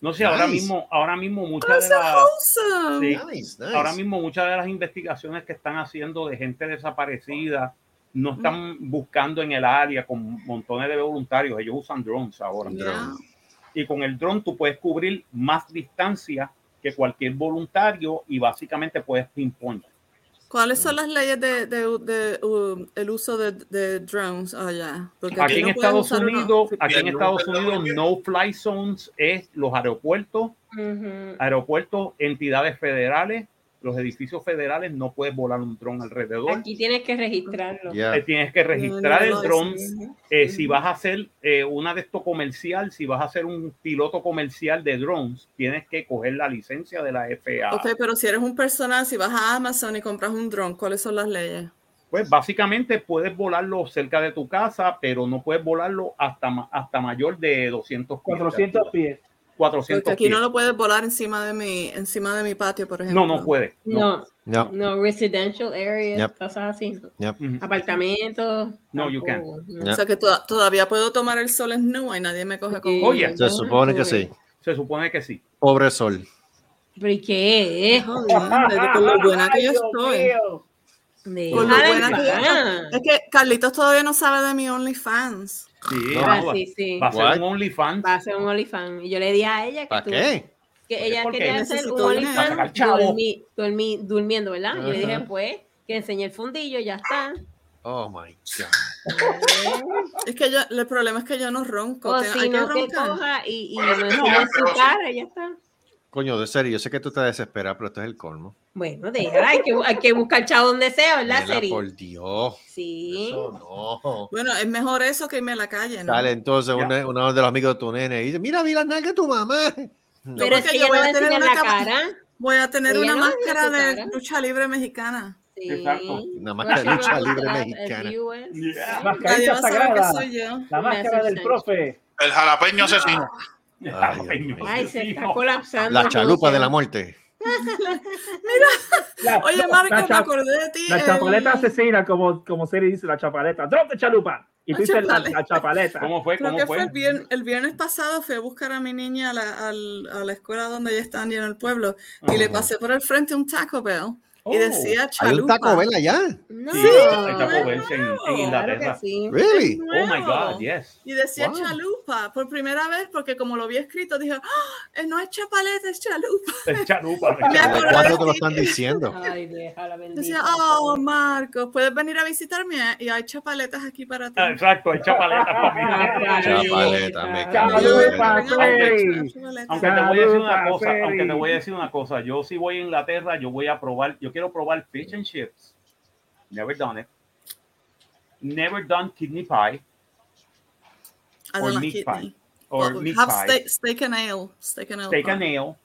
No sé, ahora Nice. mismo, ahora mismo muchas de las wholesome. sí, Nice, nice. ahora mismo muchas de las investigaciones que están haciendo de gente desaparecida no están buscando en el área con montones de voluntarios, ellos usan drones ahora. Yeah. y con el dron tú puedes cubrir más distancia que cualquier voluntario y básicamente puedes pinpoint. ¿Cuáles son las leyes de, de- de, uh, el uso de, de drones allá? Porque Aquí en no Estados uno. Unidos, aquí en Estados no, Unidos, no fly zones es los aeropuertos, aeropuertos, entidades federales, los edificios federales no puedes volar un dron alrededor. Aquí tienes que registrarlo. Eh, tienes que registrar el No, no, dron. sí. Eh, si vas a hacer eh, una de esto comercial, si vas a hacer un piloto comercial de drones, tienes que coger la licencia de la FAA. Ok, pero si eres un personal, si vas a Amazon y compras un drone, ¿cuáles son las leyes? Pues básicamente puedes volarlo cerca de tu casa, pero no puedes volarlo hasta, hasta mayor de 200 pies. de 400 altura. pies. 400 Porque aquí pies. no lo puedes volar encima de mi, encima de mi patio, por ejemplo. no, no puede. No. No, No. no, residential areas, Yep. cosas así. Yep. Apartamentos. No, you can't. tampoco. O sea que to- todavía puedo tomar el sol en nu y nadie me coge con... Oye. Se supone que sí. Se supone que sí. Pobre sol. ¿Pero y qué? Joder, con lo buena que yo estoy. mío. Con lo Déjala en buena que yo paz. Es que Carlitos todavía no sabe de mi OnlyFans. Sí, No. Ah, va, sí, sí. va a ser un OnlyFans. Va a ser un OnlyFans. Y yo le di a ella que, ¿Para tú- qué? que ella quería hacer necesito un dinero. Para sacar OnlyFans chavo. durmiendo, ¿verdad? Y yo le dije, Ajá. pues, que enseñe el fundillo, ya está. Oh my God. Es que yo, el problema es que yo no ronco. O te- si hay que no, que roncar. coja y, y lo enseñe en su cara, ya está. Coño, de serio, yo sé que tú te desesperas, pero esto es el colmo. Bueno, déjala, hay que, hay que buscar chavo donde sea, ¿verdad, Nena, Seri? por Dios. Sí. Eso no. Bueno, es mejor eso que irme a la calle, ¿no? Sale entonces uno, uno de los amigos de tu nene y dice, mira, vi las nalgas de tu mamá. No. Pero es que yo voy a tener una la cara. Voy a tener una máscara de cara. lucha libre mexicana. Sí. Exacto. Una máscara de lucha libre la- mexicana. Yeah. Sagrada. soy yo. La máscara del profe. El jalapeño asesino. Ay, se está colapsando. La chalupa de la negocio. Muerte. La- Oye, la me acordé de ti. La el- chapaleta asesina, como, como Siri dice, la chapaleta. ¡Drop de chalupa! Y tú La dices la, chapaleta. la chapaleta. ¿Cómo fue? Creo ¿Cómo que fue fue? el viernes, el viernes pasado, fui a buscar a mi niña a la, a la escuela donde ella está en el pueblo y le pasé por el frente un Taco Bell Oh. y decía Hay un chalupa. Taco Bell allá. No. Sí, hay Taco Bell en, en Claro Inglaterra. que sí. Really? Oh my God, yes. Y decía Wow. chalupa por primera vez porque como lo vi escrito dije, "Ah, eh, no es chapaleta, es chalupa. Es chalupa. Me acordé ¿Cuándo de te lo están diciendo? Ay, déjala bendita. Decía, oh, Marcos, puedes venir a visitarme y hay chapaletas aquí para ti. Ah, Exacto, hay chapaletas para mí. Chapaleta, me Chalupa. Siri. Aunque te voy a decir una Chalupa, cosa, aunque te voy a decir una cosa, yo si voy a Inglaterra, yo voy a probar, yo quiero probar fish and chips. Never done it. Never done kidney pie I or like meat kidney. pie. Or Well, meat have pie. steak, steak and ale. Steak and ale. Steak pie. and ale,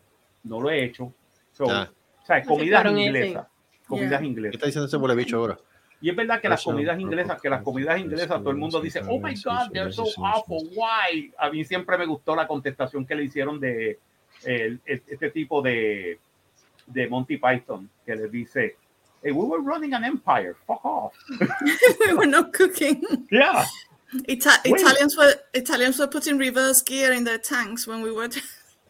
no lo he hecho. So, Ah. O sea, comidas inglesas. Comidas Yeah. ¿Qué inglesas. está diciendo ese huele bicho ahora? Y es verdad que las comidas inglesas, que las comidas inglesas, todo el mundo dice, oh my God, they're so awful, why? A mí siempre me gustó la contestación que le hicieron de el- este tipo de, de Monty Python, que le dice, hey, we were running an empire, fuck off. we were not cooking. Yeah. Ita- Wait. Italians were Italians were putting reverse gear in their tanks when we were.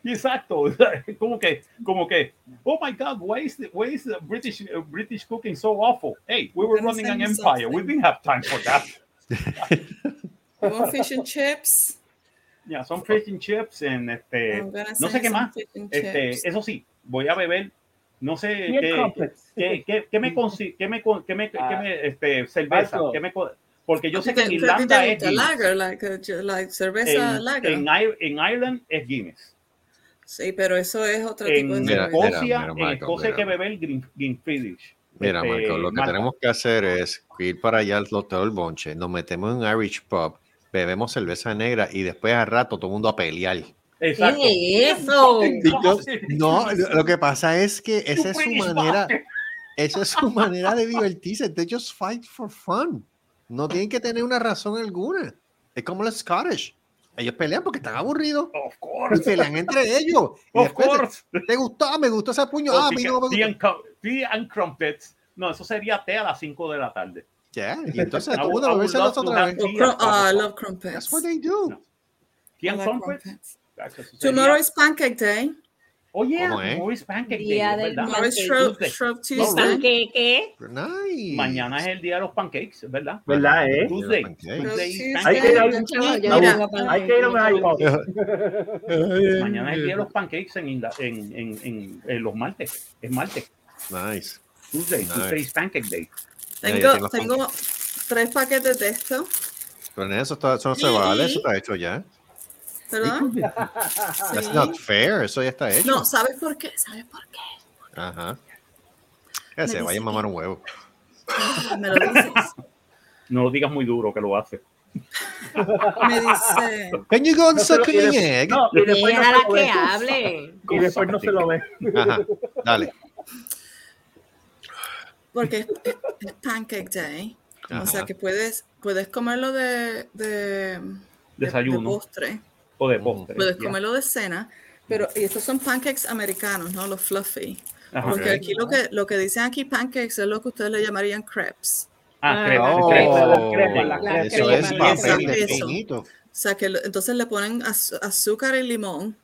Exacto, como que, como que, oh my God, why is the, why is the British uh, British cooking so awful? Hey, we were running an empire. We didn't have time for that. Want fish and chips. Yeah, some fish and chips and este, no sé qué más. Este, eso sí, voy a beber, no sé qué, complex. qué, qué, qué me consi- qué me, qué me, qué Ah. me, este, cerveza, qué me, porque yo sé que en Irlanda es lager, like, like cerveza En, lager. en, Ir- en Ireland es Guinness. sí, pero eso es otro tipo de cerveza. Escocia, mira, en Escocia hay que beber Green, Greenfiddich. Mira, Este, Marco, lo que tenemos que hacer es ir para allá al hotel El Bonche, nos metemos en un Irish pub, bebemos cerveza negra y después al rato todo el mundo a pelear. Exacto. ¿Qué es eso? Y yo- no, lo lo que pasa es que esa es su manera, esa es su manera de divertirse. They just fight for fun. No tienen que tener una razón alguna. Es como los Scottish. Ellos pelean porque están aburridos Of y course. pelean entre ellos. Y Of después, course. ¿Te gustó? Me gustó ese puño. O Ah, a tea- mí no me gustó. tea and crumpets. No, eso sería té a las 5 de la tarde. Yeah, Y entonces I would beberse love los. Oh, oh, I crumpets. love crumpets. That's what they do. No. Tea and crumpets. Tomorrow is pancake day. Oye, ¿Cómo es? Morris Pancake Day, Día es del ¿verdad? Morris Pancake Shrub, Tuesday. ¿Qué, qué? Nice. Mañana es el día de los pancakes, ¿verdad? ¿Verdad, eh? Tuesday. Tuesday. Hay que ir a un-. Mañana es el día de los pancakes en, Inda- en, en, en, en los martes. Es martes. Nice. Tuesday. Nice. Tuesday is Pancake Day. Tengo tengo tres paquetes de esto, Pero en eso, está- eso no se vale, eso está hecho ya. ¿Verdad? That's Sí. not fair, eso ya está hecho. No, ¿sabes por qué? ¿Sabes por qué? Ajá. Que se Me vaya a mamar un huevo. Me lo dices. No lo digas muy duro que lo hace. Me dice, Can you go and No suck y an egg? no, y después no que hable. Y después no se lo ve. Ajá, dale. porque es, es- es Pancake Day, o sea que puedes, puedes comerlo de, de, de- Desayuno. de postre, O de postre. puedes comerlo de cena, pero y estos son pancakes americanos, ¿no? Los fluffy. Ajá. Porque aquí lo que, lo que dicen aquí pancakes es lo que ustedes le llamarían crepes. Ah, crepe, Oh, crepe. Las crepas, las La crepas. eso es papel de finito. O sea que lo- entonces le ponen az- azúcar y limón.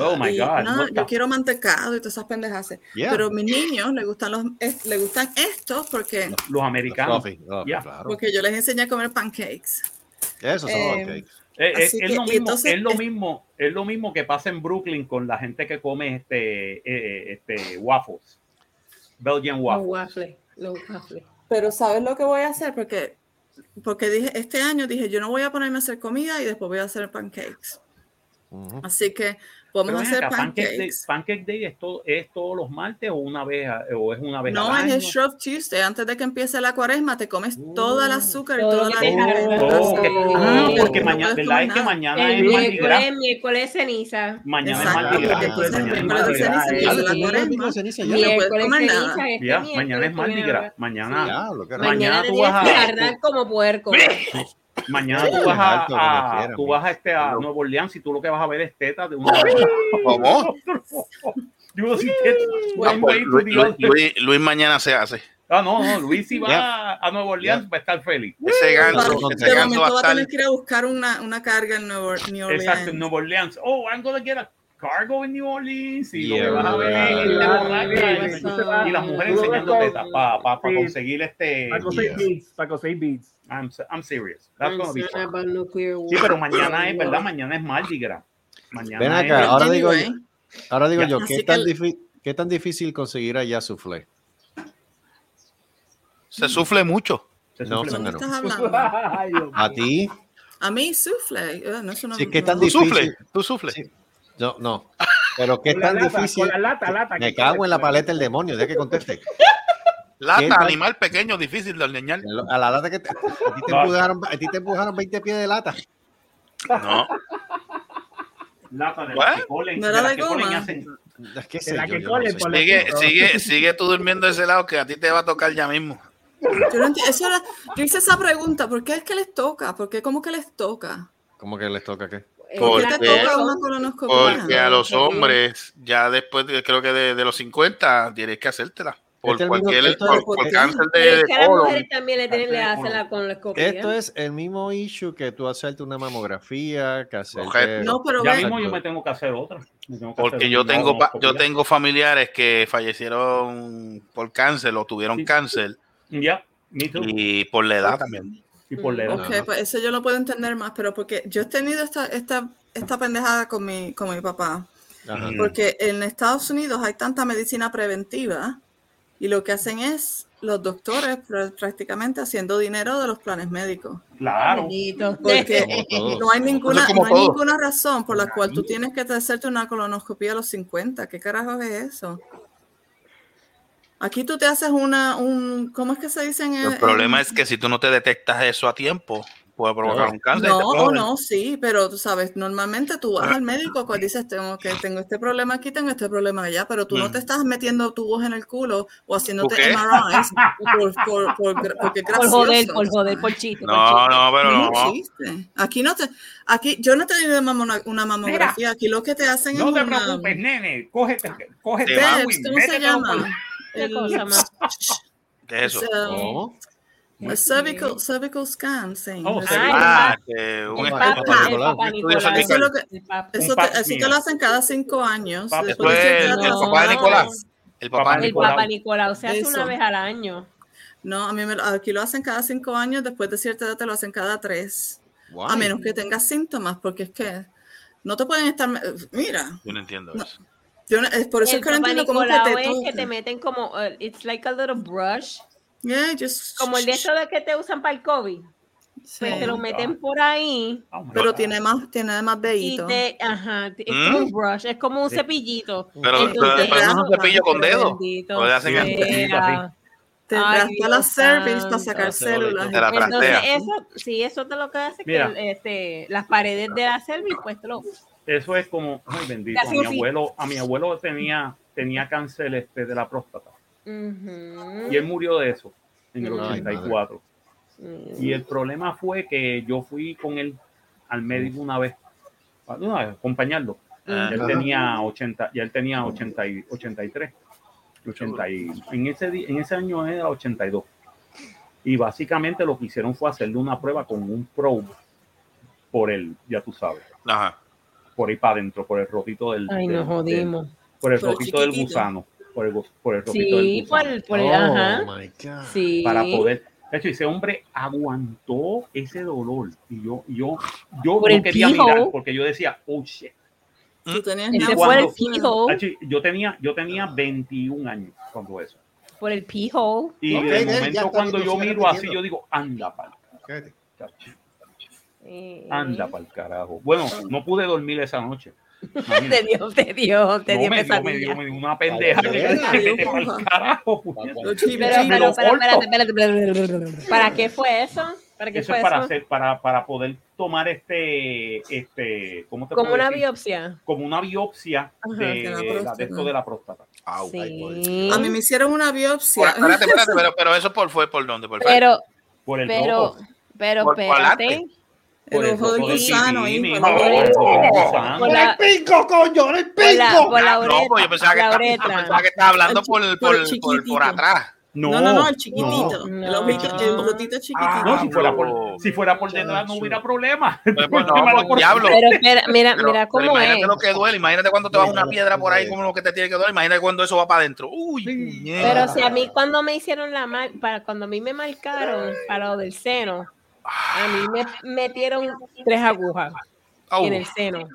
Oh my y, God. no, yo the- quiero mantecado y todas esas pendejas. Yeah. Pero a mis niños les gustan los es- les gustan estos porque, Los americanos. Fluffy, fluffy, Ya. claro. porque yo les enseñé a comer pancakes. Esos son Eh, pancakes. Eh, eh, es, que, lo y mismo, entonces, es lo es- mismo, es lo mismo que pasa en Brooklyn con la gente que come este, eh, este waffles, Belgian Los waffles. waffles. Los waffles. Pero ¿sabes lo que voy a hacer? Porque, porque dije, este año dije, yo no voy a ponerme a hacer comida y después voy a hacer pancakes. Ujú. Así que Ven hacer acá, Pancake Day. Pancake Day es, todo, es todos los martes o una vez o es una vez No, al es año. el Shrub Tuesday. Antes de que empiece la cuaresma, te comes toda el azúcar y toda la. Oh, Oh. ah, Sí, porque no mañana, Es que mañana El es miércoles, miércoles ceniza. Mañana es Exacto. Mardi Gras. Entonces, Mañana es Mardi Gras. Ah, mañana es Mardi primero. Gras. Mañana, qué Mañana Mañana tú vas que a- como puerco. mañana tú vas a, alto, a- tú vas a, este, a Nuevo Orleans y tú lo que vas a ver es tetas de una. ¿Cómo? Luis, the Luis- other. Luis- Luis mañana se hace. Ah, no, no, Luis si va Ya. a Nueva Orleans va a estar feliz. Ese ganso, Bueno, ese De ganso va momento va a estar. tener que ir a buscar una, una carga en Nueva New Orleans. Exacto, en Nueva Orleans. Oh, I'm gonna get a cargo in New Orleans. Y lo Yeah, que vas a ver Yeah, yeah, y- yeah. y las mujeres lo enseñando tetas para pa, pa Sí. conseguir este. Para conseguir Yeah. beats, para conseguir beats. I'm, I'm serious. That's gonna be fun. Sí, pero mañana es, ¿verdad? Mañana es Mardi Gras. Mañana Ven es- acá, ahora digo yo, ahora digo yo, ¿qué tan, el- ¿qué tan difícil conseguir allá soufflé? Se sufle mucho. se No, sufre ¿de son qué mucho. estás hablando? Ay, Dios A ti, A mí, soufflé. Eh, no, eso no, Sí, ¿qué no- tan Tú difícil? sufle, tú sufle. Sí. no, no. Pero qué Con la tan lata, difícil. con la lata, lata, Me cago en la paleta el demonio, de que conteste. ¿Qué Lata, animal pequeño, difícil de ordeñar. A la lata que te, a ti te No. empujaron, a ti te empujaron 20 pies de lata. No. Lata de las que colen- ¿No era las de que colen goma? hacen- Es que De sé la yo, que yo colen no sé. por la- Sigue, sigue, sigue tú durmiendo de ese lado que a ti te va a tocar ya mismo. Yo no entiendo. Eso era- yo hice esa pregunta. ¿Por qué es que les toca? ¿Por qué? ¿Cómo que les toca? ¿Cómo que les toca qué? ¿Por qué te Porque-? Porque a los hombres, ya después de, creo que de, de los 50, tienes que hacértela. Por Este mismo- cualquier esto por, cáncer de, Pero de es que a las colon. mujeres también le, tienen, le Cáncer de hacen la colonoscopia. Esto es el mismo issue que tú hacerte una mamografía, que hacerte... No, pero Ya mismo yo me tengo que hacer otra. Me tengo que Porque hacer yo tengo, pa- yo tengo familiares que fallecieron por cáncer o tuvieron Sí. cáncer Ya, too. y por la edad también. Y por la edad. Ok, pues eso yo lo puedo entender más, pero porque yo he tenido esta, esta, esta pendejada con mi, con mi papá. Ajá. Porque en Estados Unidos hay tanta medicina preventiva y lo que hacen es los doctores pr- prácticamente haciendo dinero de los planes médicos. Claro. Porque no hay ninguna, no hay razón por la cual tú tienes que hacerte una colonoscopia a los 50. ¿Qué carajo es eso? Aquí tú te haces una, un, ¿cómo es que se dice en El problema es que si tú no te detectas eso a tiempo, puede provocar un cáncer. No, Te no, sí, pero tú sabes, normalmente tú vas al médico cuando dices, tengo que tengo este problema aquí, tengo este problema allá, pero tú no Mm. te estás metiendo tubos en el culo o haciéndote qué? MRIs por, por, por gra- porque es Por gracioso. joder, por joder, por chiste. por No, chiste. no, pero no. Aquí no te, aquí yo no he tenido una, una mamografía, aquí lo que te hacen No es te una, preocupes, nene. Cógete, cógete Te va, agua y ¿cómo se llama? ¿Qué El- cosa más? ¿Qué es eso? Es, ¿Cómo? El cervical, cervical scan, sí. Oh. Ah, que un El estudio el Nicolás. Eso, lo que, El lo hacen cada cinco años. Pap- Después el años. papá de No. Nicolás. El papá Papá de El Nicolás. Papa Nicolau se hace Eso. una vez al año. No, a mí me, aquí lo hacen cada cinco años, después de cierta edad te lo hacen cada tres. A menos que tengas síntomas, porque es que no te pueden estar. Mira, Yo no entiendo No. eso. yo no- es por eso el es que no entiendo cómo que te es que te meten como, uh, it's like a little brush, Yeah, just- como el de esto de que te usan para el COVID. Sí. Pues te lo meten por ahí Oh Pero tiene más, tiene más dedito. te, ajá, es ¿Mm? como un brush, es como un cepillito. Pero, pero, Entonces, pero no es un cepillo con dedo. O le hacen Sí, así. Te Dios la cervix para sacar células. Te la Entonces, trastea. eso, sí, eso te lo que hace Mira. que este, las paredes de la cervix, pues te lo. Eso es como, ay bendito, a mi abuelo, a mi abuelo tenía, tenía cáncer este, de la próstata Y él murió de eso en el Ay, 84. Mm. Y el problema fue que yo fui con él al médico una vez, una vez, acompañarlo. Ah. Él tenía 80, y él tenía 80 y, 83. 80 y, en, ese, en ese año era 82. Y básicamente lo que hicieron fue hacerle una prueba con un probe por el, ya tú sabes, Ajá. por ahí para adentro, por el rotito del. Ay, del- nos jodimos. del- por el Por el rotito del gusano. Por el, por el rotito del Sí, por gusano. el, por el, Oh, ajá. my God. Sí. Para poder. De hecho, ese hombre aguantó ese dolor. Y yo, yo, yo Por no el quería pijo. mirar porque yo decía, oh shit. Tú tenías Ese fue el pijo. Yo tenía, yo tenía 21 años cuando eso. Por el pijo. Y Ok, de momento cuando yo miro así, yo digo, anda pal. Eh, anda pal carajo. Bueno, no pude dormir esa noche. Te dio, te dio, te dio pesadilla. me una pendeja. Pero, pero, pero, espérate. ¿Para qué fue eso? ¿Para qué Eso fue es para eso? hacer, para, para poder tomar este, este, ¿cómo te Como una decir? biopsia. Como una biopsia Ajá. de, De la la, de próstata. esto de la próstata. Au. Sí. A mí me hicieron una Por- biopsia. espérate, espérate, pero, pero eso por, fue por dónde? Por Pero, Por el pero, pero, espérate. Por el ojo del gusano, hijo. el por coño! ¡El la, por la Ah, no, yo pensaba que, estaba, hablando por, atrás. No, No, no, no, el chiquitito. No. El, ojito, el rotito chiquitito. No, si fuera por, si fuera por detrás no hubiera problema. Pues, pues, no, pues, por- diablo. Pero espera, mira, Pero- mira pero cómo imagínate es. lo que duele, imagínate cuando te va una piedra por ahí, como lo que te tiene que doler, imagínate cuando eso va para adentro. Uy. Pero si a mí cuando me hicieron la para cuando a mí me marcaron para lo del seno, a mí me metieron tres agujas en el seno.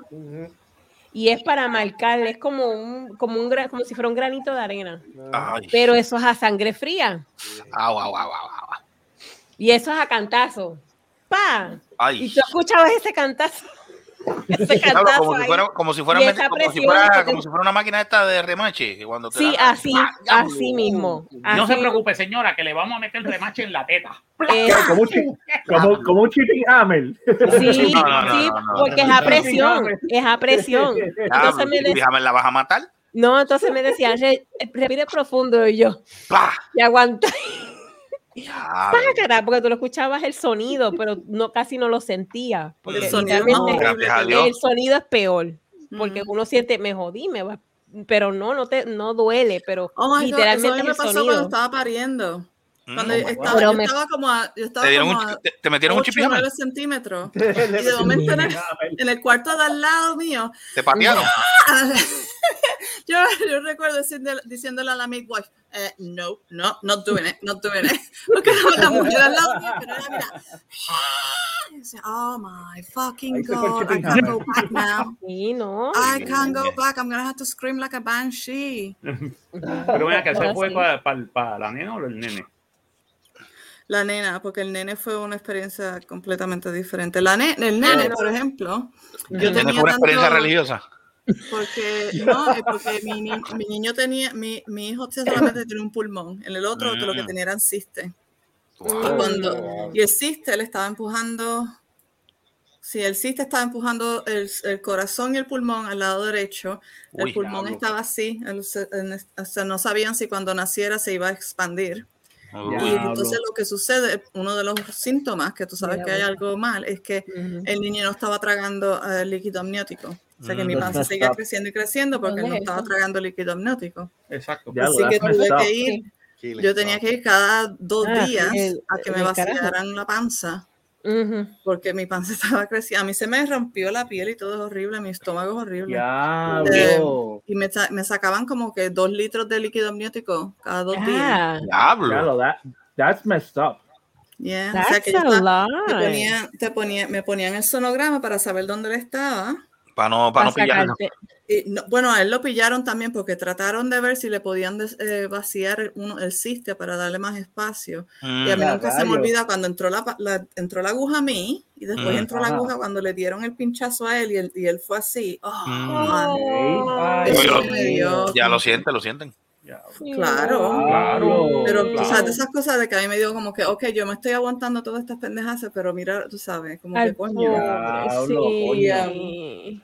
Y es para marcar, es como un, como un como si fuera un granito de arena. Ay, Pero eso es a sangre fría. au, au, au, au, au. Y eso es a cantazo. ¡Pa! Y tú escuchabas ese cantazo. Como, si fuera, como, si fuera, como, si fuera, como si fuera una máquina esta de remache. que Cuando te Sí, da- así, ¡Ah, así mismo. No se así. preocupe, señora, que le vamos a meter remache en la teta. Eh, Como un, como, como un chipping hammer. Sí, No, no, no, sí, no, no, porque es a presión, es a presión. Diablo, Entonces me ¿y decía, déjame la vas a matar? no, entonces me decían, "Re- respire profundo y yo, ¡Pah! y aguanta, Porque tú lo escuchabas el sonido, pero no casi no lo sentía, porque El sonido es el sonido peor, porque uno siente, me jodí, me va, pero no, no te, no duele, pero Oh my God, eso a literalmente mí me el pasó cuando sonido. estaba pariendo. Cuando Mm. yo estaba, Pero yo me- estaba como a, yo estaba ¿Te, como un, a te, te metieron un 8 chip y 9 centímetros. Y de momento en el, en el cuarto de al lado mío, Te patearon. yo, yo recuerdo diciéndole, diciéndole a la midwife, eh, no, no, not doing it, not doing it. Porque la mujer al lado mío, pero era, mira, oh my fucking fue God, I can't go back now. Sí, no. I can't go back. I'm gonna have to scream like a banshee. Pero mira, que se fue para, para, para la nena o el nene. La nena, porque el nene fue una experiencia completamente diferente. La ne- el nene, por ejemplo, yo ¿Tienes tenía una experiencia tanto- religiosa? Porque, no, es porque mi, ni- mi niño tenía, mi, mi hijo solamente tenía un pulmón, en el otro lo que Mm. tenía eran cistes. Y, Wow. cuando, y el ciste le estaba empujando, sí, el ciste estaba empujando el, el corazón y el pulmón al lado derecho. El Uy, pulmón diablo. estaba así, el- o sea, no sabían si cuando naciera se iba a expandir. Uy. Y entonces lo que sucede, uno de los síntomas que tú sabes que hay algo mal, es que Ujú. el niño no estaba tragando eh, líquido amniótico. O sea que Mm. mi panza seguía creciendo y creciendo porque ¿Dónde no es estaba tragando líquido amniótico. Exacto. Así que tuve que up. ir, Yo tenía que ir cada dos Ah, días el- a que me vaciaran la panza. Ujú. Porque mi panza estaba creciendo. A mí se me rompió la piel y todo es horrible. Mi estómago es horrible. Ya, Eh, bro. y me, me sacaban como que dos litros de líquido amniótico cada dos Ah, días. Diablo. Diablo, that, that's messed up. Yeah, o That's sea que yo a estaba- lot. te ponía, te ponía, me ponían el sonograma para saber dónde él estaba. Para no, para no pillarlo. sacarte- Y no- bueno, a él lo pillaron también porque trataron de ver si le podían des- eh, vaciar el, uno, el ciste para darle más espacio. Mm. Y a mí nunca se me olvida cuando entró la, pa- la- entró la aguja a mí y después Mm. entró la Ajá. aguja cuando le dieron el pinchazo a él y él, y él fue así. Oh, Mm. Ay, me dio- Ya lo sienten, lo sienten. Claro. Claro. Pero claro. sabes de esas cosas de que a mí me dio como que, ok, yo me estoy aguantando todas estas pendejas, pero mira, tú sabes, como Al que coño. pobre, coño.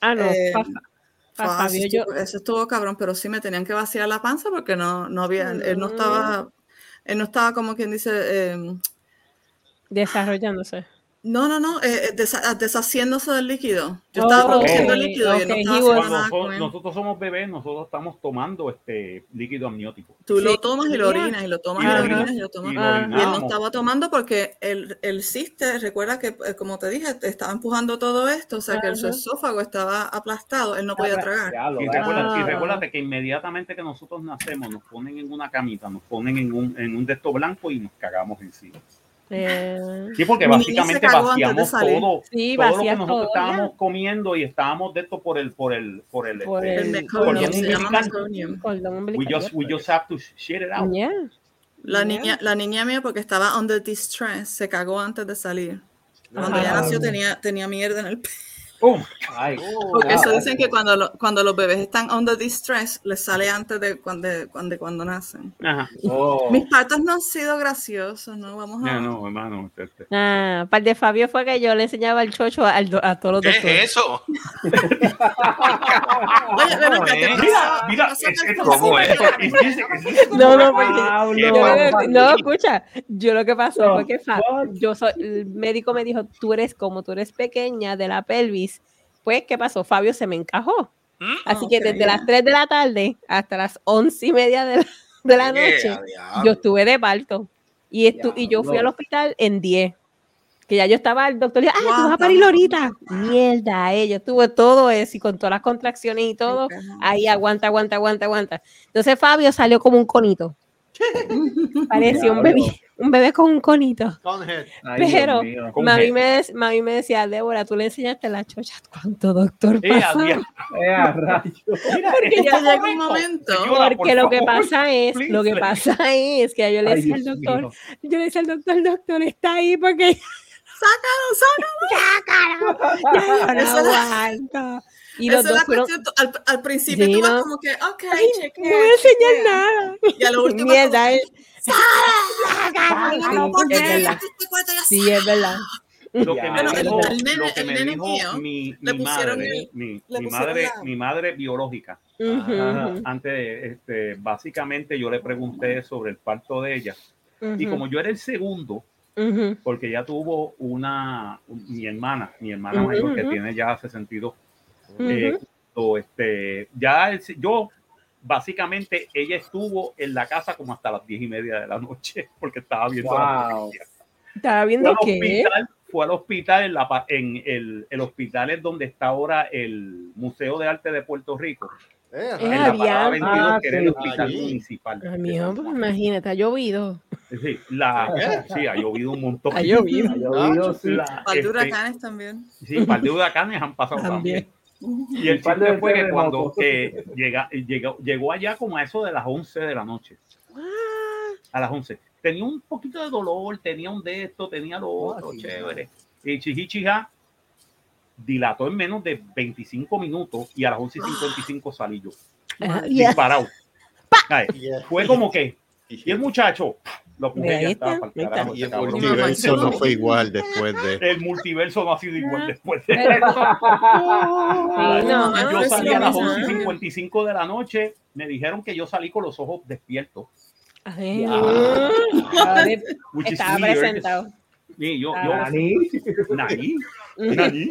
Ah, no, Eh, Ah, eso, yo, estuvo, eso estuvo cabrón, pero sí me tenían que vaciar la panza porque no, no había, él no Mm. estaba, él no estaba como quien dice, eh, desarrollándose. No, no, no, eh, eh, desa- deshaciéndose del líquido. Yo Oh, estaba produciendo líquido y él no estaba nada so- con él. nosotros somos bebés, nosotros estamos tomando este líquido amniótico. Tú lo tomas y lo orinas, y lo tomas y, Y lo orinas orina- y lo tomas. y Y, lo Ah. él no estaba tomando porque el, el ciste, recuerda que, eh, como te dije, te estaba empujando todo esto, o sea que el, su esófago estaba aplastado, él no podía tragar. Y y Ah. recuérdate que inmediatamente que nosotros nacemos, nos ponen en una camita, nos ponen en un, en un de estos blanco y nos cagamos encima. Eh, Sí, porque básicamente vaciamos todo, sí, todo lo que nosotros todo. estábamos comiendo y estábamos de esto por el, por el, por el, Por este, El el- cordón umbilical. we just, we just have to shit it out. yeah. La Yeah. niña, la niña mía, porque estaba under distress, se cagó antes de salir. Cuando Ajá. ella nació tenía, tenía mierda en el pelo. Oh, Ay, Porque eso dicen que cuando, lo- cuando los bebés están under distress, les sale antes de cuando, cuando, cuando nacen. ajá. oh. Mis partos no han sido graciosos, ¿no? Vamos a... No, no, hermano. Ah, para el de Fabio fue que yo le enseñaba el chocho al do- a, todos los ¿Qué doctores. es eso? Oye, ven acá, ¿qué Mira? Mira, ¿Cómo es? No, no, porque le- no, escucha, yo lo que pasó No, fue que Fa- what? yo soy, el médico me dijo, tú eres como tú eres pequeña de la pelvis, pues, ¿qué pasó? Fabio se me encajó. ¿Mm? Así que desde ya. las 3 de la tarde hasta las 11 y media de la, de la noche, diablo. yo estuve de parto. Y, estu- y yo fui al Diablo. hospital en 10. Que ya yo estaba, el doctor le dijo, ah, tú vas a parir the- ahorita. Mierda, eh, yo estuve todo eso y con todas las contracciones y todo. Ahí aguanta, aguanta, aguanta, aguanta. Entonces Fabio salió como un conito. Parecía un bebé, un bebé con un conito. Ay, Pero mami me, mami me decía, Débora, tú le enseñaste la chocha. ¿Cuánto doctor Eh, pasó? adiós. Eh, Porque ya está llega un momento. Señora, por Porque lo que pasa es, please, lo que pasa es que yo le Ay, decía al doctor, yo le decía al doctor, el doctor está ahí porque ¡Sácalo, sácalo! ya yo no aguanto. Y los Esa es dos la fueron, cuestión. Al, al principio Sí, tú vas ¿no? como que, ok, "Ay, chequea, no voy a enseñar chequea". nada. Y a lo último, Mierda, eh. es verdad. este ya Sí, es verdad. Lo que Ya. me dijo, lo que me dijo mío, mi, le mi pusieron madre, el- mi, mi madre, la- mi madre biológica. Ajá. ujú, Antes, este, básicamente yo le pregunté sobre el parto de ella. Y ujú, como yo era el segundo, ujú. porque ella tuvo una, un- mi hermana, mi hermana mayor que tiene ya 62. Ujú. eh, o este, ya el- yo, básicamente, ella estuvo en la casa como hasta las diez y media de la noche, porque estaba viendo la Wow. noticia. Estaba Fue viendo al qué. hospital, fue al hospital en, la, en el, el hospital es donde está ahora el Museo de Arte de Puerto Rico, Eh, Es en la parada. 22, Ah, que era el hospital allí. municipal. Ay, mijo, pues imagínate, ha llovido. Sí, la, sí, ha llovido un montón. Ha llovido. Ha llovido, sí. La- Par de este, huracanes también. Sí, un par de huracanes han pasado También. también. Y el chiste fue que cuando eh, llega, llegó, llegó allá como a eso de las 11 de la noche, a las 11. Tenía un poquito de dolor, tenía un de esto, tenía lo otro, sí, chévere. Y Chihichija dilató en menos de 25 minutos y a las 11 y 55 salí yo, Ah, disparado. Yeah. Fue como que, y el muchacho, lo puse ya estaba ahí está. carajo, Y el multiverso no fue igual después de. El multiverso no ha sido igual después de Pero- no, Ah, yo salí a las mismo. 11 y 55 de la noche. Me dijeron que yo salí con los ojos despiertos. Ay, de- which is estaba presentado. Sí, yo, Ah, yo, Nani.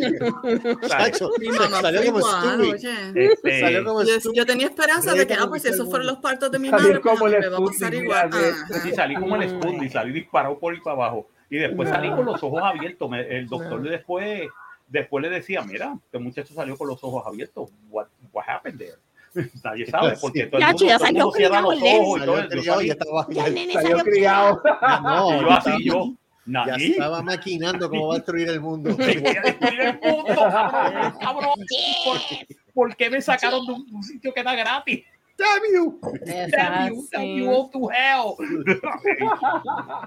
Chacho, Mi mamá salió como igual, Stewie. oye. Este, Salió como Yo, Stewie. yo tenía esperanza de que, ah, pues esos fueron los partos de mi Salió madre, pues como el me va a pasar Sputnik, igual. mira, Ajá. Sí, salí como el Spundy, salí disparado por ahí para abajo. Y después salí con los ojos abiertos. Me- el doctor le después, después le decía, mira, este muchacho salió con los ojos abiertos. What, what happened there? Nadie sabe, porque todo el Ya, mundo, ya todo el salió mundo cierra los criado, ojos y todo. Salió Yo criado y salí- ya estaba, Ya nene Salió salió criado. no, y yo ya así, yo, ya estaba maquinando cómo va a destruir el mundo. te voy a destruir el mundo, cabrón, cabrón. ¿Por, por qué me sacaron de un, un sitio que da gratis? Damn you. Damn you, damn you all to hell.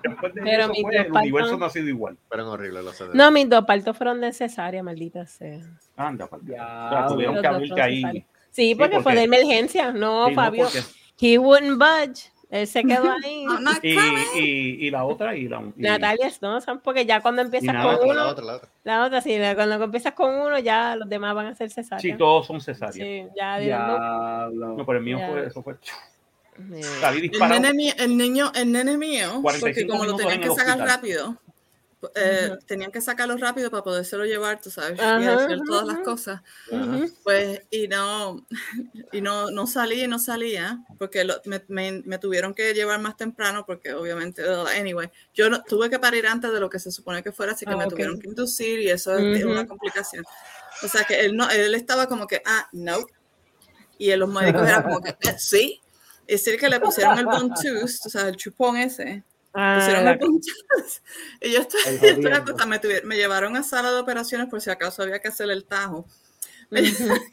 Después de Pero eso, pues, dos el universo no ha sido igual. Fueron horribles los CDs. No, mis dos partos fueron de cesárea, maldita sea. Anda, carajo. O sea, tuvieron que abrirte ahí. Sí, porque, fue porque- de emergencia. No, Sí, no, Fabio. porque- He wouldn't budge. Él se quedó ahí. Y, coming. y, y la otra y la y- Natalia no, son porque ya cuando empiezas nada, con La uno, otra, la otra. la otra sí, cuando empiezas con uno, ya los demás van a ser sí, cesáreas. todos son cesáreas. Sí, ya. Diablo. No, pero el mío Ya. fue eso fue Sí. El nene, mío, el niño, el nene mío, porque 45 como lo tenían en que sacar hospital. rápido, eh, Ujú. tenían que sacarlo rápido para podérselo llevar, tú sabes, y Ajá, hacer todas las ujú. cosas. Ujú. Pues, y no, y no, no salía y no salía, porque lo- me, me- me tuvieron que llevar más temprano, porque obviamente, uh, anyway, yo no, tuve que parir antes de lo que se supone que fuera, así que Ah, me ok. tuvieron que inducir y eso es una complicación. O sea que él, no, él estaba como que, ah, no. Y los médicos eran como que, "Eh, sí. Es decir, que le pusieron el bone tooth, o sea, el chupón ese. Ah, pusieron la- el bone tooth. Y yo estoy, El estoy me, tuvi- me llevaron a sala de operaciones por si acaso había que hacer el tajo.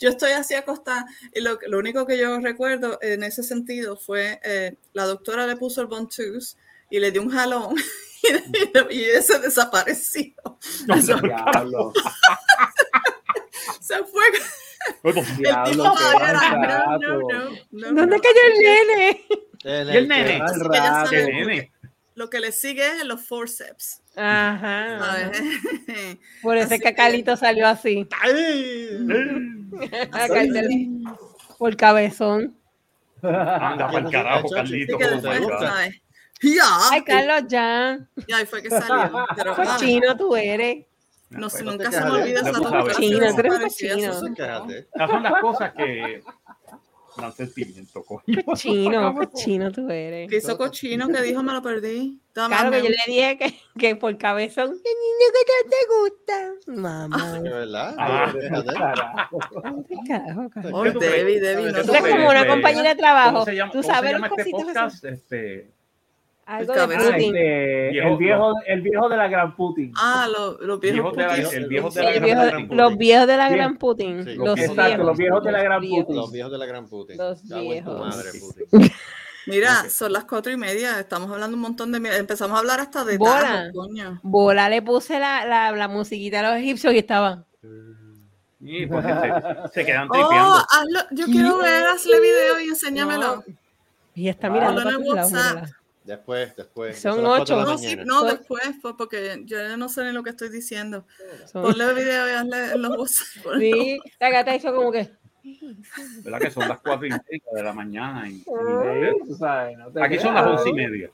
Yo estoy así acostada y lo, lo único que yo recuerdo en ese sentido fue eh, la doctora le puso el tooth y le dio un jalón y, y ese desapareció. Eso Diablo. se fue. Diablo, No, era- mal no, no, no, no, ¿Dónde no. cayó el nene? El, Y el nene. Que rato. El nene. Lo que le sigue es los forceps. Ajá. Por eso es que Carlito salió así. Por cabezón. Anda para el carajo. Carlito. Ya. Ay, Carlos, ya. Y ahí fue que salió. Pero Cochino tú eres. no, Pues, nunca se me olvida esa Cochino, tú eres cochino. Esas son las cosas que dan sentimiento, coño. Cochino, cochino tú eres. Que hizo cochino que dijo me lo perdí. Toma, Claro que yo le dije que, que por cabezón, el niño que no te gusta. Mamá. ¿De verdad? Ah. Carajo. Carajo. Oh, ¿Qué? Debbie, Debbie, no ¿Qué tú Tú eres crees? como una compañera de trabajo. ¿Cómo se llama, Tú cómo se sabes llama los este cositos podcast? Este, Algo El de cabezón. Ah, Putin. este, Viejo- el, viejo, el viejo de la gran Putin. Ah, lo- los viejos Viejo de la- putis. el viejo de Sí, la el gran Putin. los viejos de la gran Putin. Sí. Los Exacto, viejos. los viejos de la gran. Putin. Los viejos de la gran Putin. Los viejos. madre, Putin. Mira, son las cuatro y media. Estamos hablando un montón de. mierda. Empezamos a hablar hasta de Bola. Coño. Bola le puse la, la, la musiquita a los egipcios y estaban. Sí, porque se, se quedan Oh, hazlo. Yo quiero ver, hazle video y enséñamelo. Y está Ah. mirando Después, después. Son la No, sí, no, después, fue porque yo no sé ni lo que estoy diciendo. Son- Ponle video y hazle en los ponlo. Sí, la gata hizo como que. ¿Verdad que son las cuatro y media de la mañana? y- no aquí son las once y media.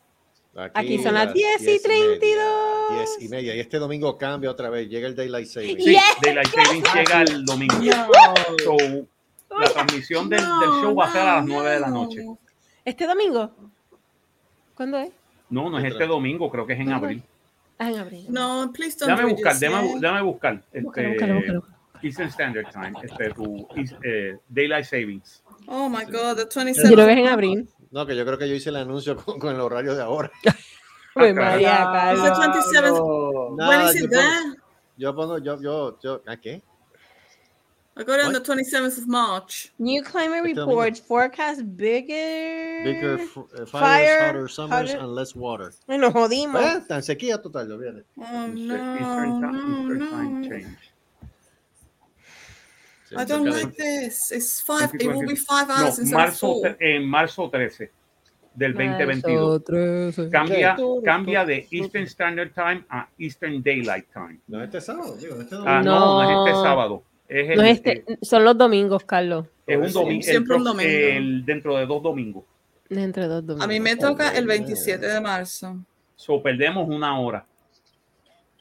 Aquí son las 10 y 32. 10 y media. Y este domingo cambia otra vez. Llega el Daylight Saving. Sí, Yes. Daylight Savings llega el domingo. So, la transmisión del, del show va a ser a las nueve de la noche. ¿Este domingo? ¿Cuándo es? No, no es este domingo, creo que es en abril. Ah, en abril. No, please don't Déjame read buscar, déjame, déjame buscar. Búscalo, Este, búscalo, búscalo. Eastern Standard Time, este, tu eh, Daylight Savings. Oh my God, the Yo lo 27 ves en abril. No, que yo creo que yo hice el anuncio con, con el horario de ahora. Ay, Ah, María, Carlos. 27? Pongo- there? Yo pongo, yo, yo, yo, ¿a qué? I got it on the 27th of March. New climate reports forecast bigger. Bigger f- eh, fires, Fire, hotter summers, hotter- and less water. Ay, nos jodimos. Eh, tan sequía total, olvídate. Oh Eastern, no, Eastern no, no. change. I don't like this. It's five. It will be five No, hours of marzo, four. tre- en marzo 13 del 2022. Nosotros. Cambia, ¿Qué? cambia de Eastern Standard Time a Eastern Daylight Time. No, este sábado, digo, este Ah, domingo. no, no, No. es este sábado. Es, el, No es este, son los domingos, Carlos. es un domingo. Siempre un domingo. dentro de dos domingos. Entre dos domingos. A mí me toca el 27 de marzo. So, perdemos una hora.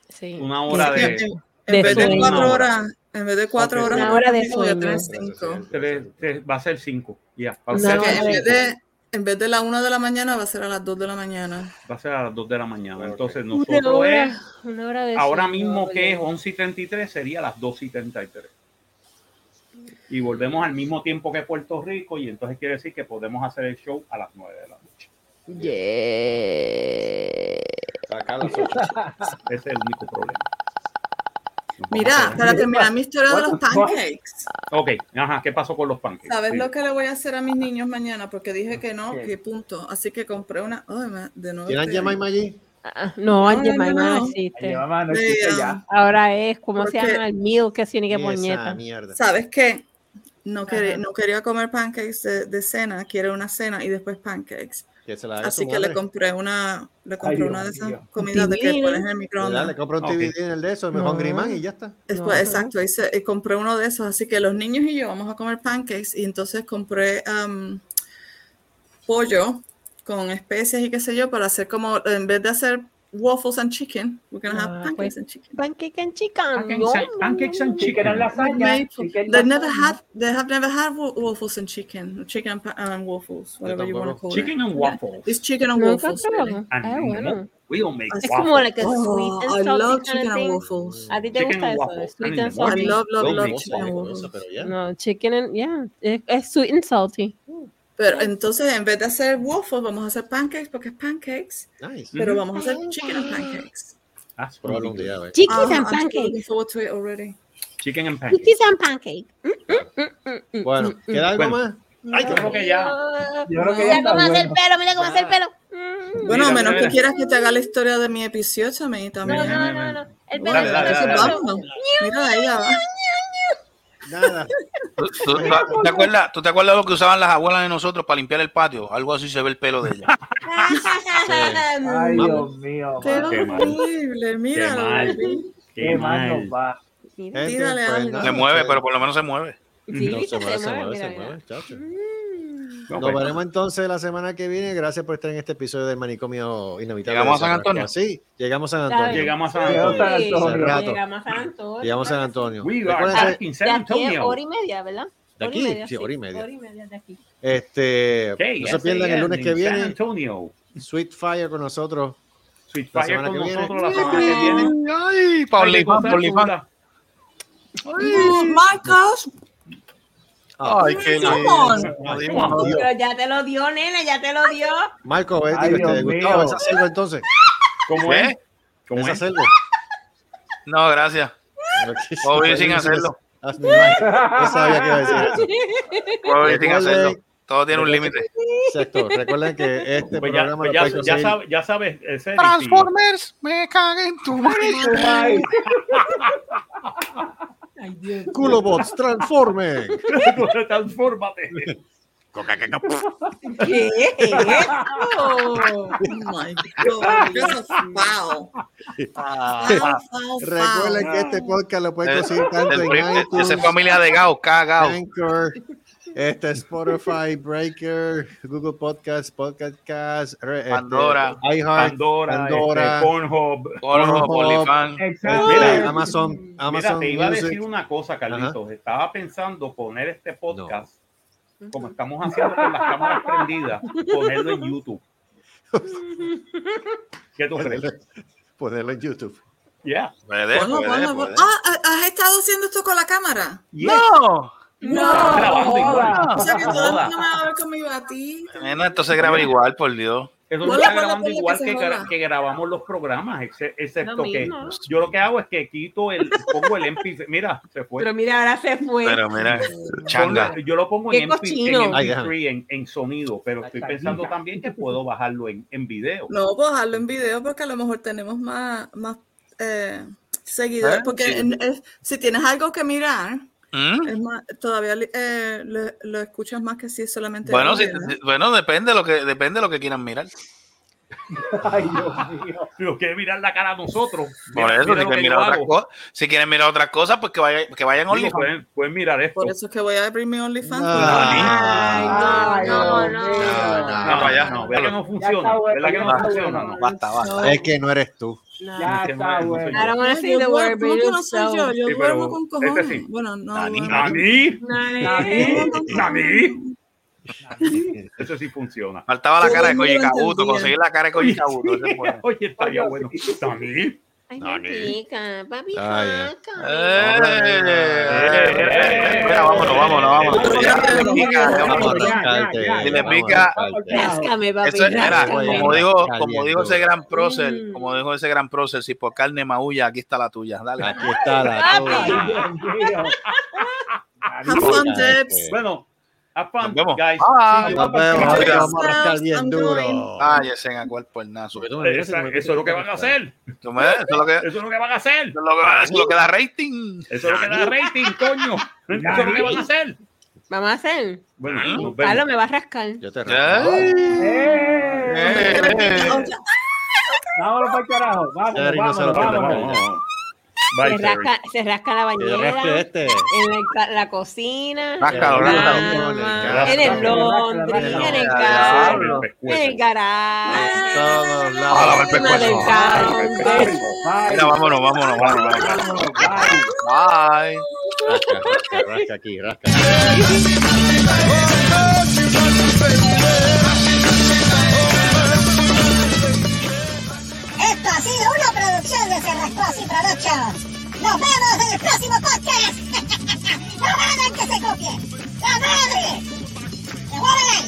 Sí. Una hora Sí, de. en- En De vez de cuatro horas, en vez de cuatro Ok. horas, Una hora de sueño. tener cinco. Te- te- va a ser 5. Ya, O sea que Una en vez de, en vez de la una de la mañana va a ser a las dos de la mañana. va a ser a las 2 de la mañana. Entonces, Una nosotros es, hora, una hora de ahora sueño, mismo que es ¿verdad? 11 y 33, sería las 2 y 33. Y volvemos al mismo tiempo que Puerto Rico, y entonces quiere decir que podemos hacer el show a las 9 de la noche. Yeah. Acá a las ocho. Ese es el único problema. Nos Mira, para terminar mi historia de los pancakes. Ok, ajá, ¿qué pasó con los pancakes? ¿Sabes Sí. lo que le voy a hacer a mis niños mañana? Porque dije que no, que punto. Así que compré una. Me- de nuevo. ¿Tienes estoy- Jemima allí? Ah, No, No, no, Jemima no no. existe. Ay, mamá, no Sí, existe ya. Ahora es, ¿cómo se llama? El meal que tiene que mierda. ¿Sabes qué? No quería, no quería comer pancakes de, de cena, quiero una cena y después pancakes. Que se la haga Así que le compré una, le compré una de esas comidas de que pones en el microondas. Le compro un Ok. DVD en el de eso, mejor No. Man y ya está. Después, No. exacto, hice, y compré uno de esos, así que los niños y yo vamos a comer pancakes y entonces compré pollo con especias y qué sé yo para hacer como, en vez de hacer waffles and chicken, we're gonna have Ah, pancakes and chicken. Pancake and chicken. Pancakes no. and- pancakes and Chicken chicken. en lasaña. Made- chicken They never lasaña. had, they have never had waffles and chicken, chicken and, pa- and waffles, whatever you want to call Chicken it. Chicken and waffles. It's chicken and waffles. probado. really. And Ah, bueno. we don't make Es Es waffles. como like a Oh, sweet and I salty love kind of chicken and thing. waffles. ¿A ti te Chicken gusta and eso? waffles. Sweet And and the morning, I love, love, love chicken and waffles. waffles. pero ya. No, chicken and, yeah, es, es sweet and salty. Pero entonces, en vez de hacer waffles, vamos a hacer pancakes porque es pancakes, Nice. pero vamos a hacer chicken and pancakes. Un día, Ah, and I'm looking pancakes. forward to it already. Chicken and pancakes. Chickies and pancakes. Mm, mm, Bueno, mm, ¿queda algo Bueno. más? Ay, yo creo que ya. Yo creo que No. ya Mira cómo hace el pelo, mira cómo hace el pelo. Mm. Bueno, a Mira, menos mira. que quieras que te haga la historia de mi episodio a mí No, también. no, no, no. El pelo Dale, es dale, dale, dale. vamos. Mira, ahí va. Nada. ¿Tú, tú- tú te acuerdas, ¿Tú te acuerdas lo que usaban las abuelas de nosotros para limpiar el patio? Algo así se ve el pelo de ella. Ay, Dios mío. Qué. Qué horrible, Qué mira. mal. Qué mal mal. nos va. Tírale pues, algo. Se mueve, pero por lo menos se mueve. Sí, No, viste, se mueve, se mueve, mira, se mira. mueve, chacho. No, Nos pues, veremos entonces la semana que viene. Gracias por estar en este episodio del manicomio inevitable. ¿Llegamos a San Antonio? Sí, llegamos a San. Antonio. Llegamos a San Antonio. Llegamos a San Antonio. Llegamos a San Antonio. San aquí hora y media, ¿verdad? ¿De Hora y aquí? media, Sí, hora y media. Hora y media de aquí. este, Okay, no se pierdan el lunes que viene. Antonio. Sweet Fire con nosotros. Sweet La Fire con que viene. nosotros la semana que viene. Ay, Paulifan, Paulifan. Oh my gosh. Ay, qué lindo. Pero ya te lo dio, nena, ya te lo dio. Marco, ve, Ay, digo, ¿te Dios gustó mío. esa selva entonces? ¿Cómo ¿Qué? es? ¿Cómo ¿Esa es? selva? No, gracias. Puedo vivir sin hacerlo. Yo sabía que iba a decir eso. Puedo vivir sin hacerlo. Todo tiene un límite. Exacto. Recuerden que este Pues ya, programa pues ya, pueden ya, conseguir- sabes, ya sabes, ese es Transformers, me cagué en tu madre. Ay, Dios. Culobots, transformen. Transfórmate. ¿Qué es esto? Oh my God. This is foul. Ah, Foul, foul, Recuerden que este podcast lo pueden El- conseguir tanto en iTunes, Esa familia de Gao, cagao. Anchor, este Spotify, Breaker, Google Podcasts, Podcast Cast, este, Pandora. iHeart, Pandora, Pandora, este, Pornhub. Pornhub, Pornhub. Exacto. este, Mira, Amazon, Mira, Amazon te iba a Music. decir una cosa, Carlitos. Estaba pensando poner este podcast, como estamos haciendo con las cámaras prendidas, ponerlo en YouTube. ¿Qué tú crees? Ponerlo, en YouTube. Ya. Puede, Ponlo, puede, ponlo, puede. ponlo. Ah, ¿has estado haciendo esto con la cámara? No. Estamos grabando igual. O sea que No todo el mundo me va a ver esto se graba igual, por Dios. Eso se está grabando igual que que, que grabamos los programas, ex- excepto Lo que yo lo que hago es que quito el, pongo el MP, mira, se fue. Pero mira, ahora se fue. Pero mira, changa. Yo lo pongo en, MP, cochino. en Ay, MP3 en, en sonido, pero estoy pensando también que puedo bajarlo en, en video. No, pues dejarlo en video porque a lo mejor tenemos más, más eh, seguidores. ¿Eh? Porque Sí. en- es- si tienes algo que mirar, ¿Mm? es más, todavía eh, lo, lo escuchas más que si es solamente Bueno, si- ¿no? bueno, depende de lo que depende de lo que quieran mirar. Ay, Dios mío. Si nos quiere mirar la cara a nosotros. Por mira- eso, mira si quieren mirar otras cosas, si quieren mirar otras cosas, pues que vayan, que vayan OnlyFans. pueden, pueden mirar esto. Por eso es que voy a abrir mi OnlyFans. Ay, no, no, no. Dios mío. No, para allá. No, ¿verdad que no Ya funciona? está bueno, ¿Verdad que ya no está funciona? bueno. No. Basta, basta. Es que no eres tú. No. Ya Es que no- no bueno. soy I don't say yo the word, ¿Cómo but que no soy yo? Yo Sí, duermo con este cojones. sí. Bueno, no. Nani. Nani, Nani. Nani. Eso sí funciona. Faltaba la cara de entendía. conseguir la cara de bueno. Oye, estaría bueno. Nani. Ay, Nani. papica, papi, Ay, caca. Eh, eh, eh, Mira, vámonos, vámonos, vámonos. Pica. Si le pica- Eso era, ráscame. como dijo, como dijo ese gran prócer, Mm. como dijo ese gran prócer, si por carne maulla, aquí está la tuya. Dale. Aquí está la tuya. Debs. Bueno, have fun, Nos vemos. guys. Ah. Nos vemos, vamos a rascar bien duro. Cállese en a cuerpo el nazo. Porque tú me miras y Esa- me- Eso es lo que van a hacer. ¿Tú me- Eso es lo que, eso Eso es lo que van a hacer. es lo que, eso es lo que da rating. Eso es lo que da rating, coño. Eso es lo que van a hacer. Vamos a hacer. Bueno, vemos. me va a rascar. Yo te rasco. ¡Eh! eh, eh. Vámonos para el carajo. Vámonos, vámonos, vámonos se rasca, se rasca, la bañera, en la, la cocina, en el Londres, en el carro, en el garaje, en lados, Mira, vámonos, vámonos, vámonos. Chelo se raspó así Fronocho. Nos vemos en el próximo podcast. no hagan que se copie. ¡La madre! ¡Se mueven ahí!